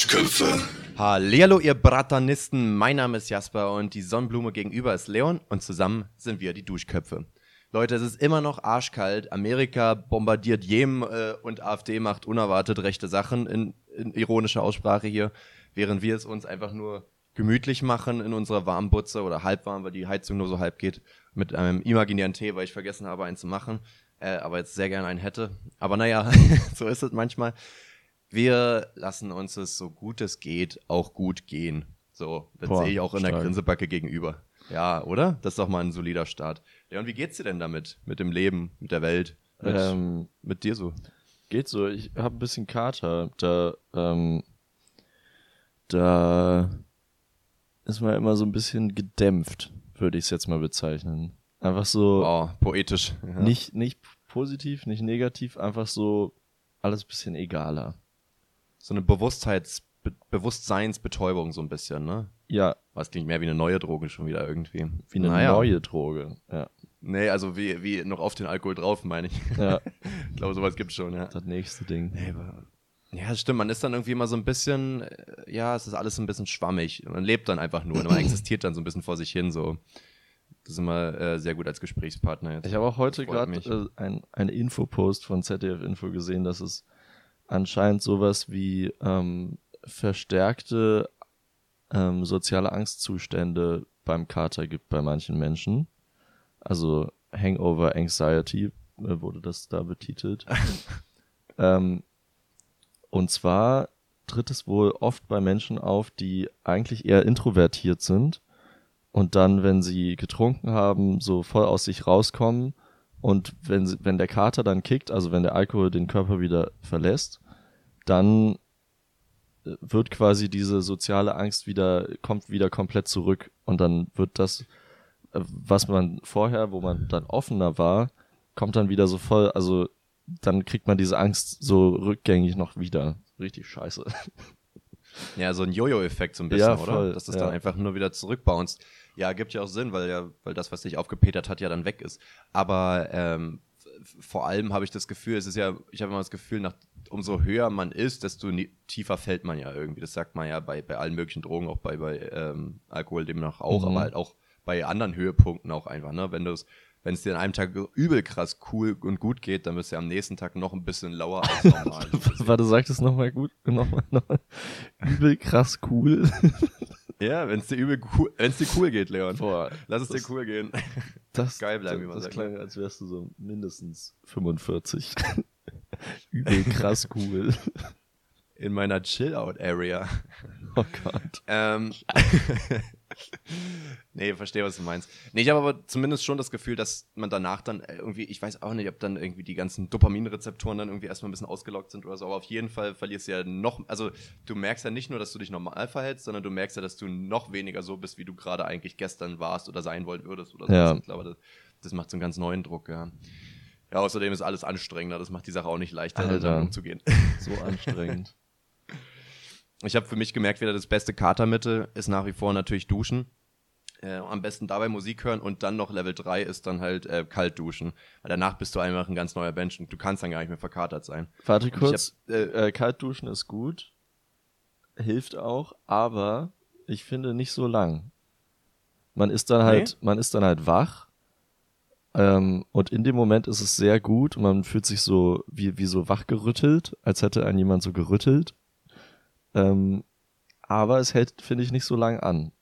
Duschköpfe. Hallihallo, ihr Bratanisten. Mein Name ist Jasper und die Sonnenblume gegenüber ist Leon und zusammen sind wir die Duschköpfe. Leute, es ist immer noch arschkalt. Amerika bombardiert Jemen äh, und AfD macht unerwartet rechte Sachen in, in ironischer Aussprache hier, während wir es uns einfach nur gemütlich machen in unserer Warmbutze oder halbwarm, weil die Heizung nur so halb geht, mit einem imaginären Tee, weil ich vergessen habe, einen zu machen, äh, aber jetzt sehr gerne einen hätte. Aber naja, so ist es manchmal. Wir lassen uns es so gut es geht auch gut gehen. So, das sehe ich auch in der stark. Grinsebacke gegenüber. Ja, oder? Das ist doch mal ein solider Start. Leon, wie geht's dir denn damit? Mit dem Leben, mit der Welt? Mit, Ähm, mit dir so? geht so. Ich habe ein bisschen Kater. Da, ähm, da ist man immer so ein bisschen gedämpft, würde ich es jetzt mal bezeichnen. Einfach so Wow, poetisch. Ja. nicht, nicht positiv, nicht negativ, einfach so alles ein bisschen egaler. So eine Bewusstheits Be Bewusstseinsbetäubung so ein bisschen, ne? Ja, Was klingt mehr wie eine neue Droge schon wieder irgendwie. wie eine Naja. neue Droge. Ja, Nee, also wie, wie noch auf den Alkohol drauf, meine ich. ja ich glaube, sowas gibt's schon, ja. das nächste Ding. Nee, aber ja, stimmt. Man ist dann irgendwie immer so ein bisschen, äh, ja, es ist alles ein bisschen schwammig. Man lebt dann einfach nur. und Man existiert dann so ein bisschen vor sich hin. So, das ist immer äh, sehr gut als Gesprächspartner jetzt. Ich habe auch heute gerade äh, ein, eine Infopost von ZDF Info gesehen, dass es anscheinend sowas wie ähm, verstärkte ähm, soziale Angstzustände beim Kater gibt bei manchen Menschen. Also Hangover Anxiety äh, wurde das da betitelt. ähm, und zwar tritt es wohl oft bei Menschen auf, die eigentlich eher introvertiert sind und dann, wenn sie getrunken haben, so voll aus sich rauskommen und wenn, sie, wenn der Kater dann kickt, also wenn der Alkohol den Körper wieder verlässt, dann äh, wird quasi diese soziale Angst wieder, kommt wieder komplett zurück und dann wird das, äh, was man vorher, wo man dann offener war, kommt dann wieder so voll, also dann kriegt man diese Angst so rückgängig noch wieder. Richtig scheiße. Ja, so ein Jojo-Effekt so ein bisschen, Ja, oder? voll, Dass das ja. dann einfach nur wieder zurückbounced. Ja, gibt ja auch Sinn, weil ja, weil das, was sich aufgepetert hat, ja dann weg ist. Aber ähm, vor allem habe ich das Gefühl, es ist ja, ich habe immer das Gefühl, nach, umso höher man ist, desto tiefer fällt man ja irgendwie. Das sagt man ja bei, bei allen möglichen Drogen, auch bei, bei ähm, Alkohol demnach auch, Mhm. aber halt auch bei anderen Höhepunkten auch einfach, ne? Wenn du es wenn es dir an einem Tag übel krass cool und gut geht, dann wirst du ja am nächsten Tag noch ein bisschen lauer als normal. Warte, sag das nochmal gut. Nochmal, nochmal. Übel krass cool. ja, wenn es dir übel cool, wenn es dir cool geht, Leon. Boah, Lass es das- dir cool gehen. das, Geil bleiben, wie das, man das sagt, klang, als wärst du so mindestens 45. Übel krass cool. In meiner Chill-Out-Area. Oh Gott. Ähm, nee, verstehe, was du meinst. Nee, ich habe aber zumindest schon das Gefühl, dass man danach dann irgendwie, ich weiß auch nicht, ob dann irgendwie die ganzen Dopaminrezeptoren dann irgendwie erstmal ein bisschen ausgelockt sind oder so, aber auf jeden Fall verlierst du ja noch, also du merkst ja nicht nur, dass du dich normal verhältst, sondern du merkst ja, dass du noch weniger so bist, wie du gerade eigentlich gestern warst oder sein wollen würdest oder so. Ja. Ich glaube, das, das macht so einen ganz neuen Druck, ja. Ja, außerdem ist alles anstrengender, das macht die Sache auch nicht leichter, Alter. damit umzugehen. So anstrengend. Ich habe für mich gemerkt, wieder das beste Katermittel ist nach wie vor natürlich Duschen. Äh, am besten dabei Musik hören und dann noch Level 3 ist dann halt äh, kalt duschen. Weil danach bist du einfach ein ganz neuer Mensch und du kannst dann gar nicht mehr verkatert sein. Warte kurz. äh, äh, Kaltduschen ist gut. Hilft auch, aber ich finde nicht so lang. Man ist dann halt, man ist dann halt wach. Ähm, und in dem Moment ist es sehr gut. und Man fühlt sich so wie, wie so wachgerüttelt, als hätte einen jemand so gerüttelt. Ähm, aber es hält, finde ich, nicht so lang an.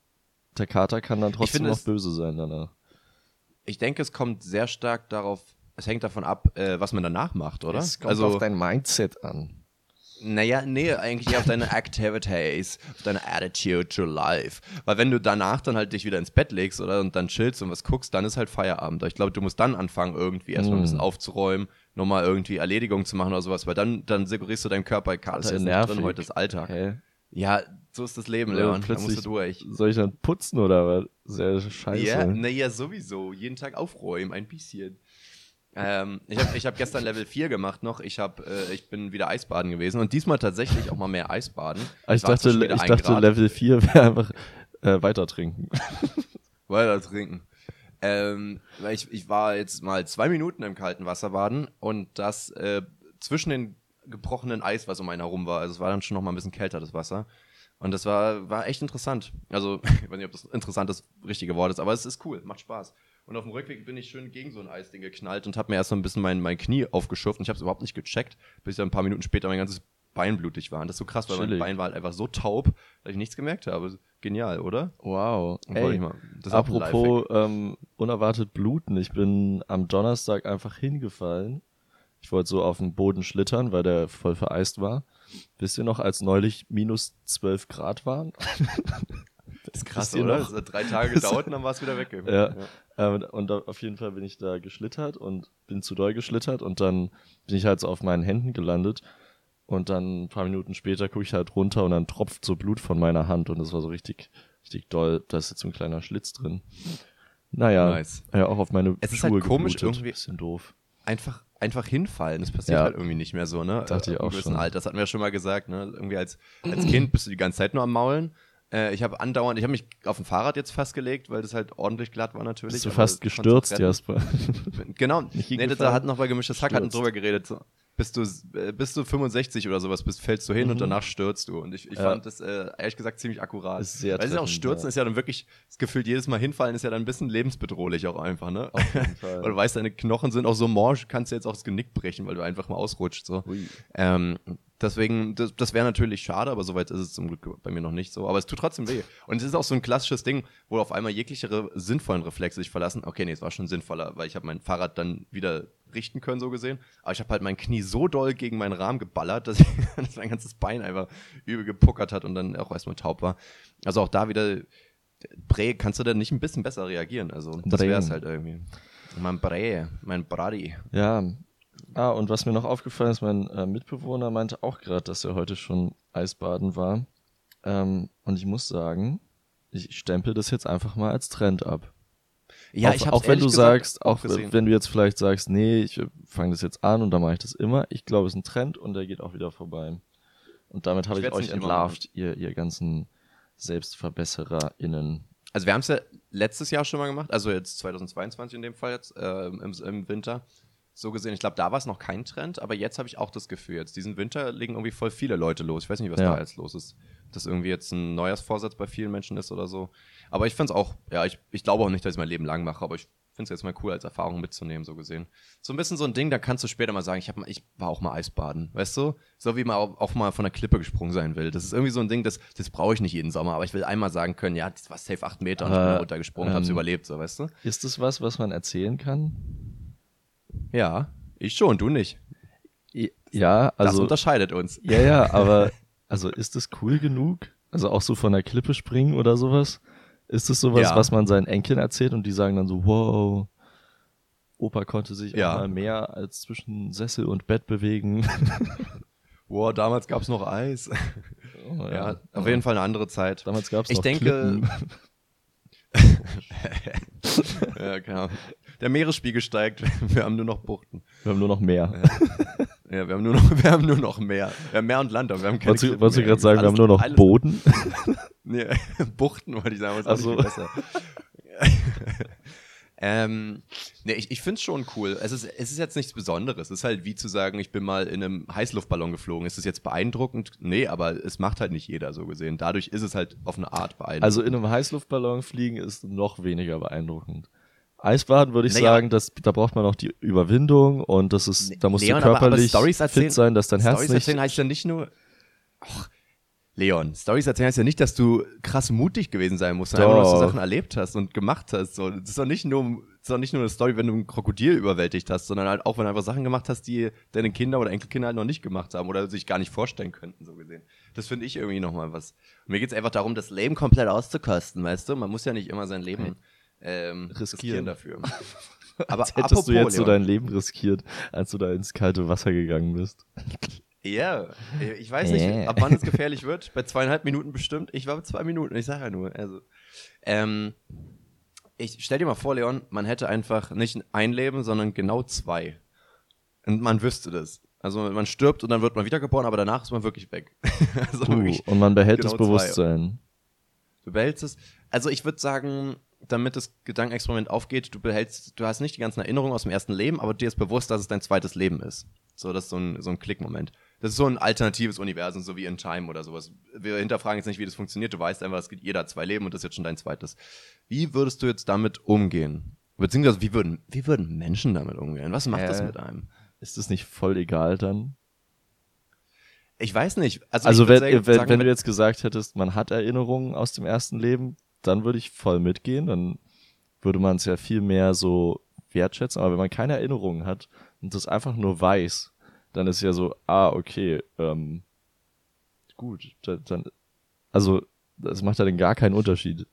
Der Kater kann dann trotzdem noch böse sein danach. Ich denke, es kommt sehr stark darauf, es hängt davon ab, äh, was man danach macht, oder? Es kommt also, auf dein Mindset an. Naja, nee, eigentlich auf deine Activities, auf deine Attitude to life. Weil wenn du danach dann halt dich wieder ins Bett legst oder und dann chillst und was guckst, dann ist halt Feierabend. Ich glaube, du musst dann anfangen, irgendwie erstmal ein bisschen Mm. aufzuräumen, nochmal irgendwie Erledigungen zu machen oder sowas, weil dann, dann suggerierst du deinem Körper, Kater Das ist nervig. drin, heute ist Alltag. Hä? Ja, so ist das Leben, Leon. Da plötzlich- musst du durch. Soll ich dann putzen oder was? Sehr scheiße. Ja, naja, sowieso. Jeden Tag aufräumen, ein bisschen. Ähm, ich habe ich hab gestern Level 4 gemacht noch. Ich, hab, äh, ich bin wieder Eisbaden gewesen und diesmal tatsächlich auch mal mehr Eisbaden. Ah, Ich war dachte, ich dachte Grad. Level 4 wäre einfach äh, weiter trinken. Weiter trinken. Ähm, ich, ich war jetzt mal zwei Minuten im kalten Wasser baden und das äh, zwischen den gebrochenen Eis, was um einen herum war. Also es war dann schon noch mal ein bisschen kälter, das Wasser. Und das war, war echt interessant. Also, ich weiß nicht, ob das interessant das richtige Wort ist, aber es ist cool, macht Spaß. Und auf dem Rückweg bin ich schön gegen so ein Eisding geknallt und habe mir erst mal ein bisschen mein, mein Knie aufgeschürft und ich habe es überhaupt nicht gecheckt, bis dann ein paar Minuten später mein ganzes Bein blutig war. Und das ist so krass, weil Chillig. mein Bein war halt einfach so taub, dass ich nichts gemerkt habe. Genial, oder? Wow. Ich Ey, apropos ähm, unerwartet bluten. Ich bin am Donnerstag einfach hingefallen. Ich wollte so auf den Boden schlittern, weil der voll vereist war. Wisst ihr noch, als neulich minus 12 Grad waren? Das ist krass, oder? noch? Das hat drei Tage gedauert und dann war es wieder weg. Ja. Ähm, und auf jeden Fall bin ich da geschlittert und bin zu doll geschlittert und dann bin ich halt so auf meinen Händen gelandet und dann ein paar Minuten später gucke ich halt runter und dann tropft so Blut von meiner Hand und das war so richtig, richtig doll. Da ist jetzt so ein kleiner Schlitz drin. Naja, Nice. ja, auch auf meine Es ist Schuhe halt komisch geblutet. irgendwie. Bisschen doof. einfach, einfach hinfallen. Das passiert Ja. halt irgendwie nicht mehr so, ne? Dachte ich Ab einem auch schon. Alter. Das hatten wir ja schon mal gesagt, ne? Irgendwie als, als Kind bist du die ganze Zeit nur am Maulen. Äh, ich habe andauernd, ich habe mich auf dem Fahrrad jetzt fast gelegt, weil das halt ordentlich glatt war natürlich. Bist du aber fast gestürzt. Jasper? Genau. Nee, hingefallen? hat noch bei gemischtes Hack hatten drüber geredet. So, bist du, äh, bist du 65 oder sowas, bist, fällst du hin und Mhm. danach stürzt du. Und ich, ich Ja. fand das äh, ehrlich gesagt ziemlich akkurat. Ist sehr Weil es ist ja auch Stürzen ja. ist ja dann wirklich, das gefühlt jedes Mal hinfallen ist ja dann ein bisschen lebensbedrohlich auch einfach, ne? Auf jeden Fall. Weil du weißt, deine Knochen sind auch so morsch, kannst du jetzt auch das Genick brechen, weil du einfach mal ausrutscht. So. Ähm, deswegen, das, das wäre natürlich schade, aber soweit ist es zum Glück bei mir noch nicht so. Aber es tut trotzdem weh. Und es ist auch so ein klassisches Ding, wo auf einmal jegliche re sinnvollen Reflexe sich verlassen. Okay, nee, es war schon sinnvoller, weil ich habe mein Fahrrad dann wieder richten können, so gesehen. Aber ich habe halt mein Knie so doll gegen meinen Rahmen geballert, dass, ich, dass mein ganzes Bein einfach übel gepuckert hat und dann auch erstmal taub war. Also auch da wieder, Bre, kannst du dann nicht ein bisschen besser reagieren? Also das wäre es halt irgendwie. Mein Bre, mein Brady. Ja. Ah, und was mir noch aufgefallen ist, mein äh, Mitbewohner meinte auch gerade, dass er heute schon Eisbaden war. Ähm, und ich muss sagen, ich stempel das jetzt einfach mal als Trend ab. Ja, auch, ich hab's auch wenn du gesagt sagst, auch gesehen. wenn du jetzt vielleicht sagst, nee, ich fange das jetzt an und dann mache ich das immer. Ich glaube, es ist ein Trend und der geht auch wieder vorbei. Und damit habe Ich ich, euch entlarvt, ihr, ihr ganzen SelbstverbessererInnen. Also wir haben es ja letztes Jahr schon mal gemacht, also jetzt 2022 in dem Fall jetzt, ähm, im, im Winter. So gesehen, ich glaube, da war es noch kein Trend, aber jetzt habe ich auch das Gefühl, jetzt diesen Winter legen irgendwie voll viele Leute los. Ich weiß nicht, was Ja. da jetzt los ist. Dass irgendwie jetzt ein Neujahrsvorsatz bei vielen Menschen ist oder so. Aber ich finde es auch, ja, ich, ich glaube auch nicht, dass ich mein Leben lang mache, aber ich finde es jetzt mal cool, als Erfahrung mitzunehmen, so gesehen. So ein bisschen so ein Ding, da kannst du später mal sagen, ich, hab mal, ich war auch mal Eisbaden, weißt du? So wie man auch, auch mal von der Klippe gesprungen sein will. Das ist irgendwie so ein Ding, das, das brauche ich nicht jeden Sommer, aber ich will einmal sagen können, ja, das war safe acht Meter und ich bin da runtergesprungen, hab's ähm, überlebt, so, weißt du? Ist das was, was man erzählen kann? Ja, ich schon, du nicht. Ja, Das also. unterscheidet uns. Ja, ja, aber also ist das cool genug? Also auch so von der Klippe springen oder sowas? Ist das sowas, Ja. was man seinen Enkeln erzählt und die sagen dann so, wow, Opa konnte sich Ja. mal mehr als zwischen Sessel und Bett bewegen. Boah, damals gab's noch Eis. Oh, Ja, auf jeden Fall eine andere Zeit. Damals gab es Ich noch denke- Klippen. ja, genau. Der Meeresspiegel steigt, wir haben nur noch Buchten. Wir haben nur noch mehr. Ja, wir haben nur noch, wir haben nur noch Meer. Wir haben Meer und Land, aber wir haben keine Wolltest du, wolltest du gerade sagen, wir haben nur noch alles- Boden? Nee, Buchten wollte ich sagen, aber ist so. besser. ähm, nee, ich, ich finde es schon cool. Es ist, es ist jetzt nichts Besonderes. Es ist halt wie zu sagen, ich bin mal in einem Heißluftballon geflogen. Ist es jetzt beeindruckend? Nee, aber es macht halt nicht jeder so gesehen. Dadurch ist es halt auf eine Art beeindruckend. Also in einem Heißluftballon fliegen ist noch weniger beeindruckend. Eisbaden würde ich Naja. sagen, das, da braucht man noch die Überwindung und das ist, da musst Leon, du aber- aber körperlich Storys erzählen- fit sein, dass dein Herz Storys nicht erzählen heißt ja nicht nur. Och, Leon, Stories erzählen heißt ja nicht, dass du krass mutig gewesen sein musst, sondern dass du. Sachen erlebt hast und gemacht hast. So, das ist doch nicht nur, das ist doch nicht nur eine Story, wenn du ein Krokodil überwältigt hast, sondern halt auch, wenn du einfach Sachen gemacht hast, die deine Kinder oder Enkelkinder halt noch nicht gemacht haben oder sich gar nicht vorstellen könnten, so gesehen. Das finde ich irgendwie nochmal was. Und mir geht es einfach darum, das Leben komplett auszukosten, weißt du? Man muss ja nicht immer sein Leben ähm, riskieren Riskieren. dafür. Aber Als hättest apropos, du jetzt so Leon, dein Leben riskiert, als du da ins kalte Wasser gegangen bist. Ja, ich weiß nicht, Ja. ab wann es gefährlich wird. Bei zweieinhalb Minuten bestimmt. Ich war bei zwei Minuten, ich sage ja nur. Also, ähm, ich stell dir mal vor, Leon, man hätte einfach nicht ein Leben, sondern genau zwei. Und man wüsste das. Also man stirbt und dann wird man wiedergeboren, aber danach ist man wirklich weg. also Uh, wirklich, und man behält genau das zwei. Bewusstsein. du behältst es. Also ich würde sagen, damit das Gedankenexperiment aufgeht, du behältst, du hast nicht die ganzen Erinnerungen aus dem ersten Leben, aber dir ist bewusst, dass es dein zweites Leben ist. So, das ist so ein, so ein Klickmoment. Das ist so ein alternatives Universum, so wie in Time oder sowas. Wir hinterfragen jetzt nicht, wie das funktioniert. Du weißt einfach, es gibt jeder zwei Leben und das ist jetzt schon dein zweites. Wie würdest du jetzt damit umgehen? Beziehungsweise, wie würden, wie würden Menschen damit umgehen? Was macht das Äh, mit einem? Ist das nicht voll egal dann? Ich weiß nicht. Also, Also wenn, sagen- wenn, wenn du jetzt gesagt hättest, man hat Erinnerungen aus dem ersten Leben, dann würde ich voll mitgehen, dann würde man es ja viel mehr so wertschätzen. Aber wenn man keine Erinnerungen hat und das einfach nur weiß, dann ist ja so, ah, okay, ähm, gut, dann, dann also das macht ja dann gar keinen Unterschied.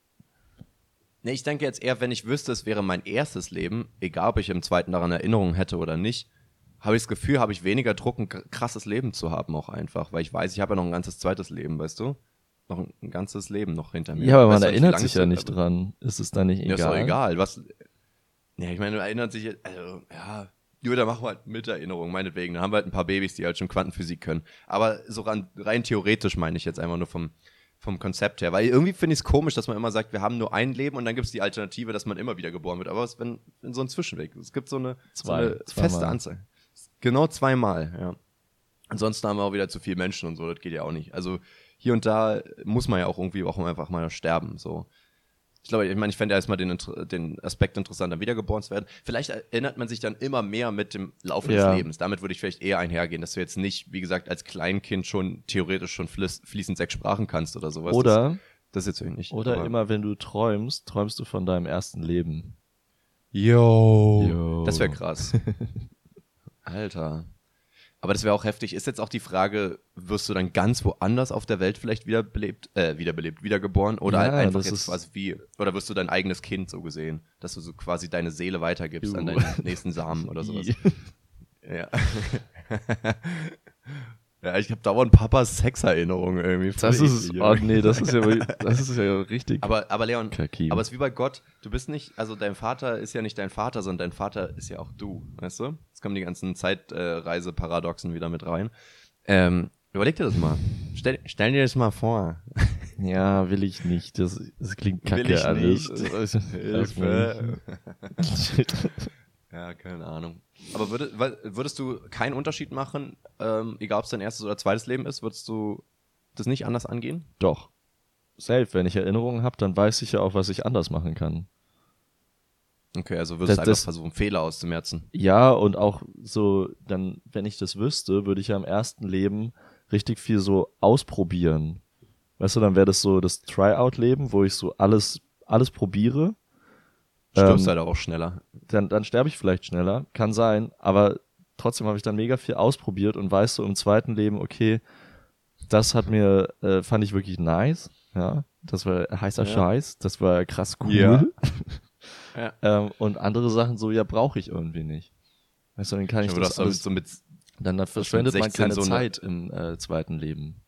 Nee, ich denke jetzt eher, wenn ich wüsste, es wäre mein erstes Leben, egal ob ich im zweiten daran Erinnerungen hätte oder nicht, habe ich das Gefühl, habe ich weniger Druck, ein krasses Leben zu haben auch einfach, weil ich weiß, ich habe ja noch ein ganzes zweites Leben, weißt du? Noch ein, ein ganzes Leben noch hinter mir. Ja, aber man Weißt erinnert sich ja nicht dran. Ist es dann nicht Ja, egal? ist doch egal. Was, ja, ich meine, du erinnerst dich, jetzt- also, ja, da machen wir halt mit Erinnerung, meinetwegen. Dann haben wir halt ein paar Babys, die halt schon Quantenphysik können. Aber so rein, rein theoretisch meine ich jetzt einfach nur vom, vom Konzept her. Weil irgendwie finde ich es komisch, dass man immer sagt, wir haben nur ein Leben und dann gibt es die Alternative, dass man immer wieder geboren wird. Aber es wenn, wenn so ein Zwischenweg. Es gibt so eine, so Zwei. eine Zweimal. feste Anzahl. Genau zweimal, ja. Ansonsten haben wir auch wieder zu viele Menschen und so, das geht ja auch nicht. Also hier und da muss man ja auch irgendwie auch einfach mal sterben. So. Ich glaube, ich meine, ich fände erstmal den, den Aspekt interessant, dann wiedergeboren zu werden. Vielleicht erinnert man sich dann immer mehr mit dem Laufe Ja. des Lebens. Damit würde ich vielleicht eher einhergehen, dass du jetzt nicht, wie gesagt, als Kleinkind schon theoretisch schon fließ, fließend sechs Sprachen kannst oder sowas. Oder, Das, das ist jetzt irgendwie nicht. oder immer, wenn du träumst, träumst du von deinem ersten Leben. Yo. Yo. Das wäre krass. Alter. Aber das wäre auch heftig. Ist jetzt auch die Frage, wirst du dann ganz woanders auf der Welt vielleicht wiederbelebt, äh, wiederbelebt, wiedergeboren? Oder Ja, einfach jetzt quasi wie, oder wirst du dein eigenes Kind so gesehen? Dass du so quasi deine Seele weitergibst an Ju. deinen nächsten Samen oder sowas. Ja. ja, ich habe dauernd Papas Sexerinnerungen irgendwie. Das ist, oh nee, das ist ja, das ist ja richtig. Aber, aber Leon, Kaki. aber es ist wie bei Gott. Du bist nicht, also dein Vater ist ja nicht dein Vater, sondern dein Vater ist ja auch du, weißt du? Jetzt kommen die ganzen Zeitreise-Paradoxen wieder mit rein. Ähm, überleg dir das mal. Stell, stell dir das mal vor. Ja, will ich nicht. Das, das klingt kacke Will ich alles. nicht. Hilfe. Ja, keine Ahnung. Aber würde, weil- würdest du keinen Unterschied machen, ähm, egal ob es dein erstes oder zweites Leben ist, würdest du das nicht anders angehen? Doch. Safe, wenn ich Erinnerungen habe, dann weiß ich ja auch, was ich anders machen kann. Okay, also würdest Das- du einfach versuchen, Fehler auszumerzen. Ja, und auch so, dann, wenn ich das wüsste, würde ich ja im ersten Leben richtig viel so ausprobieren. Weißt du, dann wäre das so das Tryout-Leben, wo ich so alles, alles probiere. Stirbst Ähm, halt auch schneller. Dann, dann sterbe ich vielleicht schneller, kann sein, aber trotzdem habe ich dann mega viel ausprobiert und weiß so im zweiten Leben, okay, das hat mir, äh, fand ich wirklich nice, ja, das war heißer Ja. Scheiß, das war krass cool. Ja. Ja. ähm, und andere Sachen so, ja, brauche ich irgendwie nicht. Weißt du, dann kann ich Ich das das alles so mit, dann, dann verschwendet man 16 keine so Zeit im äh, zweiten Leben.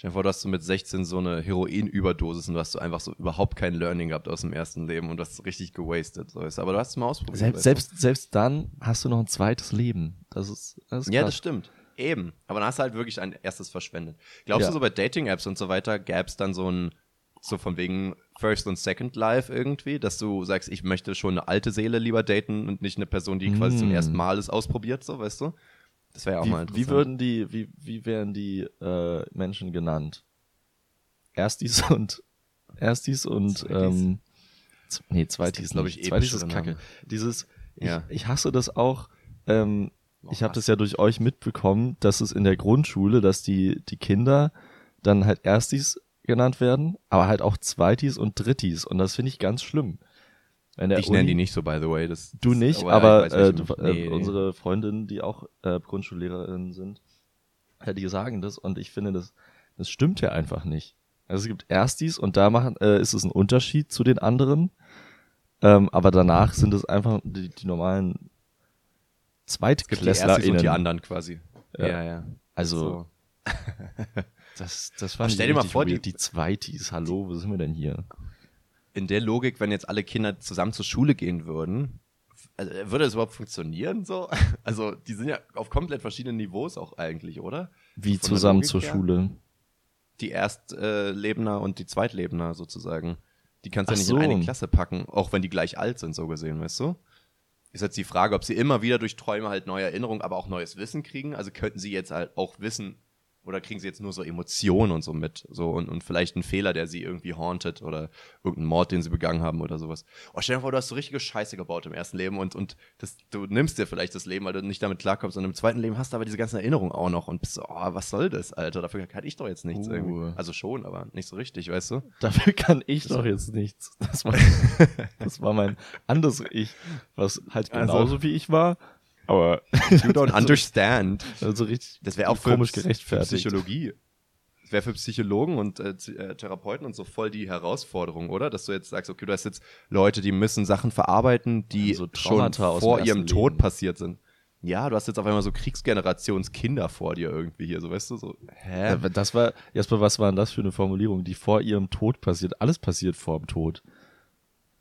Stell dir vor, du hast so mit 16 so eine Heroinüberdosis und du hast so einfach so überhaupt kein Learning gehabt aus dem ersten Leben und du so richtig gewastet. So ist. Aber du hast es mal ausprobiert. Selbst, selbst, selbst dann hast du noch ein zweites Leben. Das ist, das ist du? Ja, das stimmt. Eben. Aber dann hast du halt wirklich ein erstes verschwendet. Glaubst Ja. du so bei Dating-Apps und so weiter gäbe es dann so ein, so von wegen First und Second Life irgendwie, dass du sagst, ich möchte schon eine alte Seele lieber daten und nicht eine Person, die quasi zum Mm. ersten Mal es ausprobiert, so, weißt du? Das wäre ja auch mal Wie, interessant. wie würden die, wie, wie wären die äh, Menschen genannt? Erstis und Erstis und Zweitis. ähm, nee, Zweitis, ist, glaub ich, nicht. Zweitis ist Kacke. Name. Dieses, ich, Ja. ich hasse das auch. Ähm, Oh, ich habe das ja durch euch mitbekommen, dass es in der Grundschule, dass die die Kinder dann halt Erstis genannt werden, aber halt auch Zweitis und Drittis und das finde ich ganz schlimm. Ich nenne Uni- die nicht so, by the way. Das, Du nicht, ja, aber, weiß, äh, du, äh, nee, unsere Freundinnen, die auch äh, Grundschullehrerinnen sind, äh, die sagen das und ich finde, das, das stimmt ja einfach nicht. Also es gibt Erstis und da machen, äh, ist es ein Unterschied zu den anderen, ähm, aber danach sind es einfach die, die normalen gibt die und die anderen quasi. Ja. Ja, ja. Also So. das, das Aber fand stell dir mal vor, die- die Zweitis, hallo, wo sind wir denn hier? In der Logik, wenn jetzt alle Kinder zusammen zur Schule gehen würden, also, würde das überhaupt funktionieren so? Also, die sind ja auf komplett verschiedenen Niveaus auch eigentlich, oder? Wie Von zusammen zur her? Schule. Die Erstlebner und die Zweitlebner sozusagen. Die kannst du ja nicht so. in eine Klasse packen, auch wenn die gleich alt sind, so gesehen, weißt du? Ist jetzt die Frage, ob sie immer wieder durch Träume halt neue Erinnerungen, aber auch neues Wissen kriegen. Also könnten sie jetzt halt auch wissen, oder kriegen sie jetzt nur so Emotionen und so mit? So und, und vielleicht einen Fehler, der sie irgendwie hauntet oder irgendeinen Mord, den sie begangen haben oder sowas. Oh, stell dir vor, du hast so richtige Scheiße gebaut im ersten Leben und, und das, du nimmst dir vielleicht das Leben, weil du nicht damit klarkommst. Und im zweiten Leben hast du aber diese ganzen Erinnerungen auch noch und bist so, oh, was soll das, Alter? Dafür kann ich doch jetzt nichts Uh. irgendwie. Also schon, aber nicht so richtig, weißt du? Dafür kann ich doch jetzt nichts. Das war, das war mein anderes Ich, was halt Also- genauso wie ich war, aber You don't understand. also richtig Das wäre auch für komisch Psy- gerechtfertigt. Psychologie. Das wäre für Psychologen und äh, äh, Therapeuten und so voll die Herausforderung, oder? Dass du jetzt sagst, okay, du hast jetzt Leute, die müssen Sachen verarbeiten, die Ja, so schon vor ihrem Tod Leben. passiert sind. Ja, du hast jetzt auf einmal so Kriegsgenerationskinder vor dir irgendwie hier, so weißt du, so, hä? Das war, erstmal, was war denn das für eine Formulierung, die vor ihrem Tod passiert? Alles passiert vor dem Tod.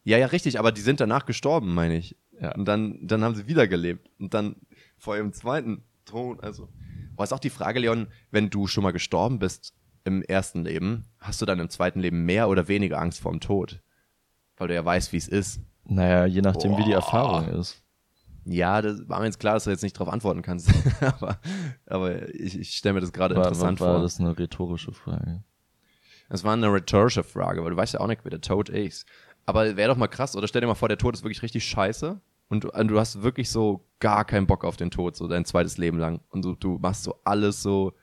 Ja, ja, richtig, aber die sind danach gestorben, meine ich. Ja. Und dann, dann haben sie wiedergelebt. Und dann vor ihrem zweiten Tod, also. Boah, ist auch die Frage, Leon, wenn du schon mal gestorben bist im ersten Leben, hast du dann im zweiten Leben mehr oder weniger Angst vorm Tod? Weil du ja weißt, wie es ist. Naja, je nachdem, wie die Boah. Erfahrung ist. Ja, das war mir jetzt klar, dass du jetzt nicht darauf antworten kannst. aber aber ich, ich stelle mir das gerade War, war, interessant war vor. das eine rhetorische Frage? Das war eine rhetorische Frage, weil du weißt ja auch nicht, wie der Tod ist. Aber wäre doch mal krass, oder stell dir mal vor, der Tod ist wirklich richtig scheiße und du, und du hast wirklich so gar keinen Bock auf den Tod, so dein zweites Leben lang. Und du, du machst so alles so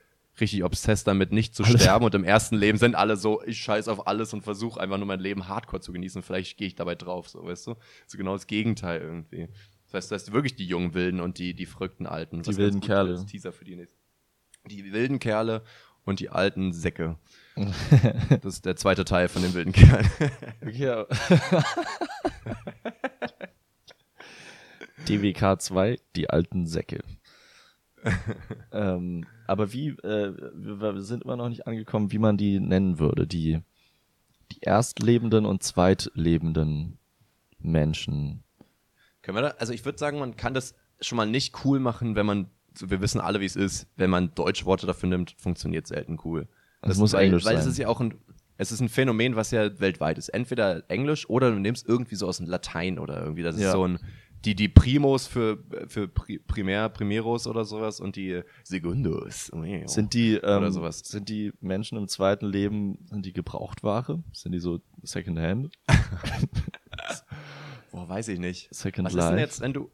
richtig obsessed damit, nicht zu Alles. sterben. Und im ersten Leben sind alle so, ich scheiß auf alles und versuche einfach nur mein Leben hardcore zu genießen. Vielleicht gehe ich dabei drauf, so, weißt du? So genau das Gegenteil irgendwie. Das heißt, du hast wirklich die jungen Wilden und die, die verrückten Alten. Die wilden Kerle. als Teaser für die nächsten. Die wilden Kerle und die alten Säcke. Das ist der zweite Teil von den wilden Kerlen. Ja. DWK 2, die alten Säcke. ähm, aber wie, äh, wir, sind immer noch nicht angekommen, wie man die nennen würde. Die, die erstlebenden und zweitlebenden Menschen. Können wir da, also ich würde sagen, man kann das schon mal nicht cool machen, wenn man, wir wissen alle, wie es ist, wenn man deutsche Worte dafür nimmt, funktioniert selten cool. Es muss weil, Englisch weil es sein. ist ja auch ein, es ist ein Phänomen, was ja weltweit ist. Entweder Englisch oder du nimmst irgendwie so aus dem Latein oder irgendwie, das ist Ja. so ein, die, die Primos für, für Pri, Primär, Primeros oder sowas und die Segundos. Sind die, ähm, Oder sowas. sind die Menschen im zweiten Leben, sind die Gebrauchtware? Sind die so Secondhand? Boah, weiß ich nicht. Second was ist denn Life? jetzt, wenn du,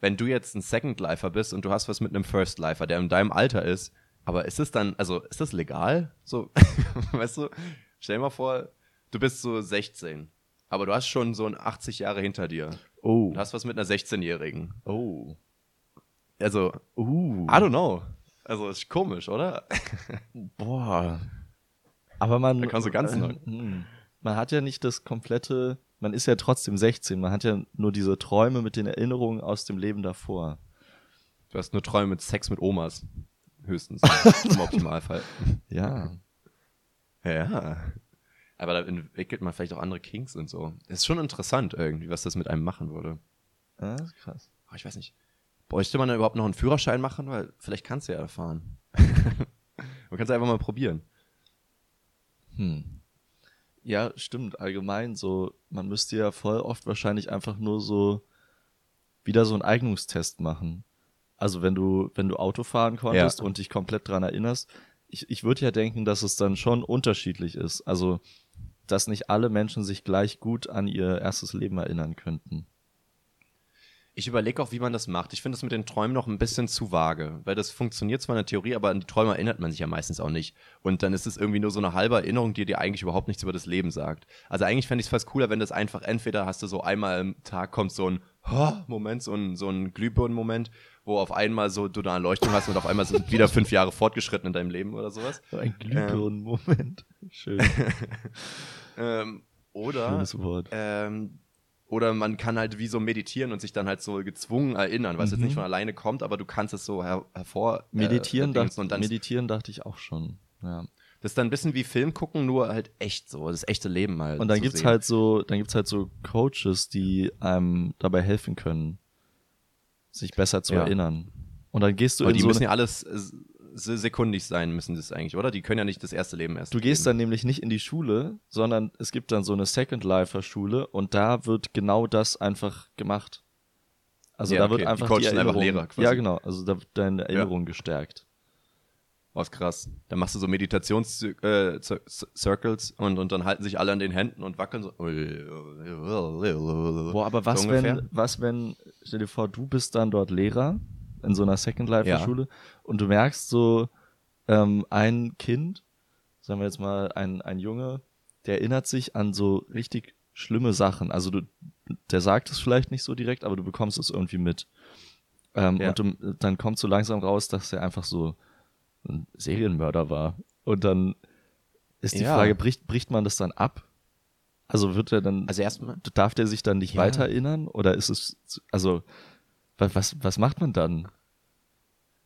wenn du jetzt ein Second Lifer bist und du hast was mit einem First Lifer, der in deinem Alter ist, aber ist es dann, also ist das legal? So, weißt du, stell dir mal vor, du bist so 16, aber du hast schon so ein 80 Jahre hinter dir. Oh. Du hast was mit einer 16-Jährigen. Oh. Also, Uh. I don't know. Also, ist komisch, oder? Boah. Aber man. Da kannst du ganz neu. hm. Man hat ja nicht das komplette. Man ist ja trotzdem 16. Man hat ja nur diese Träume mit den Erinnerungen aus dem Leben davor. Du hast nur Träume mit Sex mit Omas. Höchstens. Im Optimalfall. Ja. Ja. Aber da entwickelt man vielleicht auch andere Kings und so. Ist schon interessant irgendwie, was das mit einem machen würde. ja das ist krass. Aber ich weiß nicht. Bräuchte man da überhaupt noch einen Führerschein machen? Weil vielleicht kannst du ja fahren. man kann es einfach mal probieren. Hm. Ja, stimmt. Allgemein so. Man müsste ja voll oft wahrscheinlich einfach nur so wieder so einen Eignungstest machen. Also wenn du, wenn du Auto fahren konntest Ja. und dich komplett dran erinnerst, ich, ich würde ja denken, dass es dann schon unterschiedlich ist. Also, dass nicht alle Menschen sich gleich gut an ihr erstes Leben erinnern könnten. Ich überlege auch, wie man das macht. Ich finde das mit den Träumen noch ein bisschen zu vage, weil das funktioniert zwar in der Theorie, aber an die Träume erinnert man sich ja meistens auch nicht. Und dann ist es irgendwie nur so eine halbe Erinnerung, die dir eigentlich überhaupt nichts über das Leben sagt. Also eigentlich fände ich es fast cooler, wenn das einfach entweder hast du so einmal im Tag kommt so ein Moment, so ein, so ein Glühbirnen-Moment, wo auf einmal so du eine Erleuchtung hast und auf einmal sind wieder fünf Jahre fortgeschritten in deinem Leben oder sowas. So ein Glühbirnen-Moment. Schön. Ähm, oder Schönes Wort. Ähm, oder man kann halt wie so meditieren und sich dann halt so gezwungen erinnern, was jetzt Mhm. nicht von alleine kommt, aber du kannst es so her hervor. Meditieren, äh, dacht, und dann meditieren dachte ich auch schon. Ja. das ist dann ein bisschen wie Film gucken, nur halt echt so, das echte Leben halt. Und dann gibt's sehen. halt so, dann gibt's halt so Coaches, die einem dabei helfen können, sich besser zu Ja. erinnern. Und dann gehst du Aber in die so müssen ja alles äh, se- sekundig sein, müssen das eigentlich, oder? Die können ja nicht das erste Leben erst. Du gehst leben. dann nämlich nicht in die Schule, sondern es gibt dann so eine Second Lifer Schule und da wird genau das einfach gemacht. Also Ja, da wird okay. Die einfach die einfach Erinnerung, Lehrer quasi. Ja, genau. Also da wird deine Erinnerung gestärkt. Was krass. Dann machst du so Meditations-Circles äh, und, und dann halten sich alle an den Händen und wackeln so. Boah, aber was so wenn, was wenn, stell dir vor, du bist dann dort Lehrer in so einer Second Life Ja. Schule und du merkst so, ähm, ein Kind, sagen wir jetzt mal, ein, ein Junge, der erinnert sich an so richtig schlimme Sachen. Also du, der sagt es vielleicht nicht so direkt, aber du bekommst es irgendwie mit. Ähm, Ja. Und du, dann kommt so langsam raus, dass er einfach so ein Serienmörder war. Und dann ist die Ja. Frage, bricht, bricht man das dann ab? Also wird er dann, Also erstmal. darf der sich dann nicht Ja. weiter erinnern? Oder ist es, also, was, was, macht man dann?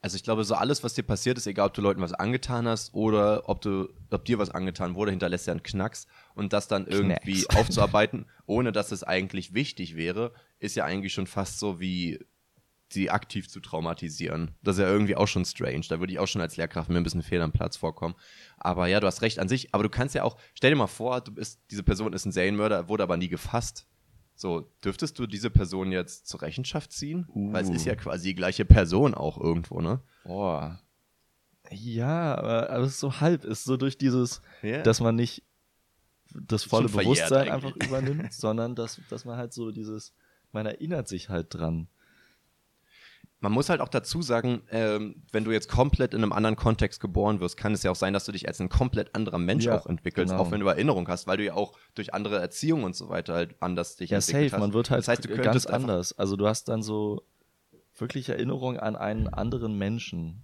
Also ich glaube, so alles, was dir passiert ist, egal ob du Leuten was angetan hast oder ob du, ob dir was angetan wurde, hinterlässt ja einen Knacks. Und das dann irgendwie Knacks. aufzuarbeiten, ohne dass es eigentlich wichtig wäre, ist ja eigentlich schon fast so wie sie aktiv zu traumatisieren. Das ist ja irgendwie auch schon strange. Da würde ich auch schon als Lehrkraft mir ein bisschen fehl am Platz vorkommen. Aber ja, du hast recht an sich. Aber du kannst ja auch, stell dir mal vor, du bist, diese Person ist ein Serienmörder, wurde aber nie gefasst. So, dürftest du diese Person jetzt zur Rechenschaft ziehen? Weil es Uh. ist ja quasi die gleiche Person auch irgendwo, ne? Boah. Ja, aber, aber es ist so halb, ist so durch dieses, Ja. dass man nicht das volle Bewusstsein einfach übernimmt, sondern dass, dass man halt so dieses, man erinnert sich halt dran. Man muss halt auch dazu sagen, ähm, wenn du jetzt komplett in einem anderen Kontext geboren wirst, kann es ja auch sein, dass du dich als ein komplett anderer Mensch Ja, auch entwickelst, genau. auch wenn du Erinnerung hast, weil du ja auch durch andere Erziehung und so weiter halt anders dich Ja, entwickelt safe, hast. man wird halt das heißt, du ganz anders. Also du hast dann so wirklich Erinnerungen an einen anderen Menschen,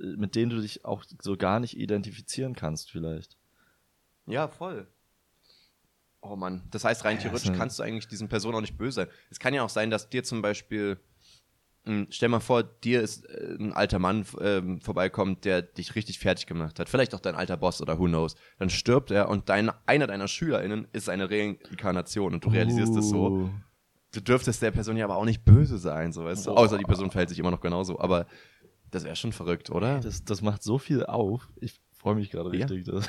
äh, mit denen du dich auch so gar nicht identifizieren kannst vielleicht. Ja, voll. Oh Mann, das heißt, rein theoretisch kannst du eigentlich diesen Personen auch nicht böse sein. Es kann ja auch sein, dass dir zum Beispiel, stell mal vor, dir ist äh, ein alter Mann ähm, vorbeikommt, der dich richtig fertig gemacht hat. Vielleicht auch dein alter Boss oder who knows. Dann stirbt er und dein, einer deiner SchülerInnen ist eine Reinkarnation und du realisierst es so. Uh. Du dürftest der Person ja aber auch nicht böse sein, so weißt du. Außer die Person verhält sich immer noch genauso. Aber das wäre schon verrückt, oder? Das, das macht so viel auf. Ich freue mich gerade Ja. richtig. Das,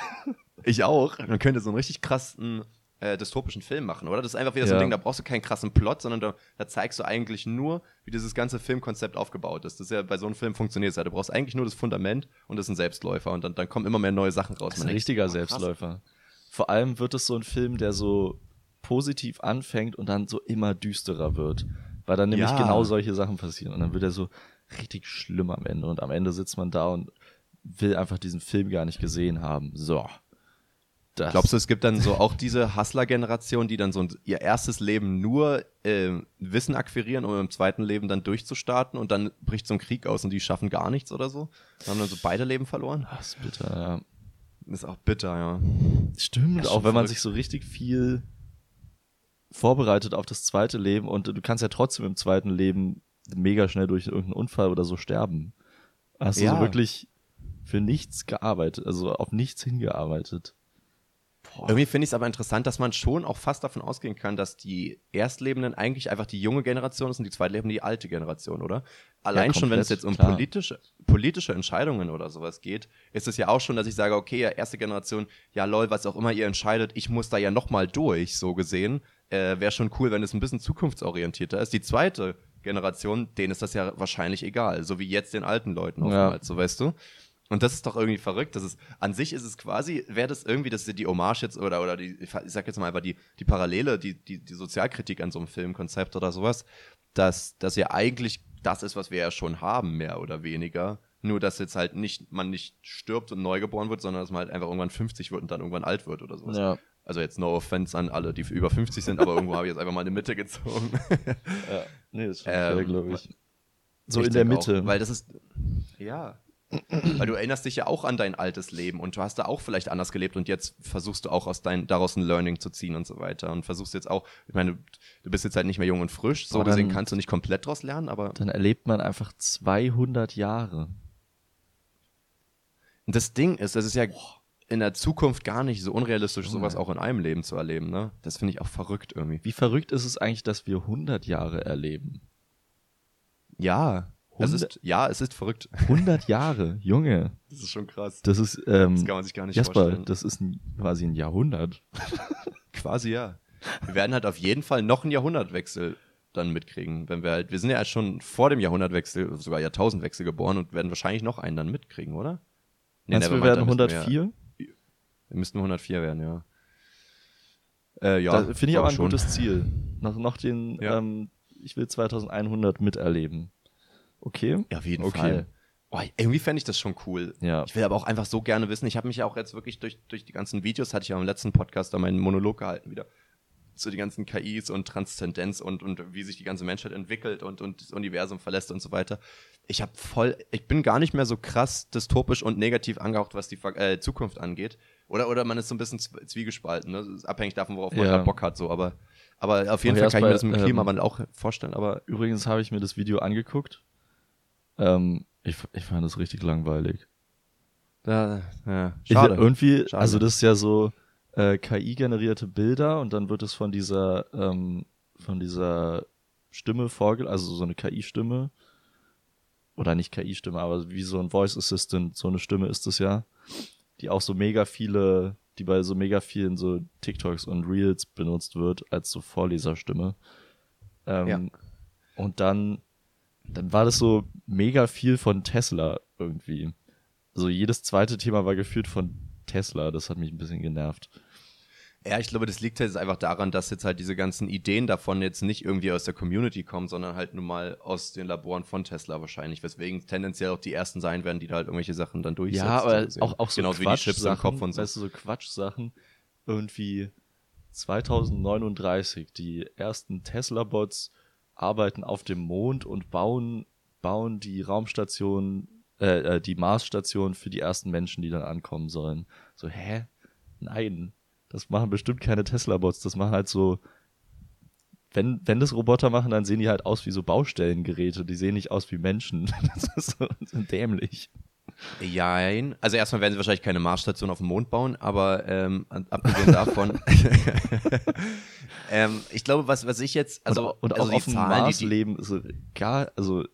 Ich auch. Man könnte so einen richtig krassen äh, dystopischen Film machen, oder? Das ist einfach wieder so ein Ja. Ding, da brauchst du keinen krassen Plot, sondern da, da zeigst du eigentlich nur, wie dieses ganze Filmkonzept aufgebaut ist. Das ist ja bei so einem Film funktioniert es ja. Du brauchst eigentlich nur das Fundament und das ist ein Selbstläufer und dann, dann kommen immer mehr neue Sachen raus. Das ist ein denkt, richtiger oh, krass. Selbstläufer. Vor allem wird es so ein Film, der so positiv anfängt und dann so immer düsterer wird. Weil dann nämlich Ja. genau solche Sachen passieren. Und dann wird er so richtig schlimm am Ende. Und am Ende sitzt man da und will einfach diesen Film gar nicht gesehen haben. So. Das, Glaubst du, es gibt dann so auch diese Hustler-Generation, die dann so ihr erstes Leben nur ähm, Wissen akquirieren, um im zweiten Leben dann durchzustarten und dann bricht so ein Krieg aus und die schaffen gar nichts oder so? Dann haben dann so beide Leben verloren? Das ist bitter, ja. Ist auch bitter, ja. Stimmt, ist auch wenn man sich so richtig viel vorbereitet auf das zweite Leben und du kannst ja trotzdem im zweiten Leben mega schnell durch irgendeinen Unfall oder so sterben. Hast du Ja. so wirklich für nichts gearbeitet, also auf nichts hingearbeitet. Boah. Irgendwie finde ich es aber interessant, dass man schon auch fast davon ausgehen kann, dass die Erstlebenden eigentlich einfach die junge Generation ist und die Zweitlebenden die alte Generation, oder? Allein schon, wenn es jetzt um klar. politische, politische Entscheidungen oder sowas geht, ist es ja auch schon, dass ich sage, okay, ja, erste Generation, ja lol, was auch immer ihr entscheidet, ich muss da ja nochmal durch, so gesehen. Äh, Wäre schon cool, wenn es ein bisschen zukunftsorientierter ist. Die zweite Generation, denen ist das ja wahrscheinlich egal, so wie jetzt den alten Leuten oftmals, so weißt du? Und das ist doch irgendwie verrückt. Das ist, an sich ist es quasi, wäre das irgendwie, das ist die Hommage jetzt oder, oder die, ich sag jetzt mal einfach die, die Parallele, die, die, die Sozialkritik an so einem Filmkonzept oder sowas, dass das ja eigentlich das ist, was wir ja schon haben, mehr oder weniger. Nur, dass jetzt halt nicht, man nicht stirbt und neu geboren wird, sondern dass man halt einfach irgendwann 50 wird und dann irgendwann alt wird oder sowas. Ja. Also jetzt no offense an alle, die über 50 sind, aber irgendwo habe ich jetzt einfach mal eine Mitte gezogen. Ja. Nee, das ist schon Ähm, glaube ich. So Ich in der denke auch, Mitte. weil das ist. Ja. Weil du erinnerst dich ja auch an dein altes Leben und du hast da auch vielleicht anders gelebt und jetzt versuchst du auch aus dein, daraus ein Learning zu ziehen und so weiter. Und versuchst jetzt auch, ich meine, du bist jetzt halt nicht mehr jung und frisch, so Aber gesehen dann- kannst du nicht komplett daraus lernen, aber dann erlebt man einfach 200 Jahre. das Ding ist, es ist ja in der Zukunft gar nicht so unrealistisch, Junge. sowas auch in einem Leben zu erleben, ne? Das finde ich auch verrückt irgendwie. Wie verrückt ist es eigentlich, dass wir 100 Jahre erleben? Ja. Es Hundert- ist, ja, es ist verrückt. 100 Jahre, Junge. Das ist schon krass. Das ist, ähm, Das kann man sich gar nicht Jasper, vorstellen. das ist ein, quasi ein Jahrhundert. Quasi ja. Wir werden halt auf jeden Fall noch einen Jahrhundertwechsel dann mitkriegen, wenn wir halt, wir sind ja schon vor dem Jahrhundertwechsel, sogar Jahrtausendwechsel geboren und werden wahrscheinlich noch einen dann mitkriegen, oder? Nee, Meinst du, wir werden 104? Wir, wir müssten 104 werden, ja. Äh, ja, finde ich aber ein schon. gutes Ziel. Noch, noch den, ja. ähm, ich will 2100 miterleben. Okay? Ja, auf jeden okay. Fall. Oh, irgendwie fände ich das schon cool. Ja. Ich will aber auch einfach so gerne wissen. Ich habe mich ja auch jetzt wirklich durch, durch die ganzen Videos, hatte ich ja im letzten Podcast da meinen Monolog gehalten wieder, zu die ganzen KIs und Transzendenz und, und wie sich die ganze Menschheit entwickelt und, und das Universum verlässt und so weiter. Ich habe voll, ich bin gar nicht mehr so krass dystopisch und negativ angehaucht, was die äh, Zukunft angeht. Oder, oder man ist so ein bisschen zwiegespalten, ne? abhängig davon, worauf man ja. Bock hat, so, aber, aber auf jeden Fall kann ich mir das mit dem Klimawandel ähm, auch vorstellen, aber. Übrigens habe ich mir das Video angeguckt. Ähm, ich, ich fand das richtig langweilig. Da, ja, schade. Ich, irgendwie, schade. also das ist ja so, äh, KI-generierte Bilder und dann wird es von dieser, ähm, von dieser Stimme vorgelesen, also so eine KI-Stimme. Oder nicht KI-Stimme, aber wie so ein Voice Assistant, so eine Stimme ist es ja. Die auch so mega viele, die bei so mega vielen so TikToks und Reels benutzt wird, als so Vorleserstimme. Ähm, ja. Und dann, dann war das so mega viel von Tesla irgendwie. Also jedes zweite Thema war geführt von Tesla, das hat mich ein bisschen genervt. Ja, ich glaube, das liegt jetzt einfach daran, dass jetzt halt diese ganzen Ideen davon jetzt nicht irgendwie aus der Community kommen, sondern halt nun mal aus den Laboren von Tesla wahrscheinlich, weswegen tendenziell auch die ersten sein werden, die da halt irgendwelche Sachen dann durchsetzen. Ja, aber auch, auch so Genauso wie die Chips im Kopf und so. Weißt du, so Quatsch-Sachen, irgendwie 2039, die ersten Tesla-Bots arbeiten auf dem Mond und bauen, bauen die Raumstation, äh, äh die Marsstation für die ersten Menschen, die dann ankommen sollen. So, hä? Nein das machen bestimmt keine Tesla-Bots. Das machen halt so, wenn, wenn das Roboter machen, dann sehen die halt aus wie so Baustellengeräte. Die sehen nicht aus wie Menschen. Das ist so, so dämlich. Jein. Also erstmal werden sie wahrscheinlich keine Marsstation auf dem Mond bauen, aber ähm, abgesehen davon. ähm, ich glaube, was, was ich jetzt, also, und, und also auch auf dem Mars die, leben, ist gar, also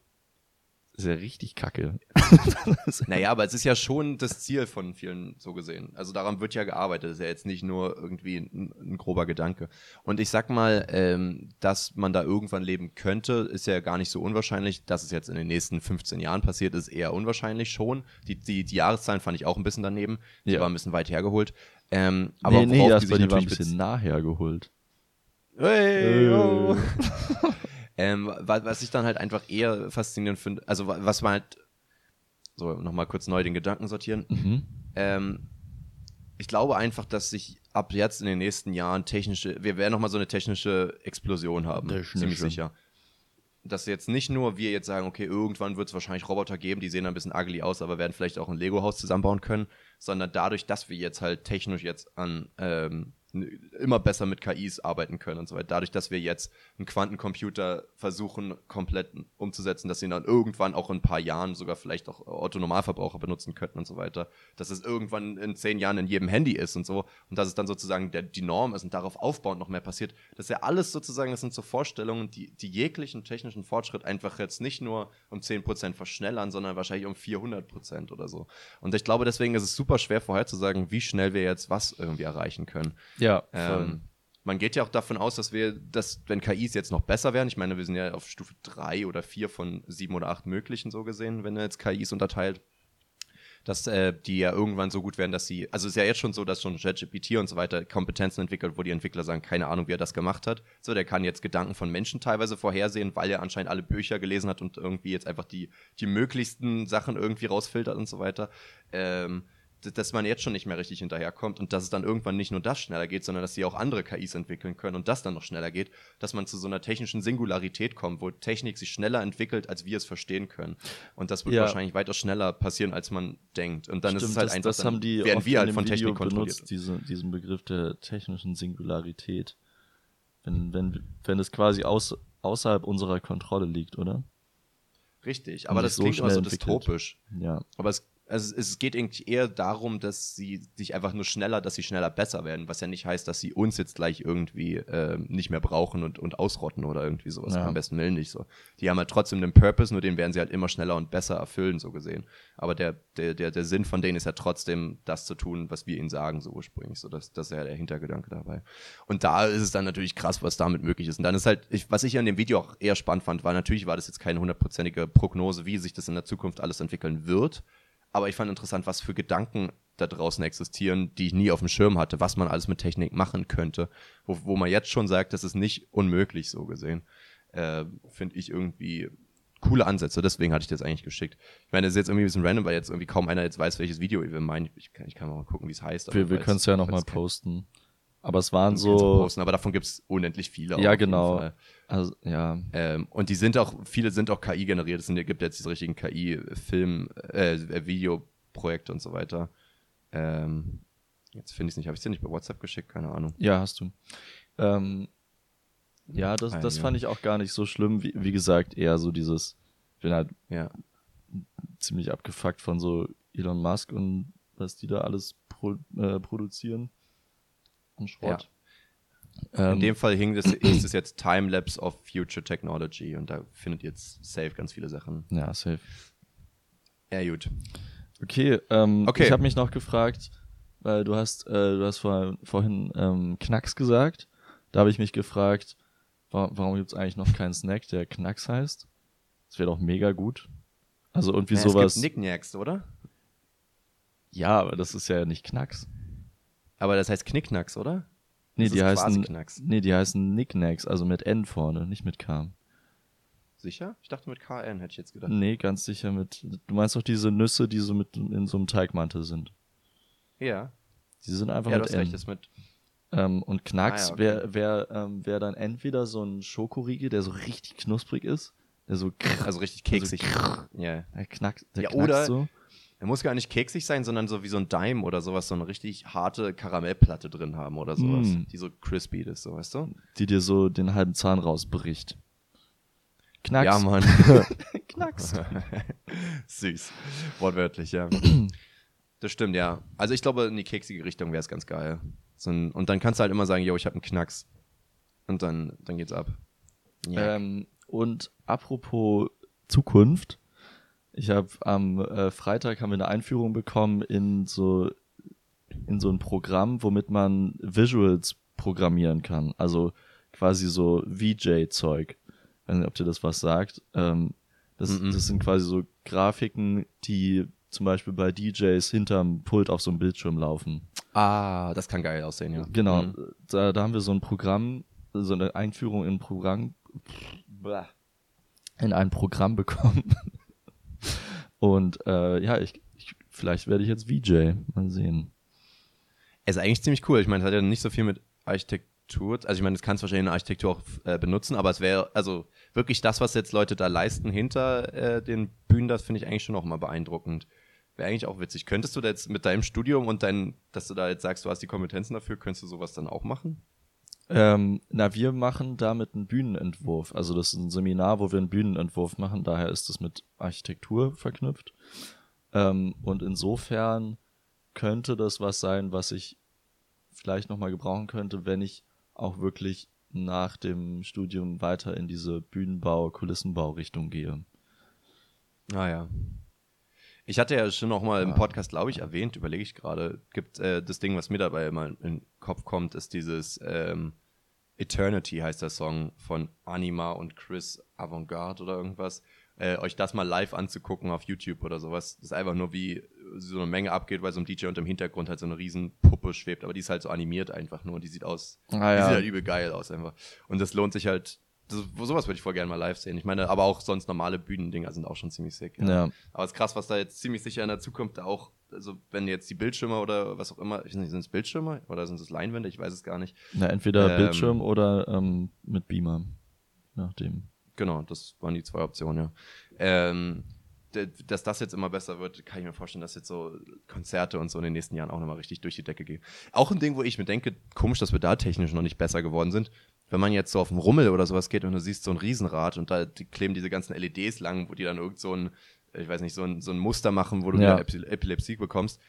ist ja richtig kacke. naja, aber es ist ja schon das Ziel von vielen so gesehen. Also daran wird ja gearbeitet. Das ist ja jetzt nicht nur irgendwie ein, ein grober Gedanke. Und ich sag mal, ähm, dass man da irgendwann leben könnte, ist ja gar nicht so unwahrscheinlich. Dass es jetzt in den nächsten 15 Jahren passiert, ist eher unwahrscheinlich schon. Die, die, die Jahreszahlen fand ich auch ein bisschen daneben. Die ja. war ein bisschen weit hergeholt. Ähm, aber nee, das die, die war ein bisschen nah hergeholt. Hey, hey. Ähm, was ich dann halt einfach eher faszinierend finde, also was man halt, so nochmal kurz neu den Gedanken sortieren. Mhm. Ähm, ich glaube einfach, dass sich ab jetzt in den nächsten Jahren technische, wir werden nochmal so eine technische Explosion haben, Technische. ziemlich sicher. Dass jetzt nicht nur wir jetzt sagen, okay, irgendwann wird es wahrscheinlich Roboter geben, die sehen ein bisschen ugly aus, aber werden vielleicht auch ein Lego-Haus zusammenbauen können, sondern dadurch, dass wir jetzt halt technisch jetzt an ähm, immer besser mit KIs arbeiten können und so weiter. Dadurch, dass wir jetzt einen Quantencomputer versuchen, komplett umzusetzen, dass sie dann irgendwann auch in ein paar Jahren sogar vielleicht auch Autonomalverbraucher benutzen könnten und so weiter. Dass es irgendwann in zehn Jahren in jedem Handy ist und so. Und dass es dann sozusagen der, die Norm ist und darauf aufbauend noch mehr passiert. Das ist ja alles sozusagen, das sind so Vorstellungen, die, die jeglichen technischen Fortschritt einfach jetzt nicht nur um 10% verschnellern, sondern wahrscheinlich um 400% oder so. Und ich glaube, deswegen ist es super schwer vorherzusagen, wie schnell wir jetzt was irgendwie erreichen können. Ja. Ähm, man geht ja auch davon aus, dass wir, dass, wenn KIs jetzt noch besser werden, ich meine, wir sind ja auf Stufe 3 oder 4 von 7 oder 8 möglichen so gesehen, wenn er jetzt KIs unterteilt, dass äh, die ja irgendwann so gut werden, dass sie, also es ist ja jetzt schon so, dass schon ChatGPT und so weiter Kompetenzen entwickelt, wo die Entwickler sagen, keine Ahnung, wie er das gemacht hat. So, der kann jetzt Gedanken von Menschen teilweise vorhersehen, weil er anscheinend alle Bücher gelesen hat und irgendwie jetzt einfach die, die möglichsten Sachen irgendwie rausfiltert und so weiter. Ähm, dass man jetzt schon nicht mehr richtig hinterherkommt und dass es dann irgendwann nicht nur das schneller geht, sondern dass sie auch andere KIs entwickeln können und das dann noch schneller geht, dass man zu so einer technischen Singularität kommt, wo Technik sich schneller entwickelt, als wir es verstehen können. Und das wird ja. wahrscheinlich weiter schneller passieren, als man denkt. Und dann Stimmt, ist es halt das, einfach, das haben die werden wir halt von Video Technik kontrolliert. Benutzt, diese, diesen Begriff der technischen Singularität. Wenn, wenn, wenn es quasi aus, außerhalb unserer Kontrolle liegt, oder? Richtig, aber das so klingt immer so dystopisch. Ja. Aber es also es geht eigentlich eher darum, dass sie sich einfach nur schneller, dass sie schneller besser werden, was ja nicht heißt, dass sie uns jetzt gleich irgendwie äh, nicht mehr brauchen und, und ausrotten oder irgendwie sowas. Ja. Am besten Willen nicht so. Die haben halt trotzdem einen Purpose, nur den werden sie halt immer schneller und besser erfüllen, so gesehen. Aber der, der, der, der Sinn von denen ist ja trotzdem, das zu tun, was wir ihnen sagen, so ursprünglich. So, das, das ist ja der Hintergedanke dabei. Und da ist es dann natürlich krass, was damit möglich ist. Und dann ist halt, ich, was ich an dem Video auch eher spannend fand, war natürlich war das jetzt keine hundertprozentige Prognose, wie sich das in der Zukunft alles entwickeln wird. Aber ich fand interessant, was für Gedanken da draußen existieren, die ich nie auf dem Schirm hatte, was man alles mit Technik machen könnte, wo, wo man jetzt schon sagt, das ist nicht unmöglich so gesehen. Äh, Finde ich irgendwie coole Ansätze, deswegen hatte ich das eigentlich geschickt. Ich meine, das ist jetzt irgendwie ein bisschen random, weil jetzt irgendwie kaum einer jetzt weiß, welches Video wir meinen. Ich kann, ich kann mal gucken, wie es heißt. Wir, wir können es ja nochmal posten. Aber es waren so. posten, aber davon gibt es unendlich viele. Ja, genau. Also, ja. Ähm, und die sind auch, viele sind auch KI generiert. Es sind- gibt jetzt diese richtigen KI-Film, äh, Videoprojekte und so weiter. Ähm, jetzt finde ich es nicht. Habe ich es dir nicht bei WhatsApp geschickt? Keine Ahnung. Ja, hast du. Ähm, ja, das, Ah, das ja. fand ich auch gar nicht so schlimm. Wie, wie gesagt, eher so dieses, ich bin halt Ja. ziemlich abgefuckt von so Elon Musk und was die da alles pro, äh, produzieren. Und Schrott. Ähm, In dem Fall hing das, ist es jetzt Timelapse of Future Technology und da findet ihr jetzt safe ganz viele Sachen. ja, safe. Ja, gut. Okay, ähm, Okay. ich habe mich noch gefragt, weil du hast, äh, du hast vor, vorhin ähm, Knacks gesagt. Da habe ich mich gefragt, wa warum gibt es eigentlich noch keinen Snack, der Knacks heißt? Das wäre doch mega gut. Also irgendwie Ja, sowas. Es gibt Knickknacks, oder? ja, aber das ist ja nicht Knacks. Aber das heißt Knickknacks, oder? Nee, Das die heißen, Knacks. nee, die heißen Knickknacks, also mit N vorne, nicht mit K. Sicher? Ich dachte mit KN, hätte ich jetzt gedacht. Nee, ganz sicher mit. Du meinst doch diese Nüsse, die so mit in so einem Teigmantel sind. Ja. Die sind einfach Ja, du mit hast N. recht, das mit. Ähm, und Knacks Ah, ja, okay. wäre wär, ähm, wär dann entweder so ein Schokoriegel, der so richtig knusprig ist, der so krr, Also richtig keksig. ja. der knackt, der Ja, knackt oder- so. Er muss gar nicht keksig sein, sondern so wie so ein Dime oder sowas, so eine richtig harte Karamellplatte drin haben oder sowas, Mm. die so crispy ist, so weißt du? die dir so den halben Zahn rausbricht. Knacks. Ja, Mann. Knacks. Süß. Wortwörtlich, ja. Das stimmt, ja. Also ich glaube, in die keksige Richtung wäre es ganz geil. So ein, und dann kannst du halt immer sagen, yo, ich habe einen Knacks. Und dann, dann geht's ab. Ja. Ähm, und apropos Zukunft, ich habe am äh, Freitag haben wir eine Einführung bekommen in so in so ein Programm, womit man Visuals programmieren kann. Also quasi so VJ-Zeug. Ich weiß nicht, ob dir das was sagt. Ähm, das, Mhm. das sind quasi so Grafiken, die zum Beispiel bei DJs hinterm Pult auf so einem Bildschirm laufen. ah, das kann geil aussehen, ja. Genau, Mhm. da, da haben wir so ein Programm, so eine Einführung in ein Programm, in ein Programm bekommen. Und äh, ja, ich, ich vielleicht werde ich jetzt VJ, mal sehen. Es ist eigentlich ziemlich cool. Ich meine, es hat ja nicht so viel mit Architektur. Also ich meine, das kannst du wahrscheinlich in Architektur auch äh, benutzen, aber es wäre, also wirklich das, was jetzt Leute da leisten hinter äh, den Bühnen, das finde ich eigentlich schon auch mal beeindruckend. Wäre eigentlich auch witzig. Könntest du da jetzt mit deinem Studium und dein, dass du da jetzt sagst, du hast die Kompetenzen dafür, könntest du sowas dann auch machen? Ähm, na, wir machen damit einen Bühnenentwurf. Also das ist ein Seminar, wo wir einen Bühnenentwurf machen. Daher ist es mit Architektur verknüpft. Ähm, und insofern könnte das was sein, was ich vielleicht nochmal gebrauchen könnte, wenn ich auch wirklich nach dem Studium weiter in diese Bühnenbau, Kulissenbau-Richtung gehe. Ah ja. Ich hatte ja schon noch mal im. Podcast, glaube ich, erwähnt, überlege ich gerade, gibt äh, das Ding, was mir dabei immer in den Kopf kommt, ist dieses ähm, Eternity heißt der Song von Anima und Chris Avantgarde oder irgendwas. Äh, euch das mal live anzugucken auf YouTube oder sowas. Das ist einfach nur wie so eine Menge abgeht, weil so ein DJ und im Hintergrund halt so eine riesen Puppe schwebt, aber die ist halt so animiert einfach nur und die sieht aus, Ah, die ja. sieht halt übel geil aus einfach. Und das lohnt sich halt, das, sowas würde ich voll gerne mal live sehen. Ich meine, aber auch sonst normale Bühnendinger sind auch schon ziemlich sick. Ja. Aber es ist krass, was da jetzt ziemlich sicher in der Zukunft auch, also wenn jetzt die Bildschirme oder was auch immer, ich weiß nicht, sind es Bildschirme oder sind es Leinwände? Ich weiß es gar nicht. Na, entweder Ähm. Bildschirm oder ähm, mit Beamer. Nachdem. Genau, das waren die zwei Optionen, ja. Ähm, dass das jetzt immer besser wird, kann ich mir vorstellen, dass jetzt so Konzerte und so in den nächsten Jahren auch nochmal richtig durch die Decke gehen. Auch ein Ding, wo ich mir denke, komisch, dass wir da technisch noch nicht besser geworden sind. Wenn man jetzt so auf dem Rummel oder sowas geht und du siehst so ein Riesenrad und da die kleben diese ganzen LEDs lang, wo die dann irgend so ein ich weiß nicht, so ein, so ein Muster machen, wo du Ja. Epilepsie bekommst.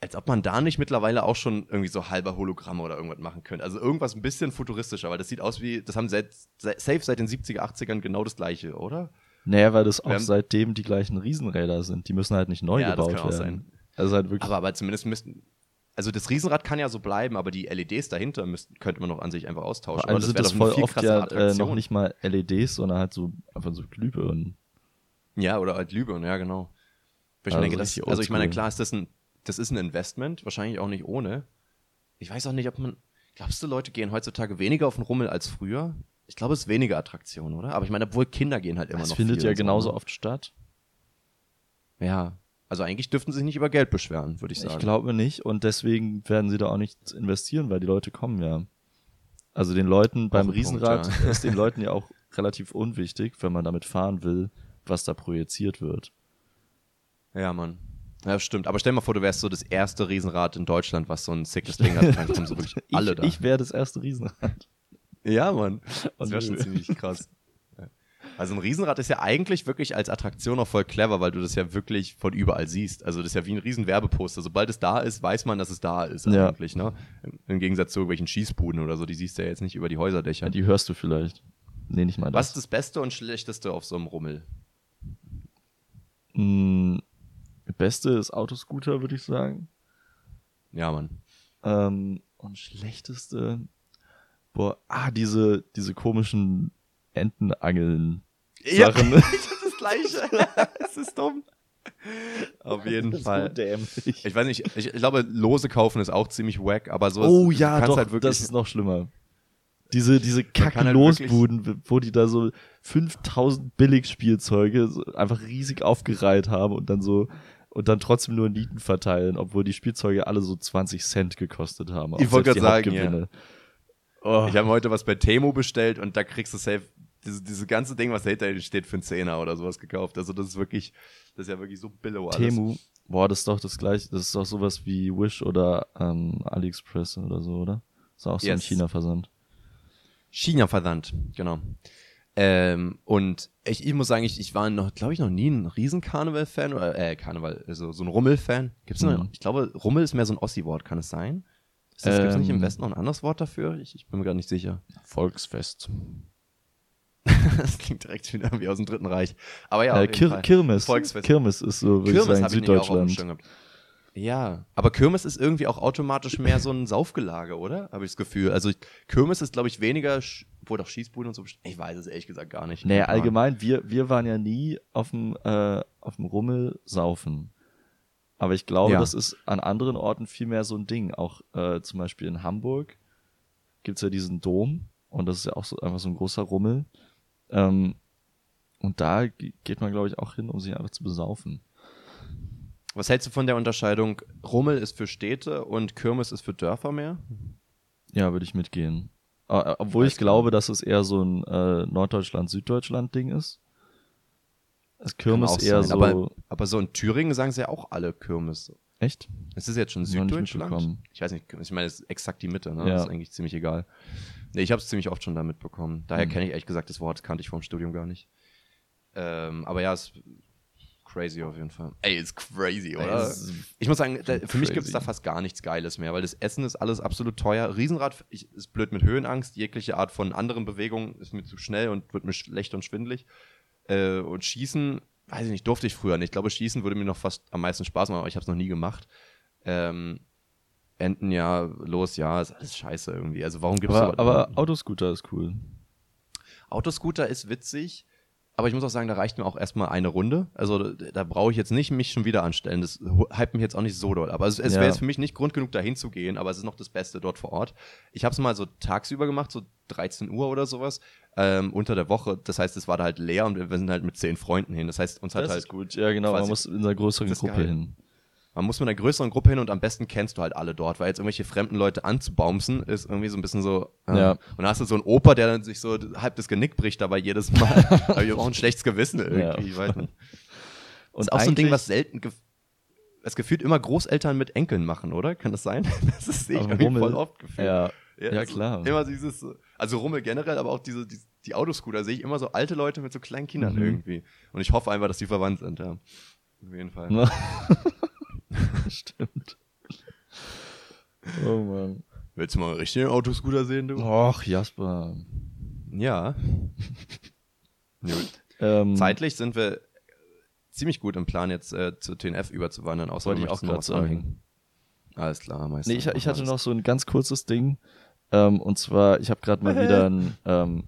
Als ob man da nicht mittlerweile auch schon irgendwie so halber Hologramme oder irgendwas machen könnte. Also irgendwas ein bisschen futuristischer, weil das sieht aus wie, das haben seit, safe seit den 70er, 80ern genau das gleiche, oder? Naja, weil das auch haben- seitdem die gleichen Riesenräder sind. Die müssen halt nicht neu Ja, das gebaut werden. Also halt wirklich. Aber, aber zumindest müssten. Also das Riesenrad kann ja so bleiben, aber die LEDs dahinter müssten, könnte man doch an sich einfach austauschen. wär das eine voll viel oft ja äh, Attraktion. noch nicht mal LEDs, sondern halt so einfach so Glühbirnen. Ja, oder halt Glühbirnen, ja, genau. Weil ich Also denke, das, also ich meine, klar ist das ein, das ist ein Investment, wahrscheinlich auch nicht ohne. Ich weiß auch nicht, ob man, glaubst du, Leute gehen heutzutage weniger auf den Rummel als früher? Ich glaube, es ist weniger Attraktion, oder? Aber ich meine, obwohl Kinder gehen halt immer Das noch findet viel ja so, genauso ne? oft statt. Ja, also eigentlich dürften sie sich nicht über Geld beschweren, würde ich sagen. Ich glaube nicht und deswegen werden sie da auch nicht investieren, weil die Leute kommen ja. Also den Leuten beim ein Punkt, Riesenrad ja. ist den Leuten ja auch relativ unwichtig, wenn man damit fahren will, was da projiziert wird. Ja, Mann. Ja, stimmt. Aber stell dir mal vor, du wärst so das erste Riesenrad in Deutschland, was so ein sickes Ding hat. Dann kommen so wirklich alle ich da. ich wäre das erste Riesenrad. Ja, Mann. Das wäre schon ziemlich krass. Also ein Riesenrad ist ja eigentlich wirklich als Attraktion auch voll clever, weil du das ja wirklich von überall siehst. Also das ist ja wie ein Riesenwerbeposter. Sobald es da ist, weiß man, dass es da ist Ja. eigentlich. Ne? Im- Gegensatz zu irgendwelchen Schießbuden oder so, die siehst du ja jetzt nicht über die Häuserdächer. Ja, die hörst du vielleicht. Nee, nicht mal Was das. ist das Beste und Schlechteste auf so einem Rummel? Mm, Beste ist Autoscooter, würde ich sagen. Ja, Mann. Ähm, und schlechteste, boah, ah, diese, diese komischen Entenangeln. Ja, Sachen. ich hab das Gleiche. Es ist dumm. Auf jeden Fall. dämlich. Ich weiß nicht, ich, ich glaube, Lose kaufen ist auch ziemlich wack, aber so oh ist, ja, doch, halt wirklich, das ist noch schlimmer. Diese, diese kann kacken halt Losbuden, wo die da so 5000 Billigspielzeuge so einfach riesig aufgereiht haben und dann so und dann trotzdem nur Nieten verteilen, obwohl die Spielzeuge alle so 20 Cent gekostet haben. Ich wollte grad sagen, Hauptgewinne. Oh, Ich habe heute was bei Temo bestellt und da kriegst du safe diese, diese ganze Ding, was dahinter steht, für einen Zehner oder sowas gekauft. Also das ist wirklich, das ist ja wirklich so billow alles. Temu, boah, das ist doch das gleiche, das ist doch sowas wie Wish oder ähm, AliExpress oder so, oder? Ist auch so ein Yes. China-Versand. China versandt, genau. Ähm, und ich, ich muss sagen, ich, ich war noch, glaube ich, noch nie ein Riesen-Karneval-Fan oder, äh, Karneval, also so ein Rummel-Fan. Gibt's noch, Mhm. ich glaube, Rummel ist mehr so ein Ossi-Wort, kann es sein? Ist das, Gibt's nicht im Ähm. Westen noch ein anderes Wort dafür? Ich, ich bin mir gar nicht sicher. Volksfest. das klingt direkt wieder wie aus dem Dritten Reich. Aber ja, äh, Kir. Kirmes. Volksfest. Kirmes ist so, würde ich Kirmes sagen, Süddeutschland. Ja, aber Kirmes ist irgendwie auch automatisch mehr so ein Saufgelage, oder? Habe ich das Gefühl. Also ich- Kirmes ist, glaube ich, weniger, obwohl doch Schießbuden und so. Ich weiß es ehrlich gesagt gar nicht. Ahnung. allgemein, wir, wir waren ja nie auf dem, äh, auf dem Rummel saufen. Aber ich glaube, Ja. das ist an anderen Orten viel mehr so ein Ding. Auch äh, zum Beispiel in Hamburg gibt's ja diesen Dom und das ist ja auch so einfach so ein großer Rummel. Ähm, und da ge- geht man, glaube ich, auch hin, um sich einfach zu besaufen. Was hältst du von der Unterscheidung? Rummel ist für Städte und Kirmes ist für Dörfer mehr? Ja, würde ich mitgehen. Obwohl ich glaube, dass es eher so ein äh, Norddeutschland-Süddeutschland-Ding ist. Das Kirmes eher sein, so. Aber, aber so in Thüringen sagen sie ja auch alle Kirmes. echt? Ist das jetzt schon Süddeutschland? Ich weiß nicht, ich meine, es ist exakt die Mitte, ne? Ja. Das ist eigentlich ziemlich egal. Nee, ich habe es ziemlich oft schon da mitbekommen. Daher Mhm. kenne ich ehrlich gesagt das Wort, kannte ich vom Studium gar nicht. Ähm, aber ja, es ist crazy auf jeden Fall. Ey, ist crazy, oder? Ist ich muss sagen, da, für mich gibt es crazy. da fast gar nichts Geiles mehr, weil das Essen ist alles absolut teuer. Riesenrad ich, ist blöd mit Höhenangst. Jegliche Art von anderen Bewegungen ist mir zu schnell und wird mir schlecht und schwindelig. Äh, und Schießen, weiß ich nicht, durfte ich früher nicht. Ich glaube, Schießen würde mir noch fast am meisten Spaß machen, aber ich habe es noch nie gemacht. Ähm, Enten, ja, los, ja, ist alles scheiße irgendwie. Also warum gibt es Aber, aber Autoscooter ist cool. Autoscooter ist witzig, aber ich muss auch sagen, da reicht mir auch erstmal eine Runde. Also da, da brauche ich jetzt nicht mich schon wieder anstellen. Das hypt mich jetzt auch nicht so doll. Aber es, es Ja. wäre jetzt für mich nicht Grund genug, dahin zu gehen, aber es ist noch das Beste dort vor Ort. Ich habe es mal so tagsüber gemacht, so 13 Uhr oder sowas, ähm, unter der Woche. Das heißt, es war da halt leer und wir sind halt mit zehn Freunden hin. Das heißt, uns hat halt gut. Ja, genau. Man muss in einer größeren das ist Gruppe geil. hin. Man muss mit einer größeren Gruppe hin und am besten kennst du halt alle dort, weil jetzt irgendwelche fremden Leute anzubaumsen ist irgendwie so ein bisschen so. äh, Ja. Und dann hast du so einen Opa, der dann sich so halb das Genick bricht dabei jedes Mal. Aber ich habe auch ein schlechtes Gewissen irgendwie, Ja. weiß nicht. Und ist auch so ein Ding, was selten, gef- es gefühlt immer Großeltern mit Enkeln machen, oder? Kann das sein? Das ist sehe ich irgendwie Rummel. voll oft gefühlt. Ja, ja, so klar. Immer dieses, so- also Rummel generell, aber auch diese, diese die Autoscooter sehe ich immer so alte Leute mit so kleinen Kindern Mhm. irgendwie. Und ich hoffe einfach, dass die verwandt sind, ja. Auf jeden Fall. Stimmt. Oh Mann. Willst du mal einen richtigen Autoscooter sehen, du? Och, Jasper. Ja. Ähm, Zeitlich sind wir ziemlich gut im Plan, jetzt äh, zu TNF überzuwandern, außer wollte ich auch gerade anhängen. sagen. Alles klar, Meister. Nee, ich, ich hatte noch so ein ganz kurzes Ding. Ähm, und zwar, ich habe gerade mal wieder ein ähm,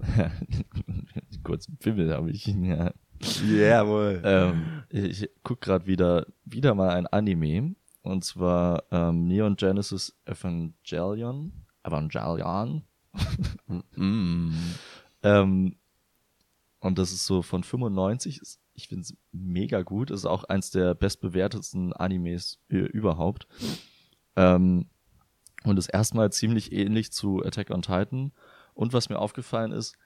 kurzen Pimmel habe ich. Ja. Jawohl. Ähm, ich ich guck gerade wieder wieder mal ein Anime und zwar ähm, Neon Genesis Evangelion. Evangelion. Mm. Ähm, und das ist so von 95. Ist- Ich finde es mega gut. Ist auch eins der bestbewertetsten Animes äh, überhaupt. Ähm, und ist erstmal ziemlich ähnlich zu Attack on Titan. Und was mir aufgefallen ist,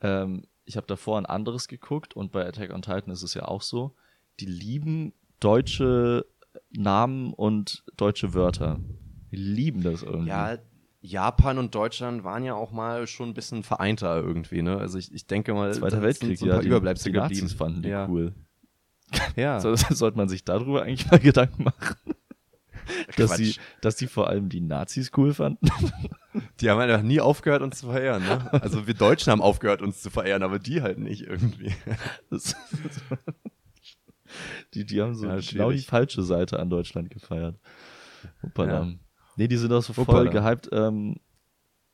ähm, ich habe davor ein anderes geguckt und bei Attack on Titan ist es ja auch so, die lieben deutsche Namen und deutsche Wörter. Die lieben das irgendwie. Ja, Japan und Deutschland waren ja auch mal schon ein bisschen vereinter irgendwie, ne? Also ich, ich denke mal, Zweiter Weltkrieg, sind so ein ja, paar die, Überbleibsel die geblieben. Nazis fanden die ja. cool. Ja. So, sollte man sich darüber eigentlich mal Gedanken machen, dass die, dass die vor allem die Nazis cool fanden. Die haben einfach nie aufgehört, uns zu verehren, ne? Also wir Deutschen haben aufgehört, uns zu verehren, aber die halt nicht irgendwie. Das, die, die haben so Ja, genau die falsche Seite an Deutschland gefeiert. Hoppala. Ja. Nee, die sind auch so voll Hoppala. gehypt ähm,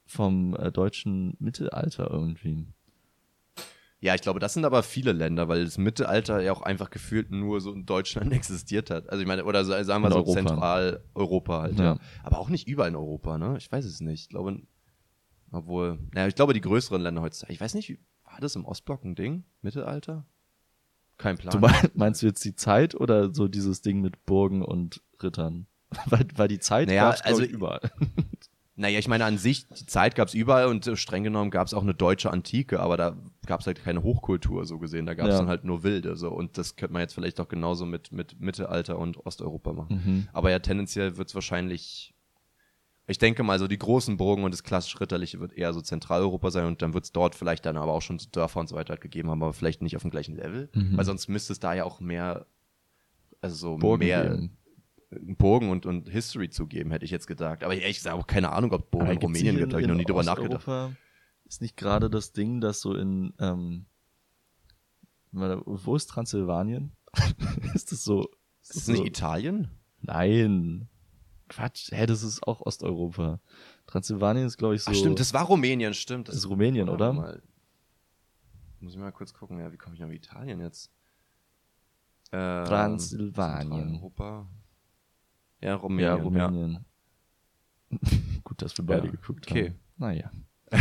vom äh, deutschen Mittelalter irgendwie. Ja, ich glaube, das sind aber viele Länder, weil das Mittelalter ja auch einfach gefühlt nur so in Deutschland existiert hat. Also ich meine, oder sagen wir In so Europa. Zentraleuropa halt. Ja. Ja. Aber auch nicht überall in Europa, ne? Ich weiß es nicht. Ich glaube, obwohl, naja, ich glaube, die größeren Länder heutzutage, ich weiß nicht, war das im Ostblock ein Ding? Mittelalter? Kein Plan. Du mein- meinst du jetzt die Zeit oder so dieses Ding mit Burgen und Rittern? weil, weil die Zeit Naja, gab's, also- ich, überall. Naja, ich meine, an sich, die Zeit gab es überall und äh, streng genommen gab es auch eine deutsche Antike, aber da gab es halt keine Hochkultur so gesehen. Da gab es Ja. dann halt nur Wilde. So. Und das könnte man jetzt vielleicht auch genauso mit, mit Mittelalter und Osteuropa machen. Mhm. Aber ja, tendenziell wird es wahrscheinlich. Ich denke mal, so die großen Burgen und das klassisch Ritterliche wird eher so Zentraleuropa sein und dann wird es dort vielleicht dann aber auch schon Dörfer und so weiter halt gegeben haben, aber vielleicht nicht auf dem gleichen Level. Mhm. Weil sonst müsste es da ja auch mehr, also so Burgen mehr geben. Burgen und, und History zu geben, hätte ich jetzt gedacht. Aber ehrlich gesagt auch keine Ahnung, ob Aber in Rumänien nicht gibt, habe ich noch nie drüber nachgedacht. Ist nicht gerade das Ding, dass so in, ähm, wo ist Transsilvanien? ist das so? Ist es so, nicht Italien? Nein. Quatsch, hä, das ist auch Osteuropa. Transsilvanien ist, glaube ich, so. Ach stimmt, das war Rumänien, stimmt. Das ist Rumänien, oder? Mal. Muss ich mal kurz gucken, ja, wie komme ich nach Italien jetzt? Ähm, Transsilvanien. Ja, Rumänien. ja, Rumänien. Gut, dass wir beide Ja, geguckt okay. haben. Naja.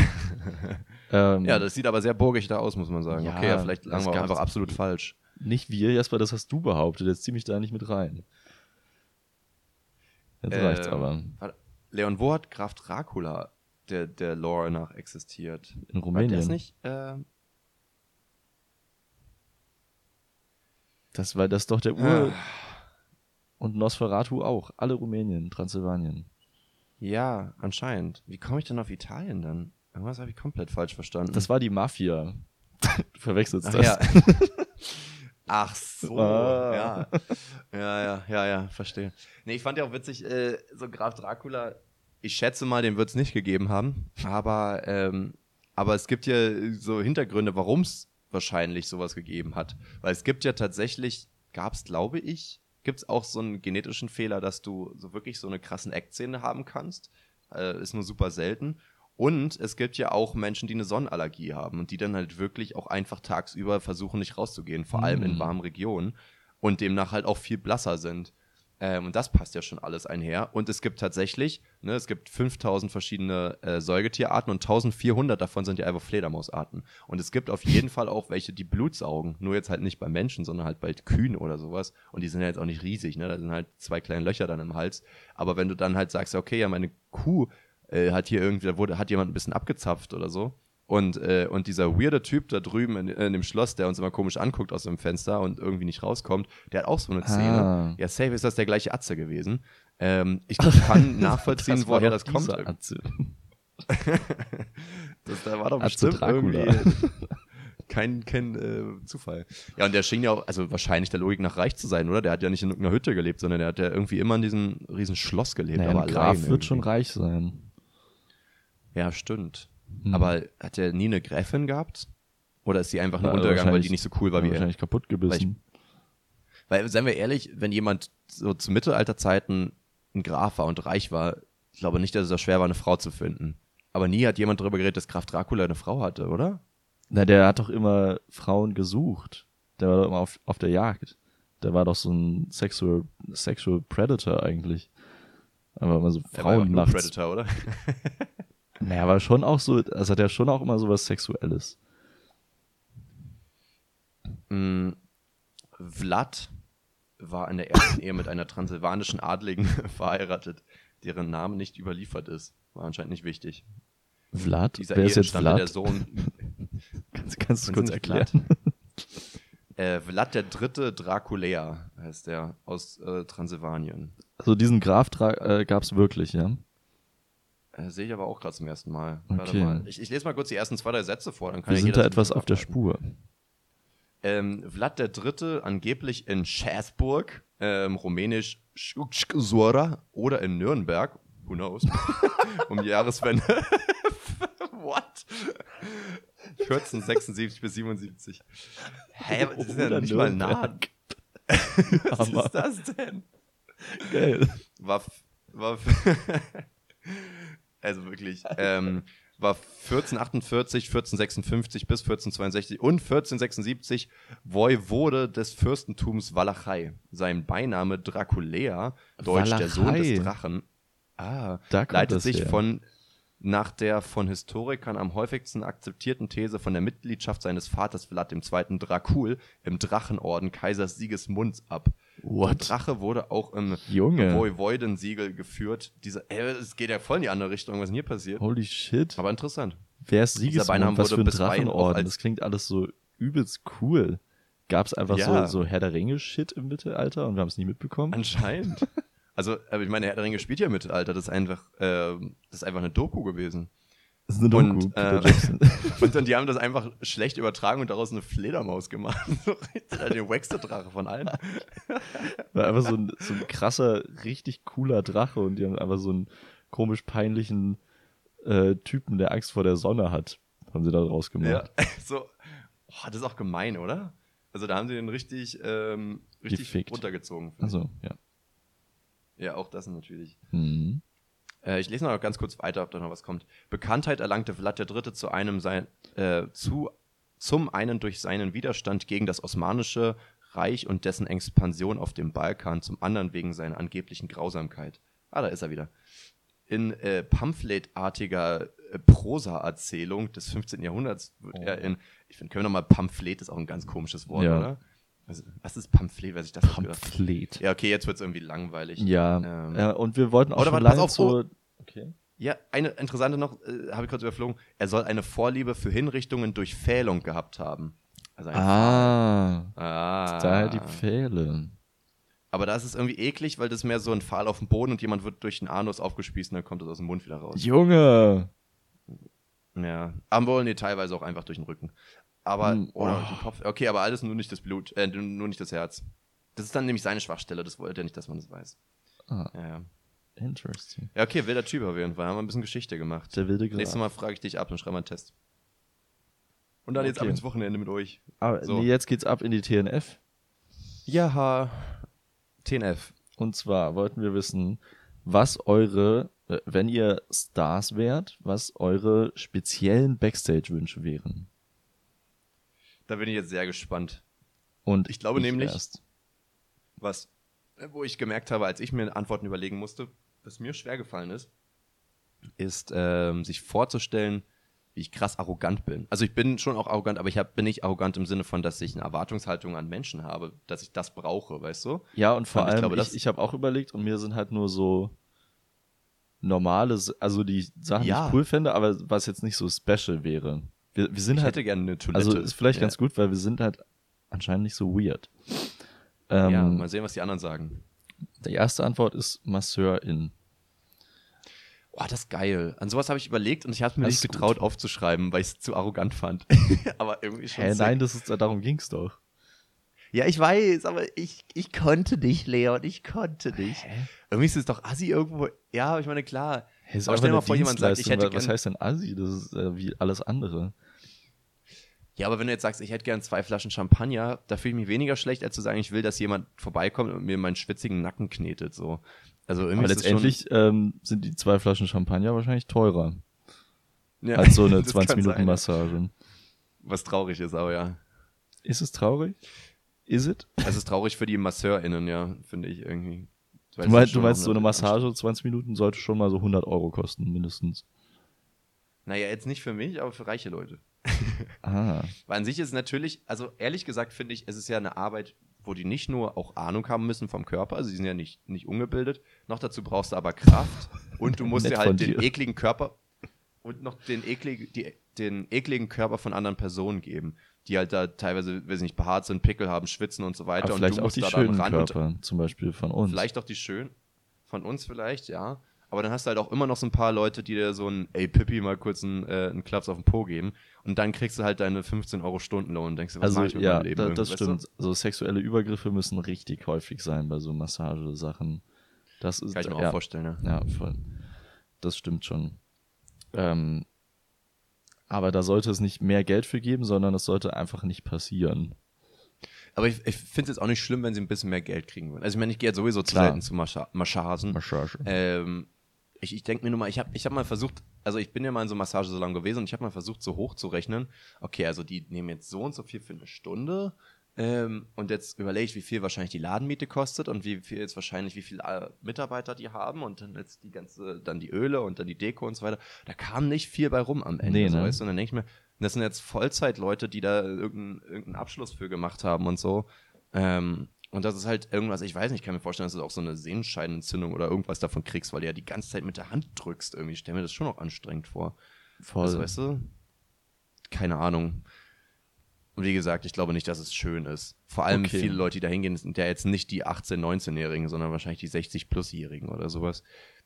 ähm, Ja. ja, das sieht aber sehr burgig da aus, muss man sagen. Ja, okay, ja, vielleicht lagen wir einfach absolut falsch. nicht wir, Jasper, das hast du behauptet. Jetzt zieh mich da nicht mit rein. Jetzt reicht's Ähm, aber. warte, Leon, wo hat Graf Dracula der, der Lore nach existiert? In War Rumänien. das nicht? ähm, Das war das doch der Ah. Und Nosferatu auch. Alle Rumänien, Transsilvanien. Ja, anscheinend. Wie komme ich denn auf Italien dann? Irgendwas habe ich komplett falsch verstanden. Das war die Mafia. Du verwechselst Ach, das. ja. Ach so, Ah. ja. Ja, ja, ja, ja, verstehe. Nee, ich fand ja auch witzig, äh, so Graf Dracula, ich schätze mal, den wird es nicht gegeben haben, aber, ähm, aber es gibt ja so Hintergründe, warum es wahrscheinlich sowas gegeben hat. Weil es gibt ja tatsächlich, gab es, glaube ich, gibt es auch so einen genetischen Fehler, dass du so wirklich so eine krassen Eckzähne haben kannst. Äh, ist nur super selten. Und es gibt ja auch Menschen, die eine Sonnenallergie haben und die dann halt wirklich auch einfach tagsüber versuchen, nicht rauszugehen, vor allem in Mm. warmen Regionen und demnach halt auch viel blasser sind. Ähm, und das passt ja schon alles einher. Und es gibt tatsächlich, ne, es gibt 5000 verschiedene äh, Säugetierarten und 1400 davon sind ja einfach Fledermausarten. Und es gibt auf jeden Fall auch welche, die Blut saugen. Nur jetzt halt nicht bei Menschen, sondern halt bei Kühen oder sowas. Und die sind ja jetzt auch nicht riesig, ne? Da sind halt zwei kleine Löcher dann im Hals. Aber wenn du dann halt sagst, okay, ja, meine Kuh äh, hat hier irgendwie, da wurde, hat jemand ein bisschen abgezapft oder so. Und, äh, und dieser weirde Typ da drüben in, in dem Schloss, der uns immer komisch anguckt aus dem Fenster und irgendwie nicht rauskommt, der hat auch so eine Szene. Ah. Ja, safe ist das der gleiche Atze gewesen. Ähm, ich kann nachvollziehen, war woher das kommt. Atze. Das, da war doch Atze bestimmt Dracula. irgendwie kein, kein äh, Zufall. Ja, und der schien ja auch, also wahrscheinlich der Logik nach reich zu sein, oder? Der hat ja nicht in irgendeiner Hütte gelebt, sondern der hat ja irgendwie immer in diesem riesen Schloss gelebt. Naja, aber Graf wird irgendwie. schon reich sein. Ja, stimmt. Hm. Aber hat er nie eine Gräfin gehabt? Oder ist sie einfach nur Ja, untergegangen, weil die nicht so cool war wie er? wahrscheinlich kaputt gebissen. Weil, seien wir ehrlich, wenn jemand so zu Mittelalterzeiten ein Graf war und reich war, ich glaube nicht, dass es so schwer war, eine Frau zu finden. Aber nie hat jemand darüber geredet, dass Graf Dracula eine Frau hatte, oder? Na, der hat doch immer Frauen gesucht. Der war doch immer auf, auf der Jagd. Der war doch so ein Sexual, Sexual Predator eigentlich. Aber immer so ja Frauen nachts. Predator, oder? Naja, aber schon auch so, also hat er schon auch immer so was Sexuelles. Mm, Vlad war in der ersten Ehe mit einer transsilvanischen Adligen verheiratet, deren Name nicht überliefert ist. War anscheinend nicht wichtig. Vlad? Dieser Wer Ehe ist jetzt entstammte der Vlad? Sohn Kannst, kannst du kurz erklären? äh, Vlad der Dritte Draculea heißt der aus äh, Transsilvanien. Also diesen Graf äh, gab es wirklich, ja? Äh, Sehe ich aber auch gerade zum ersten Mal. Warte Okay. mal. Ich, ich lese mal kurz die ersten zwei, drei Sätze vor, dann kann Wir sind da etwas auf der. Spur. Ähm, Vlad der Dritte angeblich in Schäßburg, ähm, rumänisch Sura oder in Nürnberg, who knows, um Jahreswende. What? 1476 bis 77. Hä, das ist ja nicht mal nah. Was Hammer. ist das denn? Geil. War, war also wirklich, ähm, war 1448, 1456 bis 1462 und 1476 Voivode des Fürstentums Walachei. Sein Beiname Draculea, deutsch der Sohn Walachei. des Drachen, ah, leitet sich her. von nach der von Historikern am häufigsten akzeptierten These von der Mitgliedschaft seines Vaters Vlad II. Dracul im Drachenorden Kaisers Sigismunds ab. What? Der Drache wurde auch im Junge. Voivodensiegel geführt. Dieser, ey, es geht ja voll in die andere Richtung, was denn hier passiert. Holy shit. Aber interessant. Wer ist Sigismund? Beinamen Was für ein Drachenorden? Das klingt alles so übelst cool. Gab es einfach Ja. so, so Herr der Ringe-Shit im Mittelalter und wir haben es nie mitbekommen? Anscheinend. Also, aber ich meine, Herr der Ringe spielt ja im Mittelalter. Das ist einfach, ähm, das ist einfach eine Doku gewesen. Das ist eine Und, Doku. Äh, Jackson. Und dann, die haben das einfach schlecht übertragen und daraus eine Fledermaus gemacht. Den wackste Drache von allen. War einfach so ein, so ein krasser, richtig cooler Drache und die haben einfach so einen komisch peinlichen äh, Typen, der Angst vor der Sonne hat, haben sie da draus gemacht. Ja, so. Oh, das ist auch gemein, oder? Also da haben sie den richtig, ähm, richtig Gefickt. runtergezogen. Also, ja. Ja, auch das natürlich. Mhm. Äh, ich lese noch ganz kurz weiter, ob da noch was kommt. Bekanntheit erlangte Vlad III. zu einem sein, äh, zu, zum einen durch seinen Widerstand gegen das Osmanische Reich und dessen Expansion auf dem Balkan, zum anderen wegen seiner angeblichen Grausamkeit. Ah, da ist er wieder. In äh, pamphletartiger äh, Prosa-Erzählung des 15. Jahrhunderts wird Oh. er in, ich finde, können wir nochmal Pamphlet ist auch ein ganz komisches Wort, Ja. oder? Was, was ist Pamphlet, wer sich das? Pamphlet. Ja, okay, jetzt wird es irgendwie langweilig. Ja. Ähm, ja, und wir wollten auch Oder schon lange auf, so. Okay. Ja, eine interessante noch, äh, habe ich kurz überflogen. Er soll eine Vorliebe für Hinrichtungen durch Pfählung gehabt haben. Also Ah, ah. daher die Pfähle. Aber da ist es irgendwie eklig, weil das ist mehr so ein Pfahl auf dem Boden und jemand wird durch den Anus aufgespießt und dann kommt es aus dem Mund wieder raus. Junge! Ja. Aber nee, teilweise auch einfach durch den Rücken. Aber, Hm, oder oh. den Kopf. Okay, aber alles nur nicht das Blut, äh, nur nicht das Herz. Das ist dann nämlich seine Schwachstelle, das wollte er nicht, dass man das weiß. Ah, Ja, ja. interesting. Ja, okay, wilder Typ auf jeden Fall. Haben wir ein bisschen Geschichte gemacht. Der wilde Graf. Nächstes Mal frage ich dich ab und schreibe mal einen Test. Und dann jetzt ab Okay. ins Wochenende mit euch. Aber So. nee, jetzt geht's ab in die TNF. Ja, TNF. Und zwar wollten wir wissen, was eure, äh, wenn ihr Stars wärt, was eure speziellen Backstage-Wünsche wären. Da bin ich jetzt sehr gespannt. Und Ich glaube nämlich- Erst. Was, wo ich gemerkt habe, als ich mir Antworten überlegen musste, was mir schwer gefallen ist, ist, ähm, sich vorzustellen, wie ich krass arrogant bin. Also ich bin schon auch arrogant, aber ich hab, bin nicht arrogant im Sinne von, dass ich eine Erwartungshaltung an Menschen habe, dass ich das brauche, weißt du? Ja, und vor Und ich allem, glaube, ich, ich, habe auch überlegt und mir sind halt nur so normale, also die Sachen, die Ja. ich cool fände, aber was jetzt nicht so special wäre. Wir, wir sind Ich halt, hätte gerne eine Toilette. also ist vielleicht ja. ganz gut, weil wir sind halt anscheinend nicht so weird. Ähm, Ja, mal sehen, was die anderen sagen. Die erste Antwort ist Masseurin. Oh, das ist geil. An sowas habe ich überlegt und ich habe mir Das nicht getraut aufzuschreiben, weil ich es zu arrogant fand. aber irgendwie schon. Hä, sick. nein, das ist, darum ging's doch. Ja, ich weiß, aber ich, ich konnte nicht, Leon, ich konnte nicht. Irgendwie ist es doch assi irgendwo. Ja, aber ich meine, klar. Hey, Aber stell dir mal vor, jemand sagt, ich hätte Was heißt denn Assi? Das ist äh, wie alles andere. Ja, aber wenn du jetzt sagst, ich hätte gern zwei Flaschen Champagner, da fühle ich mich weniger schlecht, als zu sagen, ich will, dass jemand vorbeikommt und mir meinen schwitzigen Nacken knetet. So. Also irgendwie Aber letztendlich ähm, sind die zwei Flaschen Champagner wahrscheinlich teurer ja, als so eine das kann 20-Minuten-Massage. sein, Was traurig ist, aber ja. Ist es traurig? Is it? Es ist traurig für die MasseurInnen, ja, finde ich irgendwie. Du meinst, du meinst so eine Massage 20 Minuten sollte schon mal so 100 Euro kosten, mindestens. Naja, jetzt nicht für mich, aber für reiche Leute. Ah. Weil an sich ist es natürlich, also ehrlich gesagt finde ich, es ist ja eine Arbeit, wo die nicht nur auch Ahnung haben müssen vom Körper, also sie sind ja nicht, nicht ungebildet, noch dazu brauchst du aber Kraft und du musst dir halt den dir. ekligen Körper und noch den, eklig, die, den ekligen Körper von anderen Personen geben, die halt da teilweise, weiß ich nicht, behaart sind, Pickel haben, schwitzen und so weiter. Aber und vielleicht auch die schönen Körper, zum Beispiel von uns. Vielleicht auch die schön. Von uns vielleicht, ja. Aber dann hast du halt auch immer noch so ein paar Leute, die dir so ein, ey Pippi, mal kurz einen, äh, einen Klaps auf den Po geben. Und dann kriegst du halt deine 15 Euro Stundenlohn und denkst dir, was also mach ich mit ja, meinem Leben? da, das weißt du? stimmt. So sexuelle Übergriffe müssen richtig häufig sein bei so Massagesachen. Das ist Kann ich mir ja, auch vorstellen, ja. Ja, voll. Das stimmt schon. Ähm, aber da sollte es nicht mehr Geld für geben, sondern es sollte einfach nicht passieren. Aber ich, ich finde es jetzt auch nicht schlimm, wenn sie ein bisschen mehr Geld kriegen würden. Also ich meine, ich gehe jetzt sowieso zu selten zu Massagen. Massage. Ähm, ich ich denke mir nur mal, ich habe ich hab mal versucht, also ich bin ja mal in so Massagesalon gewesen und ich habe mal versucht, so hoch zu rechnen. Okay, also die nehmen jetzt so und so viel für eine Stunde. Ähm, und jetzt überlege ich, wie viel wahrscheinlich die Ladenmiete kostet und wie viel jetzt wahrscheinlich, wie viele äh, Mitarbeiter die haben und dann jetzt die ganze, dann die Öle und dann die Deko und so weiter. Da kam nicht viel bei rum am Ende. Nee, so, ne? weißt du? Und dann denke ich mir, das sind jetzt Vollzeitleute, die da irgendeinen irgendeinen Abschluss für gemacht haben und so. Ähm, und das ist halt irgendwas, ich weiß nicht, ich kann mir vorstellen, dass du auch so eine Sehenscheidenentzündung oder irgendwas davon kriegst, weil du ja die ganze Zeit mit der Hand drückst. Irgendwie Ich stell mir das schon auch anstrengend vor. Voll. Also, weißt du? Keine Ahnung. Und wie gesagt, ich glaube nicht, dass es schön ist. Vor allem Okay. viele Leute, die da hingehen, sind ja jetzt nicht die 18-, 19-Jährigen, sondern wahrscheinlich die 60-Plus-Jährigen oder sowas.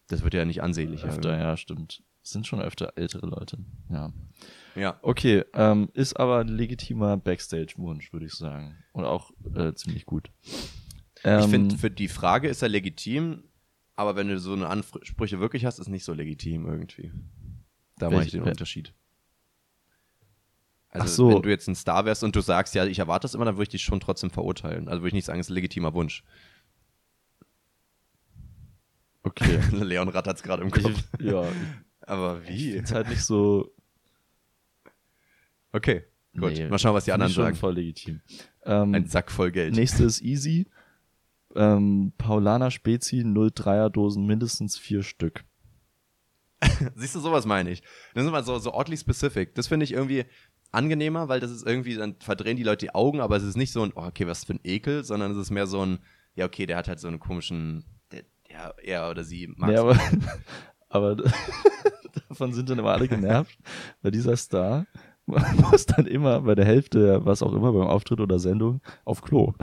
Das wird ja nicht ansehnlich. öfter, ja, stimmt. Es sind schon öfter ältere Leute. Ja. Ja. Okay, ähm, ist aber ein legitimer Backstage-Wunsch, würde ich sagen. Und auch äh, ziemlich gut. Ähm, Ich finde, für die Frage ist er legitim, aber wenn du so eine Ansprüche wirklich hast, ist nicht so legitim irgendwie. Da mache ich den Unterschied. Also, Ach so. wenn du jetzt ein Star wärst und du sagst, ja, ich erwarte das immer, dann würde ich dich schon trotzdem verurteilen. Also würde ich nicht sagen, es ist ein legitimer Wunsch. okay. Leon rattert es gerade im ich, Kopf. ja, Aber ich wie? es halt nicht so. Okay, gut. Nee, Mal schauen, was die anderen ich schon sagen. voll legitim. Ähm, Ein Sack voll Geld. nächste ist easy. Ähm, Paulaner Spezi 03er Dosen mindestens vier Stück. Siehst du, sowas meine ich. Das ist immer so, so oddly specific. Das finde ich irgendwie angenehmer, weil das ist irgendwie, dann verdrehen die Leute die Augen, aber es ist nicht so ein, oh, okay, was für ein Ekel, sondern es ist mehr so ein, ja, okay, der hat halt so einen komischen, der, ja, er oder sie mag Nee, aber, aber davon sind dann immer alle genervt, weil dieser Star muss dann immer bei der Hälfte, was auch immer, beim Auftritt oder Sendung, auf Klo.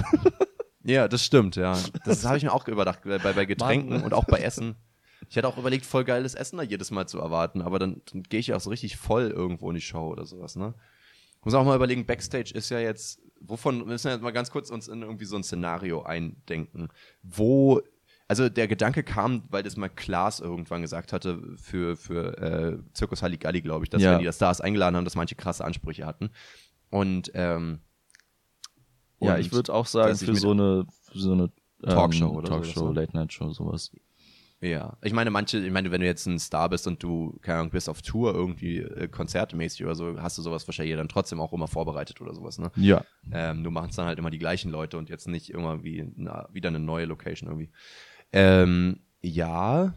Ja, das stimmt, ja. Das habe ich mir auch überdacht, bei, bei Getränken Mann. und auch bei Essen. Ich hätte auch überlegt, voll geiles Essen da jedes Mal zu erwarten, aber dann, dann gehe ich ja auch so richtig voll irgendwo in die Show oder sowas, ne? Muss auch mal überlegen, Backstage ist ja jetzt, wovon, wir müssen ja jetzt mal ganz kurz uns in irgendwie so ein Szenario eindenken, wo, also der Gedanke kam, weil das mal Klaas irgendwann gesagt hatte für, für äh, Zirkus Halligalli, glaube ich, dass Ja. wenn die das Stars eingeladen haben, dass manche krasse Ansprüche hatten. Und, ähm, Ja, und ich würde auch sagen, für so eine, für so eine ähm, Talkshow oder Talkshow, ne? Late-Night-Show, sowas. Ja, ich meine, manche, ich meine, wenn du jetzt ein Star bist und du, keine Ahnung, bist auf Tour irgendwie äh, konzertmäßig oder so, hast du sowas wahrscheinlich dann trotzdem auch immer vorbereitet oder sowas, ne? Ja. Ähm, du machst dann halt immer die gleichen Leute und jetzt nicht irgendwie na, wieder eine neue Location irgendwie. Ähm, ja.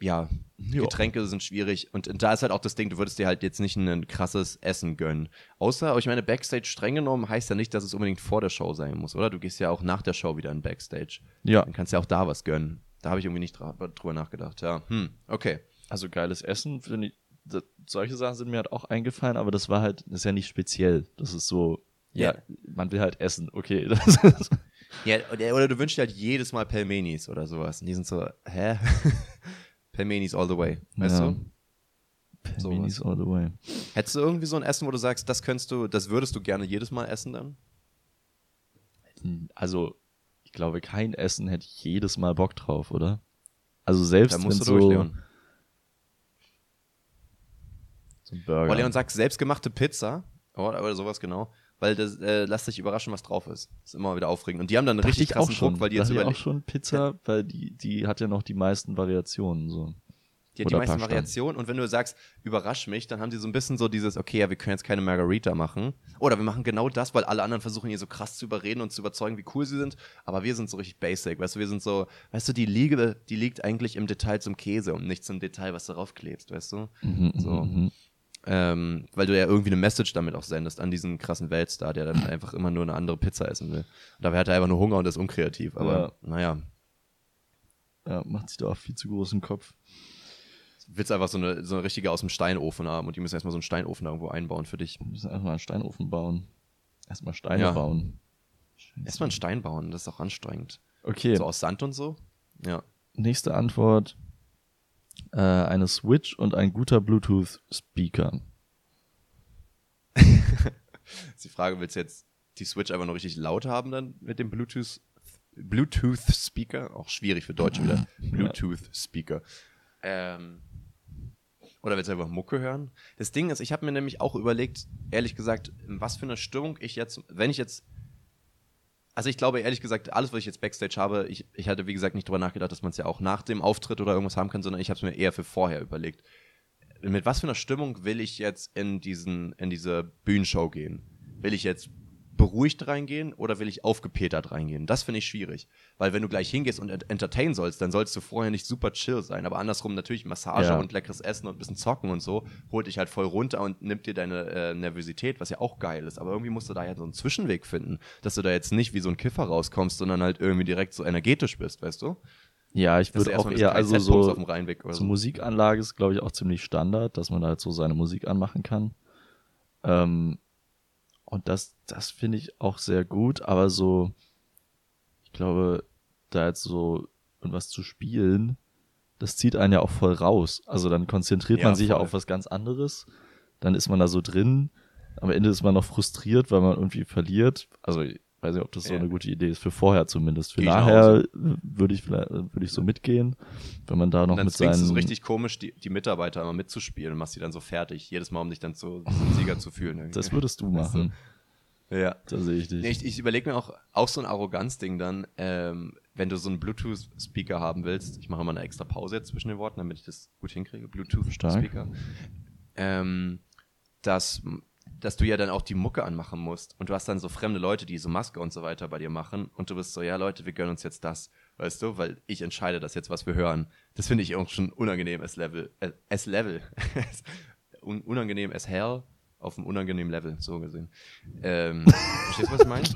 Ja, Ja. Getränke sind schwierig und da ist halt auch das Ding, du würdest dir halt jetzt nicht ein krasses Essen gönnen. Außer, aber ich meine, Backstage streng genommen heißt ja nicht, dass es unbedingt vor der Show sein muss, oder? Du gehst ja auch nach der Show wieder in Backstage. Ja. Dann kannst du ja auch da was gönnen. Da habe ich irgendwie nicht drüber nachgedacht. Ja, hm, okay. Also geiles Essen, finde ich. Das, solche Sachen sind mir halt auch eingefallen, aber das war halt, das ist ja nicht speziell. Das ist so, ja, Ja. man will halt essen, okay. Das ist, Ja, oder, oder du wünschst dir halt jedes Mal Pelmenis oder sowas. Und die sind so, hä? Pelmenis all the way. Weißt Ja. du? Pelmenis all the way. Hättest du irgendwie so ein Essen, wo du sagst, das könntest du, das würdest du gerne jedes Mal essen dann? Also, ich glaube, kein Essen hätte ich jedes Mal Bock drauf, oder? Also selbst Da wenn musst du so, durch, Leon. so ein Burger. Weil Leon sagt, selbstgemachte Pizza oder, oder sowas genau, weil das äh, lasst dich überraschen, was drauf ist. Das ist immer wieder aufregend. Und die haben dann einen richtig krassen schon, Druck, weil die jetzt ich auch überlegen. schon Pizza, weil die, die hat ja noch die meisten Variationen, so. Die hat die Oder meisten Pasta. Variationen und wenn du sagst, überrasch mich, dann haben die so ein bisschen so dieses, okay, ja, wir können jetzt keine Margarita machen. Oder wir machen genau das, weil alle anderen versuchen hier so krass zu überreden und zu überzeugen, wie cool sie sind. Aber wir sind so richtig basic, weißt du, wir sind so, weißt du, die Liebe, die liegt eigentlich im Detail zum Käse und nicht zum Detail, was darauf klebst, weißt du? Mhm, So. mhm. Ähm, weil du ja irgendwie eine Message damit auch sendest an diesen krassen Weltstar, der dann einfach immer nur eine andere Pizza essen will. Und dabei hat er einfach nur Hunger und ist unkreativ. Aber Ja. naja, Ja, macht sich da auch viel zu großen Kopf. willst einfach so eine, so eine richtige aus dem Steinofen haben und die müssen erstmal so einen Steinofen da irgendwo einbauen für dich. Wir müssen erstmal einen Steinofen bauen. Erstmal Steine Ja. bauen. Erstmal einen Stein bauen, das ist auch anstrengend. Okay, So aus Sand und so? Ja. nächste Antwort. Äh, eine Switch und ein guter Bluetooth-Speaker. Ist die Frage, willst du jetzt die Switch einfach nur richtig laut haben dann mit dem Bluetooth Bluetooth Speaker? Auch schwierig für Deutsche wieder. Bluetooth Speaker. Ähm, oder willst du einfach Mucke hören? Das Ding ist, ich habe mir nämlich auch überlegt, ehrlich gesagt, in was für eine Stimmung ich jetzt, wenn ich jetzt also ich glaube ehrlich gesagt, alles, was ich jetzt Backstage habe, ich, ich hatte wie gesagt nicht drüber nachgedacht, dass man es ja auch nach dem Auftritt oder irgendwas haben kann, sondern ich habe es mir eher für vorher überlegt. Mit was für einer Stimmung will ich jetzt in diesen, in diese Bühnenshow gehen? Will ich jetzt beruhigt reingehen oder will ich aufgepetert reingehen? Das finde ich schwierig. Weil wenn du gleich hingehst und ent- entertain sollst, dann sollst du vorher nicht super chill sein. Aber andersrum natürlich Massage Ja. und leckeres Essen und ein bisschen zocken und so, holt dich halt voll runter und nimmt dir deine äh, Nervosität, was ja auch geil ist. Aber irgendwie musst du da ja so einen Zwischenweg finden, dass du da jetzt nicht wie so ein Kiffer rauskommst, sondern halt irgendwie direkt so energetisch bist, weißt du? Ja, ich würde auch eher, also so, auf dem Rheinweg so. Musikanlage ist, glaube ich, auch ziemlich Standard, dass man da halt so seine Musik anmachen kann. Ähm, und das, das finde ich auch sehr gut, aber so, ich glaube, da jetzt so irgendwas zu spielen, das zieht einen ja auch voll raus. Also dann konzentriert Ja, man sich ja auf was ganz anderes, dann ist man da so drin, am Ende ist man noch frustriert, weil man irgendwie verliert. Also weiß nicht, ob das so eine gute Idee ist, für vorher zumindest. Für Geh ich nach nachher würde ich vielleicht, würde ich so mitgehen, wenn man da noch Und dann mit zwingst seinen du so richtig komisch, die, die Mitarbeiter immer mitzuspielen und machst die dann so fertig, jedes Mal, um dich dann zu, zum Sieger zu fühlen. irgendwie. Das würdest du Weißt du? machen. Ja. Da sehe ich dich. Nee, ich ich überlege mir auch, auch so ein Arroganzding dann, ähm, wenn du so einen Bluetooth-Speaker haben willst, ich mache mal eine extra Pause jetzt zwischen den Worten, damit ich das gut hinkriege, Bluetooth-Speaker, ähm, dass, dass du ja dann auch die Mucke anmachen musst und du hast dann so fremde Leute, die so Maske und so weiter bei dir machen und du bist so, ja Leute, wir gönnen uns jetzt das, weißt du, weil ich entscheide das jetzt, was wir hören. Das finde ich auch schon unangenehm, as Level, äh, as Level, Un unangenehm as hell, auf einem unangenehmen Level, so gesehen. Ähm, verstehst du, was ich meine?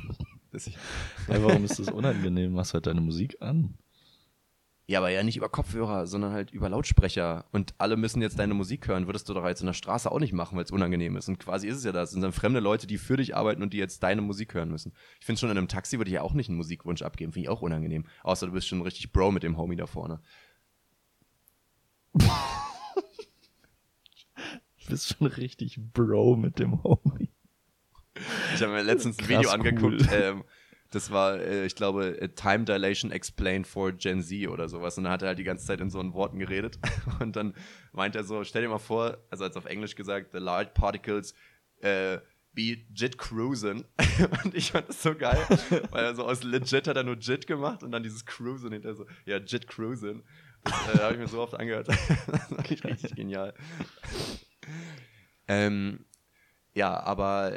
Ja, warum ist das unangenehm? Machst halt deine Musik an. Ja, aber ja nicht über Kopfhörer, sondern halt über Lautsprecher. Und alle müssen jetzt deine Musik hören. Würdest du doch jetzt in der Straße auch nicht machen, weil es unangenehm ist. Und quasi ist es ja das. Es sind dann fremde Leute, die für dich arbeiten und die jetzt deine Musik hören müssen. Ich finde schon, in einem Taxi würde ich ja auch nicht einen Musikwunsch abgeben. Finde ich auch unangenehm. Außer du bist schon richtig Bro mit dem Homie da vorne. Du bist schon richtig Bro mit dem Homie. Ich habe mir letztens ein Video cool. angeguckt. Ähm, das war, äh, ich glaube, äh, Time Dilation Explained for Gen Z oder sowas. Und dann hat er halt die ganze Zeit in so Worten geredet. Und dann meint er so, stell dir mal vor, also als auf Englisch gesagt, the large particles äh, be jit cruising. Und ich fand das so geil, weil er so aus legit hat er nur jit gemacht und dann dieses cruising hinter so, ja, jit cruising. Das äh, habe ich mir so oft angehört. das ich richtig genial. Ähm, ja, aber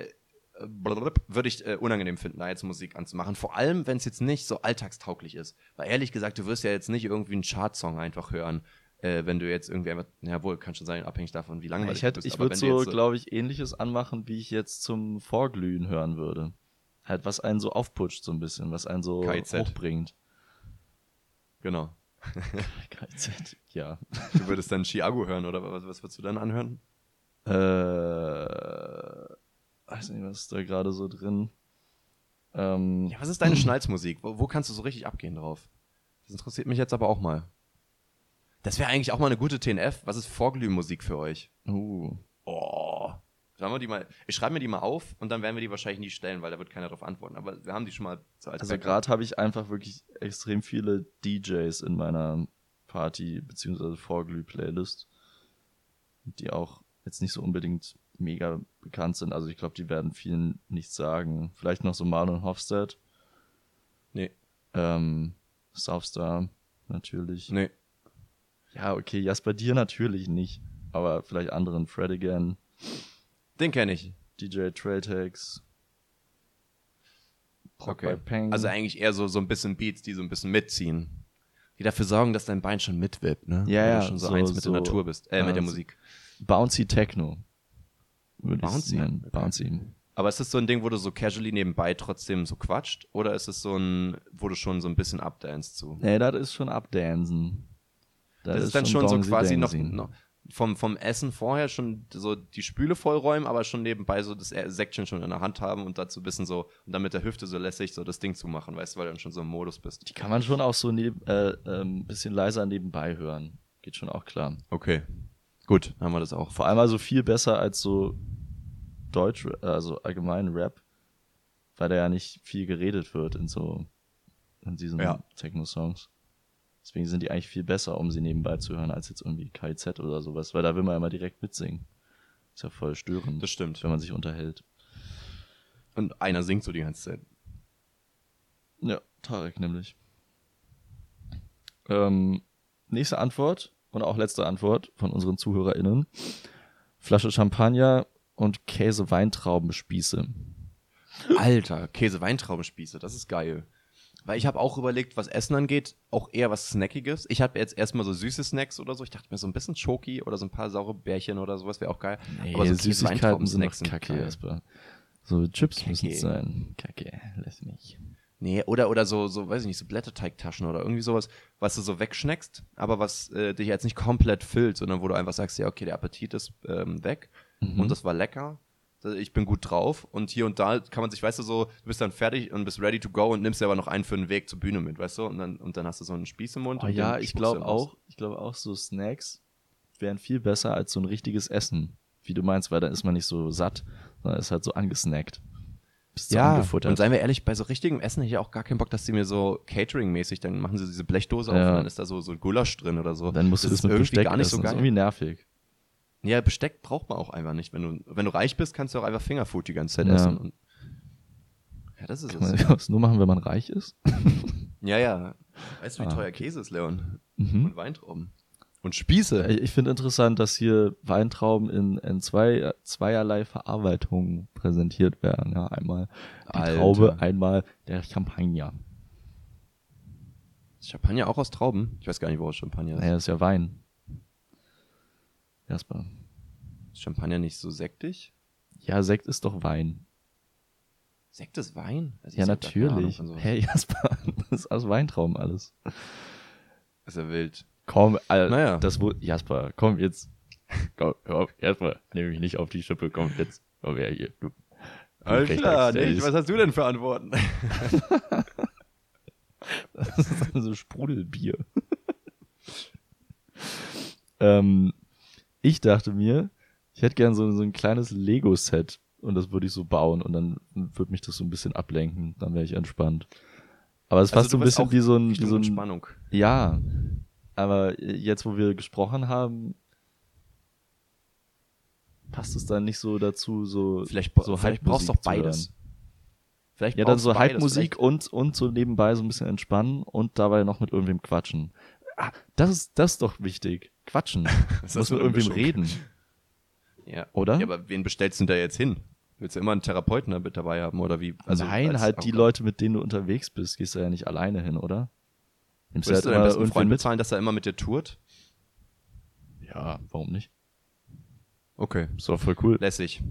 würde ich äh, unangenehm finden, da jetzt Musik anzumachen. Vor allem, wenn es jetzt nicht so alltagstauglich ist. Weil ehrlich gesagt, du wirst ja jetzt nicht irgendwie einen Chartsong einfach hören, äh, wenn du jetzt irgendwie einfach, ja wohl, kann schon sein, abhängig davon, wie langweilig Ich, hätte, du bist. ich würde so, glaube ich, ähnliches anmachen, wie ich jetzt zum Vorglühen hören würde. Halt, was einen so aufputscht so ein bisschen, was einen so KIZ. hochbringt. Genau. KZ, ja. Du würdest dann Chiago hören, oder was, was würdest du dann anhören? Äh, weiß nicht, was ist da gerade so drin? Ähm, Ja, was ist deine Schnalzmusik? Wo, wo kannst du so richtig abgehen drauf? Das interessiert mich jetzt aber auch mal. Das wäre eigentlich auch mal eine gute TNF. Was ist Vorglühmusik für euch? Uh. Oh. Sollen wir die mal, ich schreibe mir die mal auf und dann werden wir die wahrscheinlich nie stellen, weil da wird keiner drauf antworten. Aber wir haben die schon mal so als Also gerade habe ich einfach wirklich extrem viele DJs in meiner Party- bzw. Vorglüh-Playlist, die auch jetzt nicht so unbedingt mega bekannt sind. Also ich glaube, die werden vielen nichts sagen. Vielleicht noch so Marlon Hofstad, Nee, ähm, Southstar natürlich. nee. Ja, okay, Jasper dir natürlich nicht, aber vielleicht anderen. Fred Again, Den kenne ich. DJ Trailtex, Okay. Also eigentlich eher so, so ein bisschen Beats, die so ein bisschen mitziehen. Die dafür sorgen, dass dein Bein schon mitwippt, ne? Ja, Weil ja, du schon so, so- eins mit so- der Natur bist, äh, mit der Musik. Bouncy Techno. Würde ich Bouncy? nennen. Okay. Bouncy. Aber ist das so ein Ding, wo du so casually nebenbei trotzdem so quatscht? Oder ist es so ein, wo du schon so ein bisschen updanst zu? Nee, das ist schon Abdansen. Das, ist dann schon so Dongsi quasi noch, noch vom, vom Essen vorher schon so die Spüle vollräumen, aber schon nebenbei so das Säckchen schon in der Hand haben und dazu ein bisschen so, und dann mit der Hüfte so lässig so das Ding zu machen, weißt du, weil du dann schon so im Modus bist. Die kann man schon auch so neben, äh, ein bisschen leiser nebenbei hören. Geht schon auch klar. Okay. Gut, dann haben wir das auch. Vor allem also viel besser als so Deutsch, also allgemein Rap, weil da ja nicht viel geredet wird in so, in diesen Ja. Techno-Songs. Deswegen sind die eigentlich viel besser, um sie nebenbei zu hören, als jetzt irgendwie KIZ oder sowas, weil da will man ja immer direkt mitsingen. Ist ja voll störend, Das stimmt. wenn man sich unterhält. Und einer singt so die ganze Zeit. Ja, Tarek nämlich. Ähm, nächste Antwort und auch letzte Antwort von unseren ZuhörerInnen. Flasche Champagner und Käse-Weintraubenspieße. Alter, Käse-Weintraubenspieße, das ist geil. Weil ich habe auch überlegt, was Essen angeht, auch eher was Snackiges. Ich habe jetzt erstmal so süße Snacks oder so. Ich dachte mir so ein bisschen Schoki oder so ein paar saure Bärchen oder sowas wäre auch geil. Aber so Süßigkeiten sind noch kacke. Jasper. So Chips Kacke. müssen es sein. Kacke, lass mich. Nee, oder, oder so, so, weiß ich nicht, so Blätterteigtaschen oder irgendwie sowas, was du so wegschnackst, aber was äh, dich jetzt nicht komplett füllt, sondern wo du einfach sagst, ja, okay, der Appetit ist ähm, weg Mhm. und das war lecker. Ich bin gut drauf und hier und da kann man sich, weißt du, so, du bist dann fertig und bist ready to go und nimmst dir aber noch einen für den Weg zur Bühne mit, weißt du, und dann, und dann hast du so einen Spieß im Mund. Oh ja, ich glaube auch, ich glaube auch so Snacks wären viel besser als so ein richtiges Essen. Wie du meinst, weil dann ist man nicht so satt, sondern ist halt so angesnackt. Bist so Ja, angefuttert. und seien wir ehrlich, bei so richtigem Essen hätte ich auch gar keinen Bock, dass die mir so Catering-mäßig, dann machen sie diese Blechdose auf Ja. und dann ist da so, so ein Gulasch drin oder so. dann musst du das, ist mit irgendwie Besteck gar nicht so essen. Das ist geil. irgendwie nervig. Ja, Besteck braucht man auch einfach nicht. Wenn du, wenn du reich bist, kannst du auch einfach Fingerfood die ganze Zeit Ja. essen. Und ja, das ist Kann man es. das nur machen, wenn man reich ist? Ja, ja. Weißt du, wie Ah, teuer Käse ist, Leon? Mhm. Und Weintrauben. Und Spieße. Ich finde interessant, dass hier Weintrauben in, in zwei, zweierlei Verarbeitung präsentiert werden. Ja, einmal die Alter. Traube, einmal der Champagner. Ist Champagner auch aus Trauben? Ich weiß gar nicht, woraus Champagner ist. Naja, ist ja Wein. Jasper. Ist Champagner nicht so sektig? Ja, Sekt ist doch Wein. Sekt ist Wein? Also Ja, natürlich. Hey, Jasper, das ist aus Weintrauben alles. Ist ja wild. Komm, Alter, Naja. das wo, Jasper, komm jetzt. Komm, komm, Jasper, nehme mich nicht auf die Schippe, komm jetzt. Komm her hier. Du, Alles klar, nicht. Was hast du denn für Antworten? Das ist so Sprudelbier. ähm, ich dachte mir, ich hätte gern so, so ein kleines Lego-Set und das würde ich so bauen und dann würde mich das so ein bisschen ablenken, dann wäre ich entspannt. Aber es ist fast so Also ein bisschen wie so ein, wie so ein Entspannung. Ja, aber jetzt, wo wir gesprochen haben, passt es dann nicht so dazu, so, Vielleicht, so vielleicht brauchst du doch hören. beides. Vielleicht Ja, dann so. Hype-Musik und, und so nebenbei so ein bisschen entspannen und dabei noch mit irgendwem quatschen. Ah, das ist, das ist doch wichtig. Quatschen. Das Du musst ist mit irgendwem Mischung. reden. Ja. Oder? Ja, aber wen bestellst du denn da jetzt hin? Willst du immer einen Therapeuten da mit dabei haben oder wie? Also Nein, halt die. Leute, mit denen du unterwegs bist, gehst du ja nicht alleine hin, oder? Nimmst Würdest du deinen besten Freund bezahlen, dass er immer mit dir tourt? Ja, warum nicht? Okay. Ist doch voll cool. Lässig.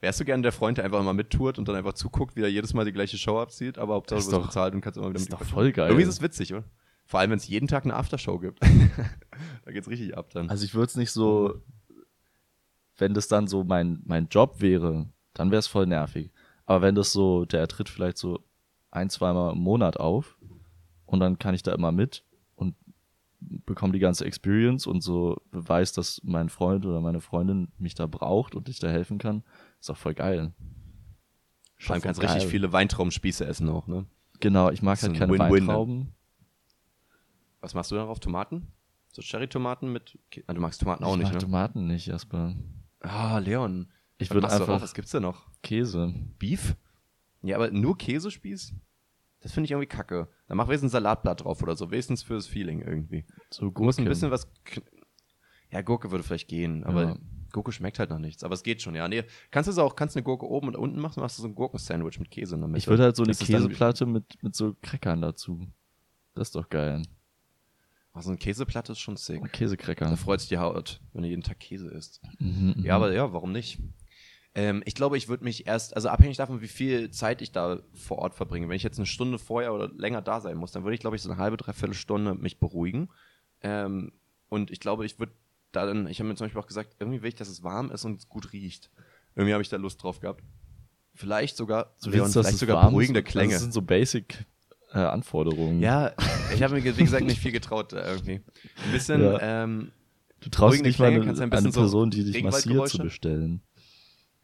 Wärst du gerne der Freund, der einfach immer mittourt und dann einfach zuguckt, wie er jedes Mal die gleiche Show abzieht, aber Hauptsache Das du ist doch- bezahlt und kannst immer wieder ist mit ihm doch voll geil. Irgendwie ist es witzig, oder? Vor allem, wenn es jeden Tag eine Aftershow gibt. da geht's richtig ab dann. Also ich würde es nicht so, wenn das dann so mein, mein Job wäre, dann wäre es voll nervig. Aber wenn das so, der tritt vielleicht so ein, zweimal im Monat auf und dann kann ich da immer mit und bekomme die ganze Experience und so weiß, dass mein Freund oder meine Freundin mich da braucht und ich da helfen kann. Ist auch voll geil. Vor allem kannst du richtig viele Weintraubenspieße essen auch, ne? Genau, ich mag halt keine ne? Weintrauben. Was machst du darauf? Tomaten? So Cherry-Tomaten mit. Ah, du magst Tomaten auch ich nicht, mag ne? Tomaten nicht, Jasper. Ah, Leon. Ich würde einfach? Was gibt's denn noch? Käse. Beef? Ja, aber nur Käsespieß? Das finde ich irgendwie kacke. Dann mach wenigstens ein Salatblatt drauf oder so. Wenigstens fürs Feeling irgendwie. So Du musst ein Gurke. bisschen was. Ja, Gurke würde vielleicht gehen, aber Ja. Gurke schmeckt halt noch nichts. Aber es geht schon, ja. Nee, kannst du es auch, kannst eine Gurke oben und unten machen, machst du so ein Gurkensandwich mit Käse in der Mitte. Ich würde halt so eine Das Käseplatte mit, mit so Crackern dazu. Das ist doch geil. So eine Käseplatte ist schon sick. Da Käsecracker. freut sich die Haut, wenn du jeden Tag Käse isst. Mhm, Ja, aber ja, warum nicht? Ähm, ich glaube, ich würde mich erst, also abhängig davon, wie viel Zeit ich da vor Ort verbringe. Wenn ich jetzt eine Stunde vorher oder länger da sein muss, dann würde ich, glaube ich, so eine halbe, dreiviertel Stunde mich beruhigen. Ähm, und ich glaube, ich würde da dann, ich habe mir zum Beispiel auch gesagt, irgendwie will ich, dass es warm ist und es gut riecht. Irgendwie habe ich da Lust drauf gehabt. Vielleicht sogar, Du Leon, vielleicht sogar beruhigende Das Klänge. sind so basic äh, Anforderungen. Ja, ich habe mir, wie gesagt, nicht viel getraut da irgendwie. Ein bisschen, Ja. ähm, Du traust dich mal eine, eine bisschen so Person, die dich massiert, zu bestellen.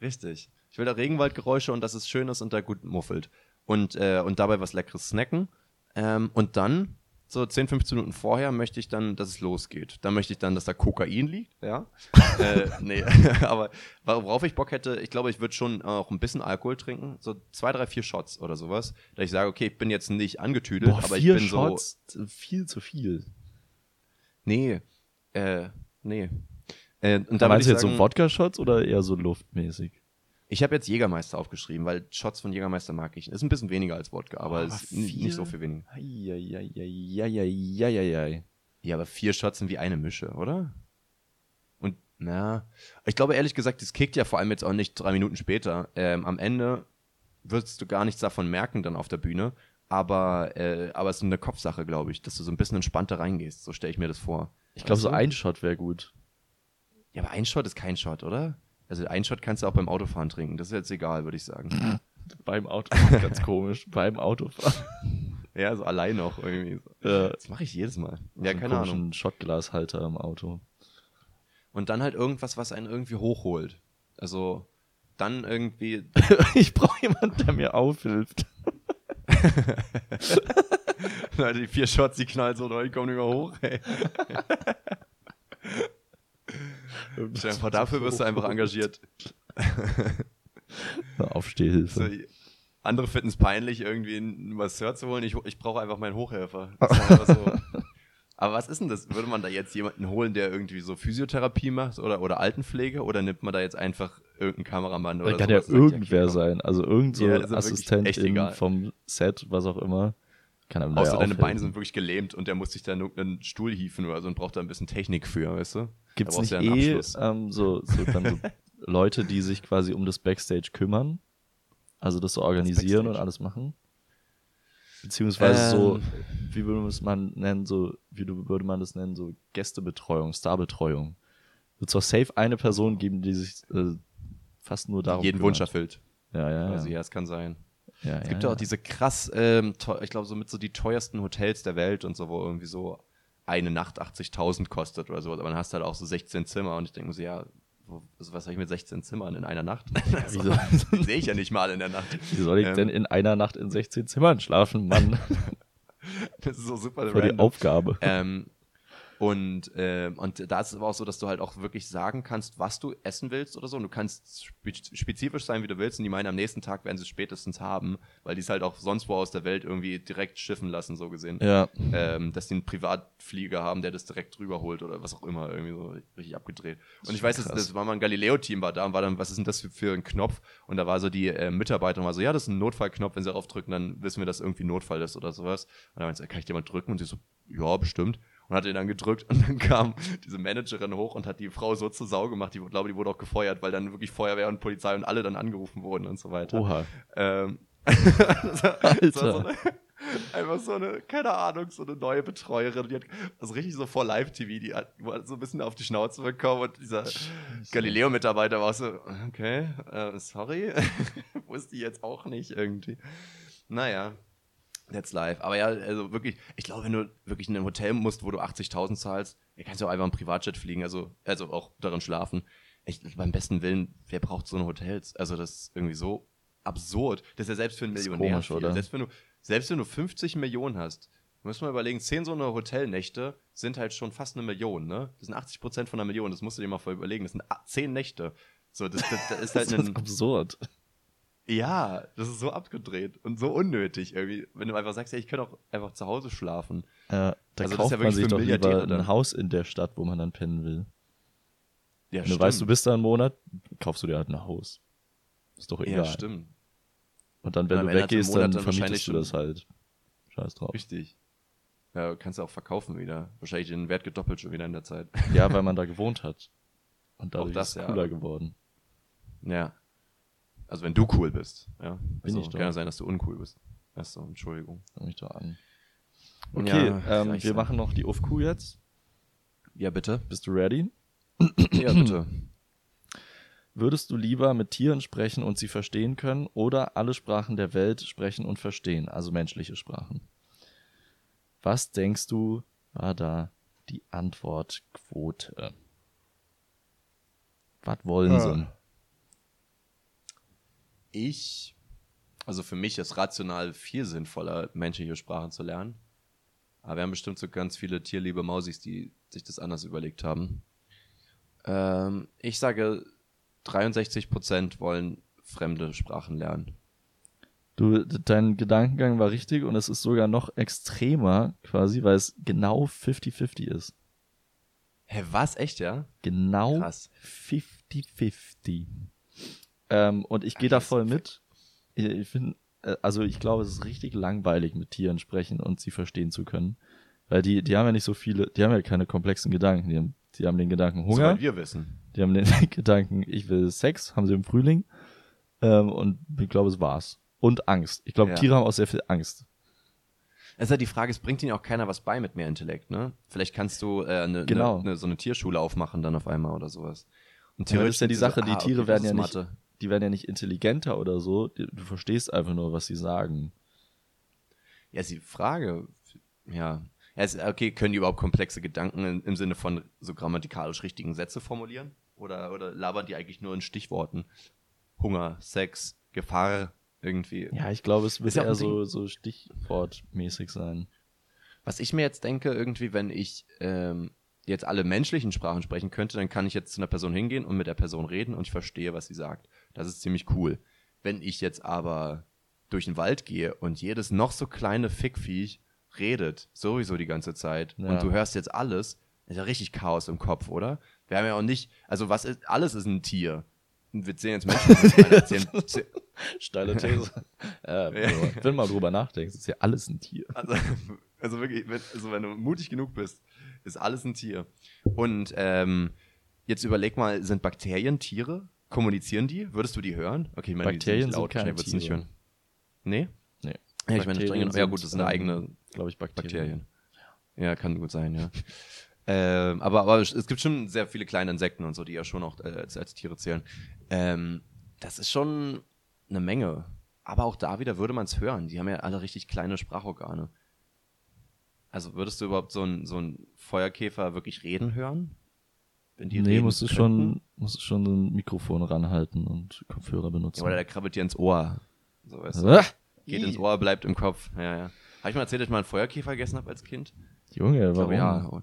Richtig. Ich will da Regenwaldgeräusche und dass es schön ist und da gut muffelt. Und, äh, und dabei was Leckeres snacken. Ähm, und dann, so 10, 15 Minuten vorher, möchte ich dann, dass es losgeht. Dann möchte ich dann, dass da Kokain liegt, ja. äh, nee, aber worauf ich Bock hätte, ich glaube, ich würde schon auch ein bisschen Alkohol trinken. So zwei, drei, vier Shots oder sowas. Da ich sage, okay, ich bin jetzt nicht angetüdelt, Boah, aber vier ich bin Shots, viel zu viel. so. Nee. Äh, nee. Äh, und Da meinst du jetzt sagen, so Wodka-Shots oder eher so luftmäßig? Ich habe jetzt Jägermeister aufgeschrieben, weil Shots von Jägermeister mag ich. Ist ein bisschen weniger als Wodka, aber es ist nicht so viel weniger. Eieieiei. Ja, aber vier Shots sind wie eine Mische, oder? Und, na, ich glaube ehrlich gesagt, das kickt ja vor allem jetzt auch nicht drei Minuten später. Ähm, am Ende wirst du gar nichts davon merken dann auf der Bühne, aber, äh, aber es ist eine Kopfsache, glaube ich, dass du so ein bisschen entspannter reingehst. So stelle ich mir das vor. Ich glaube, so ein Shot wäre gut. Ja, aber ein Shot ist kein Shot, oder? Also ein Shot kannst du auch beim Autofahren trinken. Das ist jetzt egal, würde ich sagen. Beim Autofahren, ganz komisch. Beim Autofahren. ja, so allein noch irgendwie. Ja. Das mache ich jedes Mal. So Ja, einen keine Ahnung. komischen Shotglashalter im Auto. Und dann halt irgendwas, was einen irgendwie hochholt. Also dann irgendwie. ich brauche jemanden, der mir aufhilft. Leute, die vier Shots, die knallen so die kommen nicht mehr hoch, ey. Stell dir vor, dafür wirst du einfach engagiert. Aufstehhilfe. So, andere finden es peinlich, irgendwie einen Masseur zu holen. Ich, ich brauche einfach meinen Hochhelfer. Das so. Aber was ist denn das? Würde man da jetzt jemanden holen, der irgendwie so Physiotherapie macht oder, oder Altenpflege? Oder nimmt man da jetzt einfach irgendeinen Kameramann oder Da kann ja irgendwer komm. sein. Also irgend so Ja, das egal. vom Set, was auch immer. Kann da Außer deine. Beine sind wirklich gelähmt und der muss sich da in irgendeinen Stuhl hieven oder so und braucht da ein bisschen Technik für, weißt du? Gibt es Da nicht ja eh ähm, so, so, dann so Leute, die sich quasi um das Backstage kümmern? Also das so organisieren und Backstage? alles machen? Beziehungsweise so, Ähm. wie würde man es nennen, so, wie würde man das nennen, so Gästebetreuung, Starbetreuung. Wird zwar safe eine Person geben, die sich äh, fast nur darum jeden kümmert. Wunsch erfüllt. Ja, ja. Also ja, es kann sein. Ja, Es gibt ja, ja auch diese krass, ähm, ich glaube, so mit so die teuersten Hotels der Welt und so, wo irgendwie so eine Nacht 80.000 kostet oder so. Aber dann hast du halt auch so 16 Zimmer und ich denke mir so, ja, wo, also was soll ich mit 16 Zimmern in einer Nacht? Also, sehe ich ja nicht mal in der Nacht. Wie soll ich Ähm, denn in einer Nacht in 16 Zimmern schlafen, Mann? Das ist so super Für die. Aufgabe. Ähm, und, ähm, und da ist es aber auch so, dass du halt auch wirklich sagen kannst, was du essen willst oder so. Und du kannst spe spezifisch sein, wie du willst. Und die meinen, am nächsten Tag werden sie es spätestens haben, weil die es halt auch sonst wo aus der Welt irgendwie direkt schiffen lassen, so gesehen. Ja. Ähm, dass die einen Privatflieger haben, der das direkt drüber holt oder was auch immer, irgendwie so richtig abgedreht. Und ich weiß, das, das war mal ein Galileo-Team war da und war dann, was ist denn das für, für ein Knopf? Und da war so die äh, Mitarbeiterin war so, ja, das ist ein Notfallknopf, wenn sie draufdrücken, dann wissen wir, dass irgendwie Notfall ist oder sowas. Und dann meinte sie, kann ich dir mal drücken? Und sie so, ja, bestimmt. Und hat ihn dann gedrückt und dann kam diese Managerin hoch und hat die Frau so zur Sau gemacht, die glaube, die wurde auch gefeuert, weil dann wirklich Feuerwehr und Polizei und alle dann angerufen wurden und so weiter. Oha. Ähm, war- war so Alter. eine, einfach so eine, keine Ahnung, so eine neue Betreuerin. Die hat also richtig so vor Live-TV, die hat so ein bisschen auf die Schnauze bekommen und dieser Galileo-Mitarbeiter war so, okay, äh, sorry, wusste ich jetzt auch nicht irgendwie. Naja. That's life. Aber ja, also wirklich, ich glaube, wenn du wirklich in ein Hotel musst, wo du 80.000 zahlst, dann kannst du auch einfach ein Privatjet fliegen, also, also auch darin schlafen. Ich, beim besten Willen, wer braucht so eine Hotels? Also das ist irgendwie so absurd. Das ist ja selbst für einen Millionär komisch, viel. oder? Selbst wenn du, selbst wenn du 50 Millionen hast, muss man überlegen, 10 so eine Hotelnächte sind halt schon fast eine Million, ne? Das sind 80 Prozent von einer Million, das musst du dir mal voll überlegen. Das sind 10 Nächte. So, das, das, das ist halt Das ist ein, absurd. Ja, das ist so abgedreht und so unnötig irgendwie. Wenn du einfach sagst, ja, ich könnte auch einfach zu Hause schlafen. Ja, da Also das ist kauft ja man wirklich sich doch lieber ein dann. Haus in der Stadt, wo man dann pennen will. Ja, Wenn du weißt, du bist da einen Monat, kaufst du dir halt ein Haus. Ist doch Ja, egal. stimmt. Und dann, wenn Und du weggehst, dann dann vermietest du das halt. Scheiß drauf. Richtig. Ja, kannst du auch verkaufen wieder. Wahrscheinlich den Wert gedoppelt schon wieder in der Zeit. Ja, weil man da gewohnt hat. Und dadurch Auch das, ist es ja. cooler geworden. Ja. Also wenn du cool bist. Ja. Also, ich doch. Kann ja sein, dass du uncool bist. Achso, Entschuldigung. Fang mich doch an. Okay, Ja, ähm, wir so. machen noch die UFQ jetzt. Ja, bitte. Bist du ready? ja, bitte. Würdest du lieber mit Tieren sprechen und sie verstehen können oder alle Sprachen der Welt sprechen und verstehen, also menschliche Sprachen? Was denkst du, war da die Antwortquote? Was wollen Ah. sie? Ich, also für mich ist rational viel sinnvoller, menschliche Sprachen zu lernen. Aber wir haben bestimmt so ganz viele tierliebe Mausis, die sich das anders überlegt haben. Ähm, ich sage, 63% wollen fremde Sprachen lernen. Du, dein Gedankengang war richtig und es ist sogar noch extremer quasi, weil es genau 50-50 ist. Hä, was? Echt, ja? Genau Krass. 50-50. Ähm, und ich gehe da voll mit. Ich, ich finde, äh, also ich glaube, es ist richtig langweilig, mit Tieren sprechen und sie verstehen zu können. Weil die, die haben ja nicht so viele, die haben ja keine komplexen Gedanken. Die haben, die haben den Gedanken Hunger, Soweit wir wissen. die haben den Gedanken, ich will Sex, haben sie im Frühling. Ähm, und ich glaube, es war's. Und Angst. Ich glaube, Ja. Tiere haben auch sehr viel Angst. Es ist halt die Frage, es bringt ihnen auch keiner was bei mit mehr Intellekt, ne? Vielleicht kannst du äh, ne, Genau. ne, ne, so eine Tierschule aufmachen dann auf einmal oder sowas. Und Ja, das ist ja die Sache, so, die ah, Tiere okay, werden ja nicht, Mathe. Die werden ja nicht intelligenter oder so. Du verstehst einfach nur, was sie sagen. Ja, ist die Frage, ja. okay, können die überhaupt komplexe Gedanken im, im Sinne von so grammatikalisch richtigen Sätze formulieren? Oder, oder labern die eigentlich nur in Stichworten? Hunger, Sex, Gefahr, irgendwie. Ja, ich glaube, es wird ja eher so, so stichwortmäßig sein. Was ich mir jetzt denke, irgendwie, wenn ich ähm, jetzt alle menschlichen Sprachen sprechen könnte, dann kann ich jetzt zu einer Person hingehen und mit der Person reden und ich verstehe, was sie sagt. Das ist ziemlich cool. Wenn ich jetzt aber durch den Wald gehe und jedes noch so kleine Fickviech redet, sowieso die ganze Zeit, Ja. und du hörst jetzt alles, ist ja richtig Chaos im Kopf, oder? Wir haben ja auch nicht, also was ist, alles ist ein Tier. Wir sehen jetzt Menschen, erzählen, Steile These. ja, wenn mal drüber nachdenkst, ist ja alles ein Tier. Also, also wirklich, wenn, also wenn du mutig genug bist, ist alles ein Tier. Und ähm, jetzt überleg mal, sind Bakterien Tiere? Kommunizieren die? Würdest du die hören? Okay, ich meine, Bakterien die sind laut, keine nicht hören. Nee? Nee. Ja, ich meine, streng ja gut, das sind ähm, eigene glaube ich, Bakterien. Bakterien. Ja, kann gut sein, ja. ähm, aber, aber es gibt schon sehr viele kleine Insekten und so, die ja schon auch äh, als, als Tiere zählen. Ähm, das ist schon eine Menge. Aber auch da wieder würde man es hören. Die haben ja alle richtig kleine Sprachorgane. Also würdest du überhaupt so einen so einen Feuerkäfer wirklich reden hören? Wenn die nee, musst du schon, musst du schon so ein Mikrofon ranhalten und Kopfhörer benutzen. Ja, oder der krabbelt dir ins Ohr. So, weißt du? Ah, Geht ins Ohr, bleibt im Kopf. Ja, ja. Habe ich mal erzählt, dass ich mal einen Feuerkäfer gegessen habe als Kind? Junge, Ich warum? glaube, ja.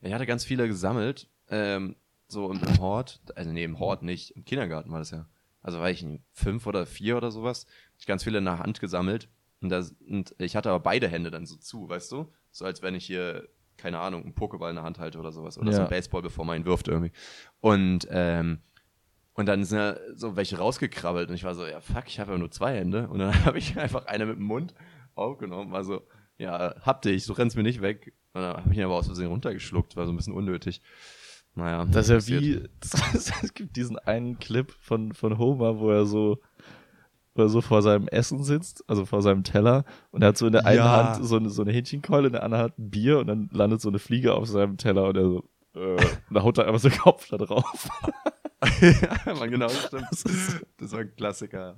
Ich hatte ganz viele gesammelt, ähm, so im, im Hort, also nee, im Hort nicht, im Kindergarten war das ja. Also war ich in fünf oder vier oder sowas, ich ganz viele in der Hand gesammelt und, das, und ich hatte aber beide Hände dann so zu, weißt du? So als wenn ich hier, keine Ahnung, einen Pokéball in der Hand halte oder sowas oder so Ja. ein Baseball, bevor man ihn wirft irgendwie. Und, ähm, und dann sind ja so welche rausgekrabbelt und ich war so, ja fuck, ich habe ja nur zwei Hände. Und dann habe ich einfach eine mit dem Mund aufgenommen, war so, ja, hab dich, du rennst mir nicht weg. Und dann habe ich ihn aber aus Versehen runtergeschluckt, war so ein bisschen unnötig. Naja. Das ist ja wie, es gibt diesen einen Clip von, von Homer, wo er so, wo er so vor seinem Essen sitzt, also vor seinem Teller, und er hat so in der einen Ja. Hand so eine, so eine Hähnchenkeule, in der anderen Hand ein Bier, und dann landet so eine Fliege auf seinem Teller, und er so, äh, und da haut er einfach so den Kopf da drauf. ja, man, genau, das stimmt. Das war ein Klassiker.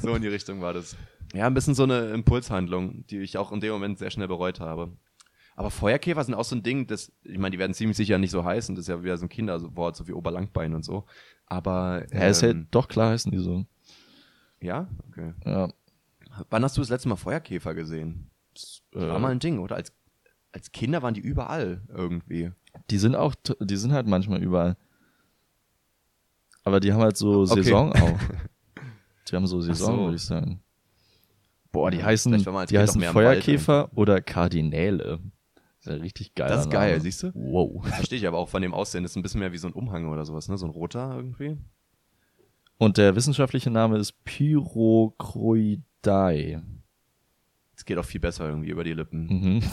So in die Richtung war das. Ja, ein bisschen so eine Impulshandlung, die ich auch in dem Moment sehr schnell bereut habe. Aber Feuerkäfer sind auch so ein Ding, das, ich meine, die werden ziemlich sicher nicht so heißen, das ist ja wieder so ein Kinderwort, so wie Oberlangbein und so. Aber. Ja, es hält ähm, doch klar heißen die so. Ja? Okay. Ja. Wann hast du das letzte Mal Feuerkäfer gesehen? Äh, War mal ein Ding, oder? Als, als Kinder waren die überall irgendwie. die sind auch, die sind halt manchmal überall. Aber die haben halt so Okay. Saison auch. Die haben so Saison, so. würde ich sagen. Boah, die heißen, die heißen Feuerkäfer oder Kardinäle. Das ist ja richtig geil. Das ist geil, siehst du? Wow. Verstehe ich aber auch von dem Aussehen. Das ist ein bisschen mehr wie so ein Umhang oder sowas, ne? So ein roter irgendwie. Und der wissenschaftliche Name ist Pyrocroidae. Es geht auch viel besser irgendwie über die Lippen. Mhm.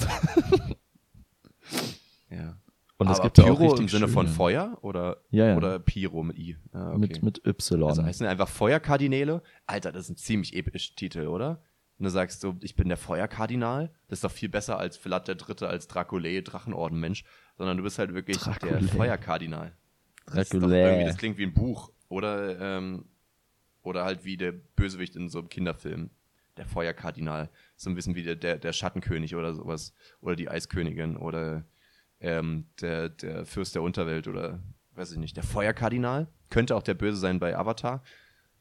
Ja. Und es gibt Pyro auch richtig im Sinne von schöne. Feuer oder, Ja, ja. oder Pyro mit I? Ah, okay. mit, mit Y. also heißen einfach Feuerkardinäle? Alter, das ist ein ziemlich epischer Titel, oder? Und du sagst so, ich bin der Feuerkardinal. Das ist doch viel besser als Vlad der Dritte, als Draculae, Drachenorden-Mensch. Sondern du bist halt wirklich der Draculae. Feuerkardinal. Das, doch Draculae. irgendwie, das klingt wie ein Buch. Oder, ähm, oder halt wie der Bösewicht in so einem Kinderfilm. Der Feuerkardinal. So ein bisschen wie der, der, der Schattenkönig oder sowas. Oder die Eiskönigin. Oder ähm, der, der Fürst der Unterwelt. Oder weiß ich nicht. Der Feuerkardinal. Könnte auch der Böse sein bei Avatar.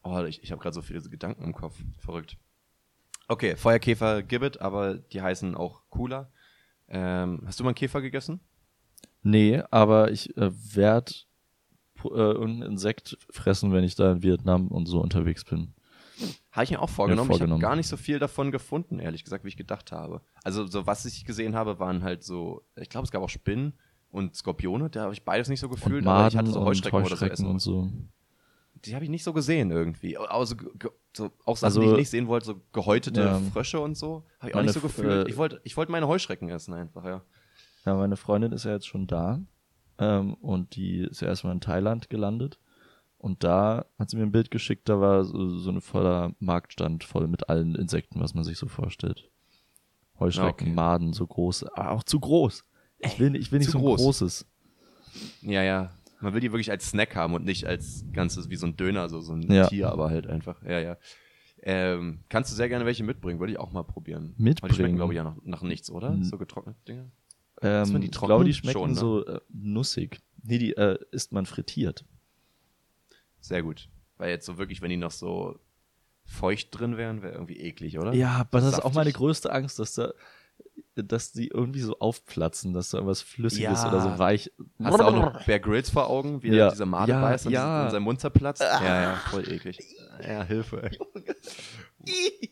Oh, ich, ich habe gerade so viele Gedanken im Kopf. Verrückt. Okay, Feuerkäfer Gibbet, aber die heißen auch cooler. Ähm, hast du mal einen Käfer gegessen? Nee, aber ich äh, werde äh, irgendein Insekt fressen, wenn ich da in Vietnam und so unterwegs bin. Habe ich mir auch vorgenommen. Ich habe vorgenommen. gar nicht so viel davon gefunden, ehrlich gesagt, wie ich gedacht habe. Also, so was ich gesehen habe, waren halt so, ich glaube, es gab auch Spinnen und Skorpione. Da habe ich beides nicht so gefühlt, und aber ich hatte so Heuschrecken, oder so essen. und so. Die habe ich nicht so gesehen irgendwie. Also, so, auch Sachen, Also- die ich nicht sehen wollte, so gehäutete Ja. Frösche und so. Habe ich auch nicht so gefühlt. äh, ich wollte ich wollte meine Heuschrecken essen einfach, ja. Ja, meine Freundin ist ja jetzt schon da ähm, und die ist ja erstmal in Thailand gelandet. Und da hat sie mir ein Bild geschickt, da war so, so ein voller Marktstand voll mit allen Insekten, was man sich so vorstellt. Heuschrecken, Okay. Maden, so groß, aber auch zu groß. Ich will, ich will nicht zu so ein groß. großes. Ja, ja. Man will die wirklich als Snack haben und nicht als ganzes wie so ein Döner, so, so ein Ja. Tier, aber halt einfach. Ja, ja. Ähm, kannst du sehr gerne welche mitbringen, würde ich auch mal probieren. Aber die Mitbringen? schmecken, glaube ich, ja nach, nach nichts, oder? Hm. So getrocknete Dinge. Ähm, die ich glaube, die schmecken Schon, ne? so äh, nussig. Nee, die äh, isst man frittiert. Sehr gut. Weil jetzt so wirklich, wenn die noch so feucht drin wären, wäre irgendwie eklig, oder? Ja, aber das ist auch meine größte Angst, dass da, dass die irgendwie so aufplatzen, dass da irgendwas Flüssiges Ja. oder so weich. Hast du auch noch Bear Grylls vor Augen, wie Ja. er dieser Made Ja, beißt und ja. in seinem Mund zerplatzt? Ja, ja, voll eklig. Ja, Hilfe.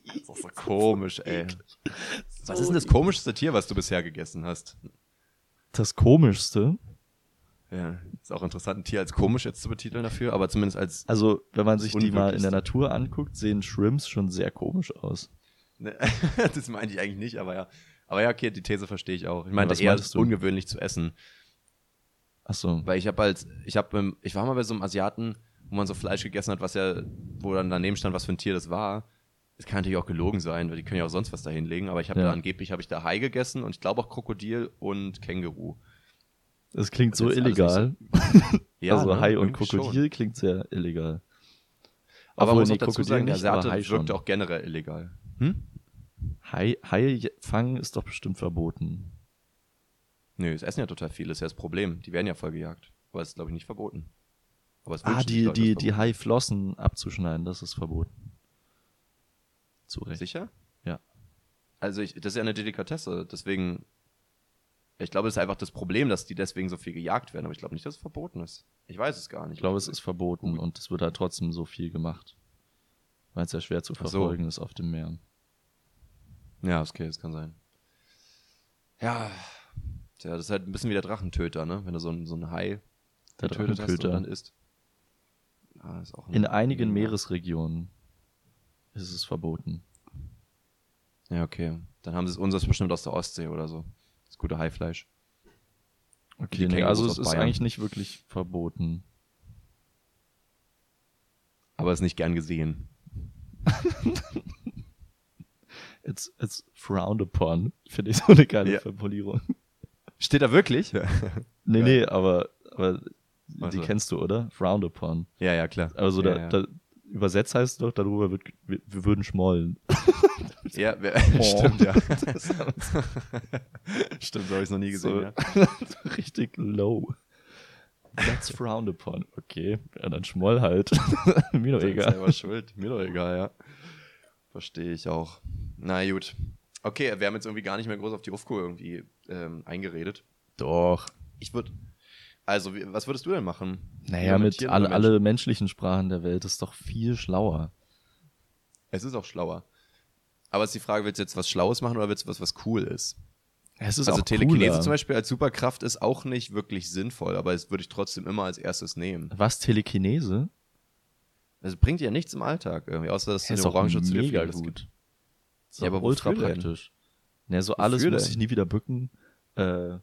Das ist auch so komisch, ey. Was ist denn das komischste Tier, was du bisher gegessen hast? Das Komischste, Ja, ist auch interessant, ein Tier als komisch jetzt zu betiteln dafür, aber zumindest als. also wenn man sich die mal in der Natur anguckt, sehen Shrimps schon sehr komisch aus. Ne, das meine ich eigentlich nicht, aber ja. Aber ja, okay, die These verstehe ich auch. Ich meinte was eher ungewöhnlich zu essen. Ach so. Weil ich habe als, ich habe, ich war mal bei so einem Asiaten, wo man so Fleisch gegessen hat, was ja, wo dann daneben stand, was für ein Tier das war. Es kann natürlich auch gelogen sein, weil die können ja auch sonst was da hinlegen, aber ich habe Ja. da angeblich, habe ich da Hai gegessen und ich glaube auch Krokodil und Känguru. Das klingt so Das alles illegal. Ja, also ne? Hai und Irgendwie schon. Krokodil klingt sehr illegal. Aber Obwohl, man muss nee, auch dazu Krokodil sagen, der schon. wirkte auch generell illegal. Hm? Hai, Hai fangen ist doch bestimmt verboten. Nö, es essen ja total viele, ist ja das Problem. Die werden ja voll gejagt. Aber es ist, glaube ich, nicht verboten. Aber es Ah, die, die, die Haiflossen abzuschneiden, das ist verboten. Zu. Recht. Sicher? Ja. Also, ich, das ist ja eine Delikatesse, deswegen. Ich glaube, es ist einfach das Problem, dass die deswegen so viel gejagt werden, aber ich glaube nicht, dass es verboten ist. Ich weiß es gar nicht. Ich glaube, es ist verboten und es wird halt trotzdem so viel gemacht. Weil es ja schwer zu Ach so. verfolgen ist auf dem Meer. Ja, okay, das kann sein. Ja. Tja, das ist halt ein bisschen wie der Drachentöter, ne? Wenn du so einen, so einen Hai Der getötet hast und dann isst. Ja, ist auch ein- In einigen. Meeresregionen ist es verboten. Ja, okay. Dann haben sie es unseres bestimmt aus der Ostsee oder so. Das gute Haifleisch. Okay, nee, also es ist Bayern. eigentlich nicht wirklich verboten. Aber ist nicht gern gesehen. It's, it's frowned upon. Finde ich so eine geile Ja. Formulierung. Steht da wirklich? Nee, Ja. nee, aber, aber die kennst du, oder? Frowned upon. ja, ja, klar. Also ja, da, ja. da übersetzt heißt es doch, darüber wird, wir, wir würden schmollen. Ja, Oh. stimmt, ja. stimmt, so habe ich noch nie gesehen, So, ja. richtig low. That's frowned upon. Okay, ja, dann schmoll halt. Mir doch egal. Selber schuld. Mir doch egal, ja. Verstehe ich auch. Na gut. Okay, wir haben jetzt irgendwie gar nicht mehr groß auf die UFCO irgendwie ähm, eingeredet. Doch. Ich würde. Also, wie, was würdest du denn machen? Naja, mit alle, alle menschlichen Sprachen der Welt ist doch viel schlauer. Es ist auch schlauer. Aber es ist die Frage, willst du jetzt was Schlaues machen oder willst du was, was cool ist? Es ist also auch Telekinese cooler. zum Beispiel als Superkraft ist auch nicht wirklich sinnvoll, aber das würde ich trotzdem immer als erstes nehmen. Was, Telekinese? Es bringt ja nichts im Alltag irgendwie, außer dass Das du ist eine doch Orange zu dir mega gut. Ist Ja, aber ultra praktisch. Ja, so alles muss ich nie wieder bücken. Äh,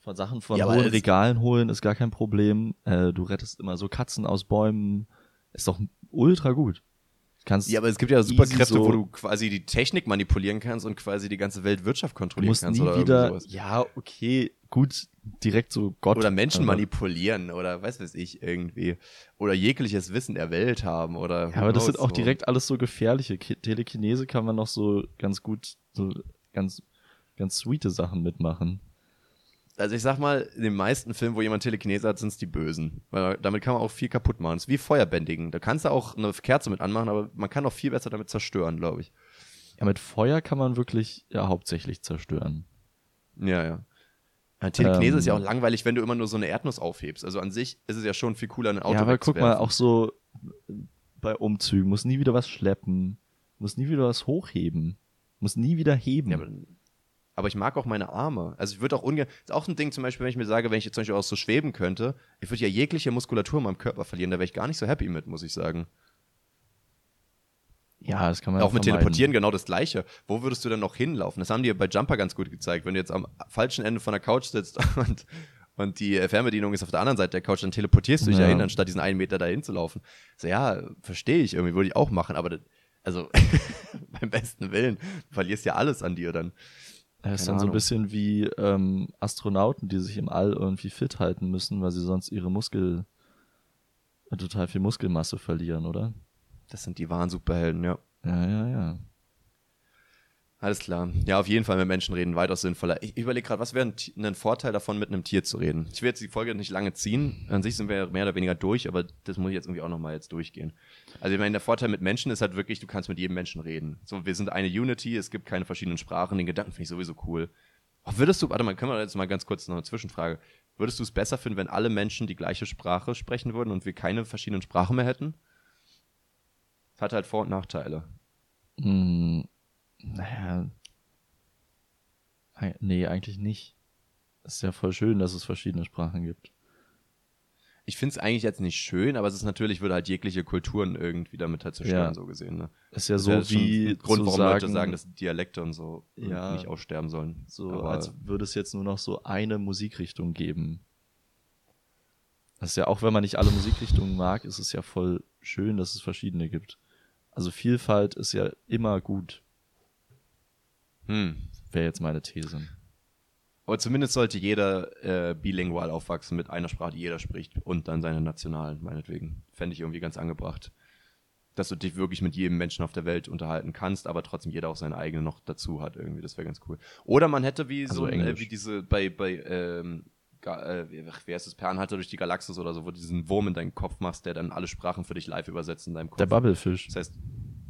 von Sachen von Ja, Regalen holen ist gar kein Problem. Äh, du rettest immer so Katzen aus Bäumen. Ist doch ultra gut. Kannst, Ja, aber es gibt ja Superkräfte, so- wo du quasi die Technik manipulieren kannst und quasi die ganze Weltwirtschaft kontrollieren musst kannst nie oder wieder, sowas. ja, okay, gut, direkt so Gott. Oder Menschen aber- manipulieren oder weiß weiß ich irgendwie. Oder jegliches Wissen der Welt haben oder. Ja, aber das sind knows, auch so. direkt alles so gefährliche. Ki- Telekinese kann man noch so ganz gut, so ganz, ganz sweete Sachen mitmachen. Also ich sag mal, in den meisten Filmen, wo jemand Telekinese hat, sind es die Bösen. Weil damit kann man auch viel kaputt machen. Es ist wie Feuerbändigen. Da kannst du auch eine Kerze mit anmachen, aber man kann auch viel besser damit zerstören, glaube ich. Ja, mit Feuer kann man wirklich ja hauptsächlich zerstören. Ja, ja. ja Telekinese Ähm. ist ja auch langweilig, wenn du immer nur so eine Erdnuss aufhebst. Also an sich ist es ja schon viel cooler, ein Auto ja, aber guck mal, auch so bei Umzügen, muss nie wieder was schleppen, muss nie wieder was hochheben, muss nie wieder heben. Ja, aber, ich mag auch meine Arme. Also ich würde auch ungern, ist auch ein Ding zum Beispiel, wenn ich mir sage, wenn ich jetzt zum Beispiel auch so schweben könnte, ich würde ja jegliche Muskulatur in meinem Körper verlieren, da wäre ich gar nicht so happy mit, muss ich sagen. ja, das kann man auch ja mit vermeiden. Teleportieren genau das Gleiche. Wo würdest du denn noch hinlaufen? Das haben die ja bei Jumper ganz gut gezeigt. Wenn du jetzt am falschen Ende von der Couch sitzt und, und die Fernbedienung ist auf der anderen Seite der Couch, dann teleportierst du dich ja, Ja. hin, anstatt diesen einen Meter dahin zu laufen. So, ja, verstehe ich irgendwie, würde ich auch machen, aber das, also beim besten Willen, du verlierst ja alles an dir dann. Ja, ist Keine dann so ein bisschen wie ähm, Astronauten, die sich im All irgendwie fit halten müssen, weil sie sonst ihre Muskel äh, total viel Muskelmasse verlieren, oder? Das sind die wahren Superhelden, ja. Ja, ja, ja. Alles klar. Ja, auf jeden Fall mit Menschen reden weitaus sinnvoller. Ich überlege gerade, was wäre ein, ein Vorteil davon, mit einem Tier zu reden? Ich will jetzt die Folge nicht lange ziehen. An sich sind wir mehr oder weniger durch, aber das muss ich jetzt irgendwie auch nochmal jetzt durchgehen. Also ich meine, der Vorteil mit Menschen ist halt wirklich, du kannst mit jedem Menschen reden. So, wir sind eine Unity, es gibt keine verschiedenen Sprachen. Den Gedanken finde ich sowieso cool. Auch würdest du, warte mal, können wir jetzt mal ganz kurz noch eine Zwischenfrage. Würdest du es besser finden, wenn alle Menschen die gleiche Sprache sprechen würden und wir keine verschiedenen Sprachen mehr hätten? Das hat halt Vor- und Nachteile. Hm, naja. Nee, eigentlich nicht. Es ist ja voll schön, dass es verschiedene Sprachen gibt. Ich finde es eigentlich jetzt nicht schön, aber es ist natürlich, würde halt jegliche Kulturen irgendwie damit halt zerstören, Ja. so gesehen. Ne? Ist ja Das so ist wie Grund, warum sagen, Leute sagen, dass Dialekte und so Ja. nicht aussterben sollen. so aber, als würde es jetzt nur noch so eine Musikrichtung geben. Das ist ja auch, wenn man nicht alle Musikrichtungen mag, ist es ja voll schön, dass es verschiedene gibt. Also Vielfalt ist ja immer gut, hm. wäre jetzt meine These. Aber zumindest sollte jeder äh, bilingual aufwachsen mit einer Sprache, die jeder spricht und dann seine nationalen, meinetwegen. Fände ich irgendwie ganz angebracht. Dass du dich wirklich mit jedem Menschen auf der Welt unterhalten kannst, aber trotzdem jeder auch seine eigene noch dazu hat irgendwie. Das wäre ganz cool. Oder man hätte wie Also so ein, äh, wie diese bei bei ähm, Ga- äh, wer ist es, Perlenhalter durch die Galaxis oder so, wo du diesen Wurm in deinen Kopf machst, der dann alle Sprachen für dich live übersetzt in deinem Kopf. Der Bubblefish. Das heißt,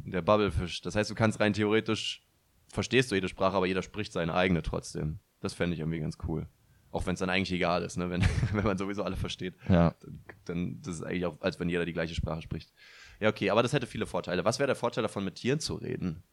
der Bubblefish. Das heißt, du kannst rein theoretisch, verstehst du jede Sprache, aber jeder spricht seine eigene trotzdem. Das fände ich irgendwie ganz cool. Auch wenn es dann eigentlich egal ist, ne? wenn, wenn man sowieso alle versteht. Ja. Dann, dann das ist eigentlich auch, als wenn jeder die gleiche Sprache spricht. Ja, okay, aber das hätte viele Vorteile. Was wäre der Vorteil davon, mit Tieren zu reden?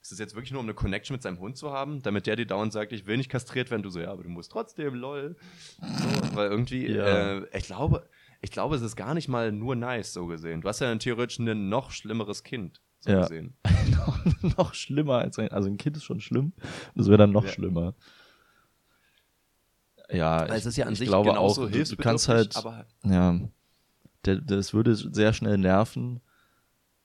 Ist es jetzt wirklich nur, um eine Connection mit seinem Hund zu haben, damit der dir dauernd sagt, ich will nicht kastriert werden, du so, ja, aber du musst trotzdem, lol. So, weil irgendwie, Ja. äh, ich glaube, ich glaube, es ist gar nicht mal nur nice, so gesehen. Du hast ja dann theoretisch ein noch schlimmeres Kind, so Ja. gesehen. noch, noch schlimmer als ein, also ein Kind ist schon schlimm. Das wäre dann noch Ja. schlimmer. Ja, Weil es ist ja an ich sich glaube genauso auch, du, du kannst halt, aber ja, der, das würde sehr schnell nerven.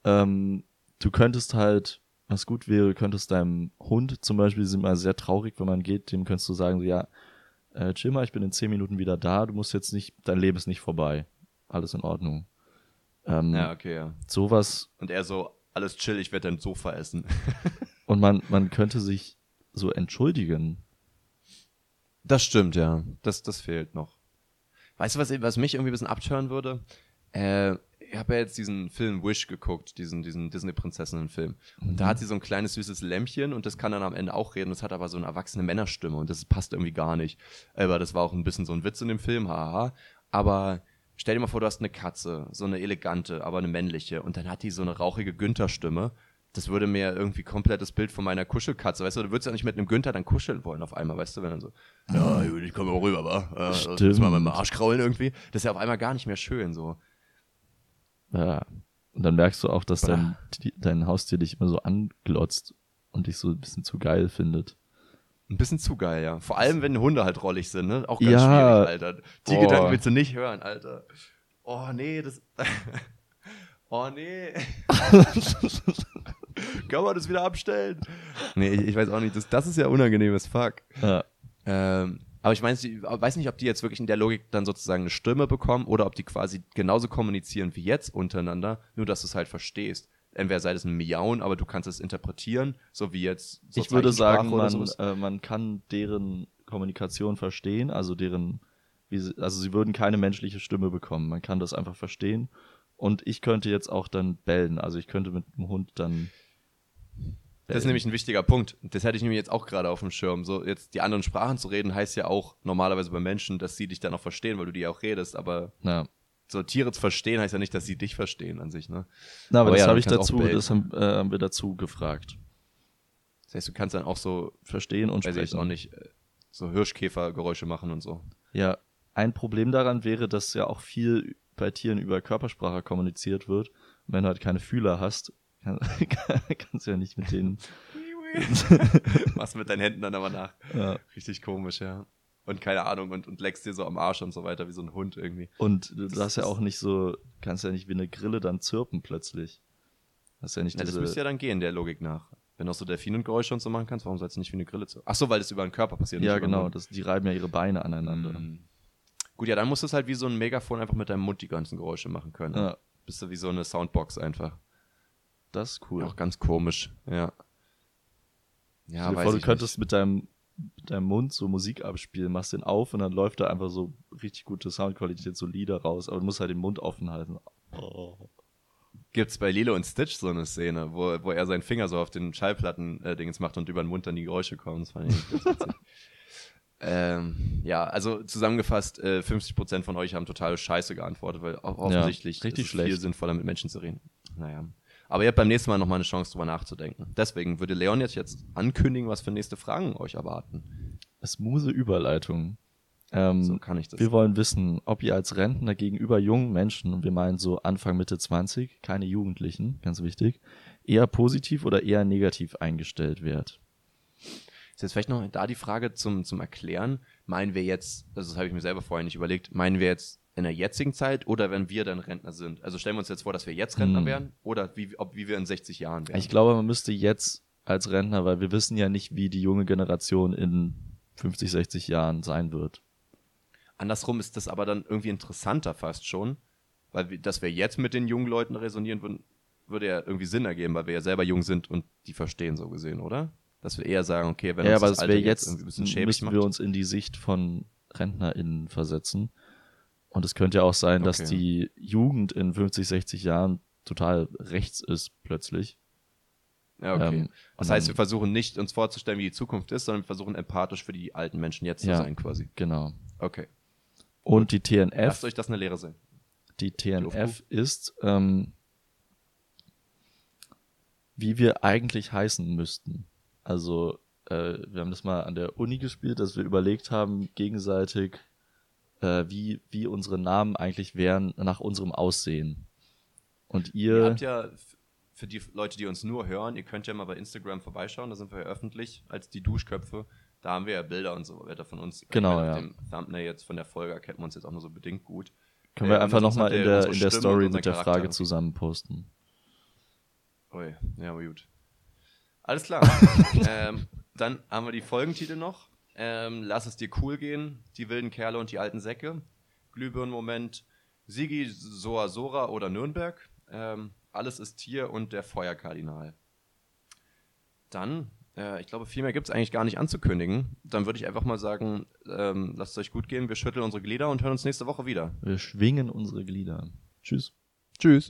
Ähm, du könntest halt, was gut wäre, könntest deinem Hund zum Beispiel, die sind immer sehr traurig, wenn man geht, dem könntest du sagen, so, ja, äh, chill mal, ich bin in zehn Minuten wieder da, du musst jetzt nicht, dein Leben ist nicht vorbei. Alles in Ordnung. Ähm, Ja, okay, ja. Sowas Und er so, alles chill, ich werde dein Sofa essen. und man, man könnte sich so entschuldigen. Das stimmt, ja. Das, das fehlt noch. Weißt du, was, was mich irgendwie ein bisschen abtören würde? Äh, ich habe ja jetzt diesen Film Wish geguckt, diesen, diesen Disney-Prinzessinnen-Film. Und da hat sie so ein kleines süßes Lämpchen und das kann dann am Ende auch reden. Das hat aber so eine erwachsene Männerstimme und das passt irgendwie gar nicht. Aber das war auch ein bisschen so ein Witz in dem Film, haha. Aber stell dir mal vor, du hast eine Katze, so eine elegante, aber eine männliche. Und dann hat die so eine rauchige Günther-Stimme. Das würde mir irgendwie komplett das Bild von meiner Kuschelkatze, weißt du, du würdest ja nicht mit einem Günther dann kuscheln wollen auf einmal, weißt du, wenn dann so, ja, gut, ich komme mal rüber, wa? Ja, Stimmt. müssen wir mal mit dem Arsch kraulen irgendwie. Das ist ja auf einmal gar nicht mehr schön, so. Ja. Und dann merkst du auch, dass dein, dein Haustier dich immer so anglotzt und dich so ein bisschen zu geil findet. Ein bisschen zu geil, ja. Vor allem, wenn Hunde halt rollig sind, ne? Auch ganz Ja. schwierig, Alter. Die Boah. Gedanken willst du nicht hören, Alter. Oh, nee, das. oh, nee. Kann man das wieder abstellen? Nee, ich, ich weiß auch nicht. Das, das ist ja unangenehmes Fuck. Ja. Ähm, aber ich meine, ich weiß nicht, ob die jetzt wirklich in der Logik dann sozusagen eine Stimme bekommen oder ob die quasi genauso kommunizieren wie jetzt untereinander, nur dass du es halt verstehst. Entweder sei das ein Miauen, aber du kannst es interpretieren, so wie jetzt. so Ich würde sagen, man, äh, man kann deren Kommunikation verstehen, also deren, sie, also sie würden keine menschliche Stimme bekommen. Man kann das einfach verstehen. Und ich könnte jetzt auch dann bellen. Also ich könnte mit dem Hund dann. Das ist nämlich ein wichtiger Punkt. Das hätte ich nämlich jetzt auch gerade auf dem Schirm. So, jetzt die anderen Sprachen zu reden, heißt ja auch normalerweise bei Menschen, dass sie dich dann auch verstehen, weil du die auch redest. Aber Ja. So Tiere zu verstehen, heißt ja nicht, dass sie dich verstehen an sich, ne? Na, aber, Aber das ja, habe ich dazu, das haben, äh, haben wir dazu gefragt. Das heißt, du kannst dann auch so, Verstehen und weiß ich sprechen. auch nicht, äh, so Hirschkäfergeräusche machen und so. Ja, ein Problem daran wäre, dass ja auch viel bei Tieren über Körpersprache kommuniziert wird. Und wenn du halt keine Fühler hast, kann, kannst du ja nicht mit denen. Machst mit deinen Händen dann aber nach. Ja. Richtig komisch, ja. Und keine Ahnung, und, und leckst dir so am Arsch und so weiter, wie so ein Hund irgendwie. Und du Das darfst ja auch nicht so, kannst ja nicht wie eine Grille dann zirpen plötzlich. Das ist ja nicht Ja, das diese, müsste ja dann gehen, der Logik nach. Wenn du auch so Delfinengeräusche und so machen kannst, warum sollst du nicht wie eine Grille zu? Ach so, weil das über den Körper passiert. ja, nicht genau, das, die reiben ja ihre Beine aneinander. Mhm. Gut, ja, dann musst du es halt wie so ein Megafon einfach mit deinem Mund die ganzen Geräusche machen können. Ja, Bist du wie so eine Soundbox einfach. das ist cool. Auch ganz komisch, ja. Ja, Stell dir weiß vor, du könntest mit deinem, mit deinem Mund so Musik abspielen, machst den auf und dann läuft da einfach so richtig gute Soundqualität, so Lieder raus, aber du musst halt den Mund offen halten. Oh. Gibt's bei Lilo und Stitch so eine Szene, wo, wo er seinen Finger so auf den Schallplatten-Dings macht und über den Mund dann die Geräusche kommen. Das fand ich ganz witzig. ähm, ja, also zusammengefasst, äh, 50% von euch haben total scheiße geantwortet, weil auch offensichtlich richtig ist es viel schlecht. sinnvoller mit Menschen zu reden. Naja. Aber ihr habt beim nächsten Mal nochmal eine Chance, drüber nachzudenken. Deswegen würde Leon jetzt, jetzt ankündigen, was für nächste Fragen euch erwarten. Smooth Überleitung. Ähm, So kann ich das. Wir wollen wissen, ob ihr als Rentner gegenüber jungen Menschen, und wir meinen so Anfang, Mitte 20, keine Jugendlichen, ganz wichtig, eher positiv oder eher negativ eingestellt wärt. Ist jetzt vielleicht noch da die Frage zum, zum Erklären. Meinen wir jetzt, also das habe ich mir selber vorher nicht überlegt, meinen wir jetzt in der jetzigen Zeit oder wenn wir dann Rentner sind? Also stellen wir uns jetzt vor, dass wir jetzt Rentner Hm. wären oder wie, ob, wie wir in 60 Jahren wären. Ich glaube, man müsste jetzt als Rentner, weil wir wissen ja nicht, wie die junge Generation in 50, 60 Jahren sein wird. Andersrum ist das aber dann irgendwie interessanter fast schon, weil wir, dass wir jetzt mit den jungen Leuten resonieren würden, würde ja irgendwie Sinn ergeben, weil wir ja selber jung sind und die verstehen so gesehen, oder? Dass wir eher sagen, okay, wenn ja, uns aber das es Alter jetzt, müssten macht. wir uns in die Sicht von RentnerInnen versetzen. Und es könnte ja auch sein, dass Okay. die Jugend in 50, 60 Jahren total rechts ist plötzlich. Ja, okay. Ähm, das heißt, wir versuchen nicht uns vorzustellen, wie die Zukunft ist, sondern wir versuchen empathisch für die alten Menschen jetzt Ja. zu sein, quasi. Genau. Okay. Und die TNF, Lasst euch das eine Lehre sein. die TNF Aufruf. ist, ähm, wie wir eigentlich heißen müssten. Also, äh, wir haben das mal an der Uni gespielt, dass wir überlegt haben, gegenseitig, äh, wie, wie unsere Namen eigentlich wären nach unserem Aussehen. Und Ihr ihr, habt ja, für die Leute, die uns nur hören, ihr könnt ja mal bei Instagram vorbeischauen, da sind wir ja öffentlich als die Duschköpfe. Da haben wir ja Bilder und so weiter von uns. Genau, ja. Dem Thumbnail jetzt von der Folge erkennen wir uns jetzt auch nur so bedingt gut. können wir äh, einfach nochmal in der, in der Story mit der Frage zusammen posten. Ui, ja, aber gut. Alles klar. ähm, dann haben wir die Folgentitel noch. Ähm, Lass es dir cool gehen, die wilden Kerle und die alten Säcke. Glühbirnen-Moment, Sigi, Soa Sora oder Nürnberg. Ähm, alles ist hier und der Feuerkardinal. Dann, äh, ich glaube, viel mehr gibt es eigentlich gar nicht anzukündigen. Dann würde ich einfach mal sagen, ähm, lasst es euch gut gehen. Wir schütteln unsere Glieder und hören uns nächste Woche wieder. Wir schwingen unsere Glieder. Tschüss. Tschüss.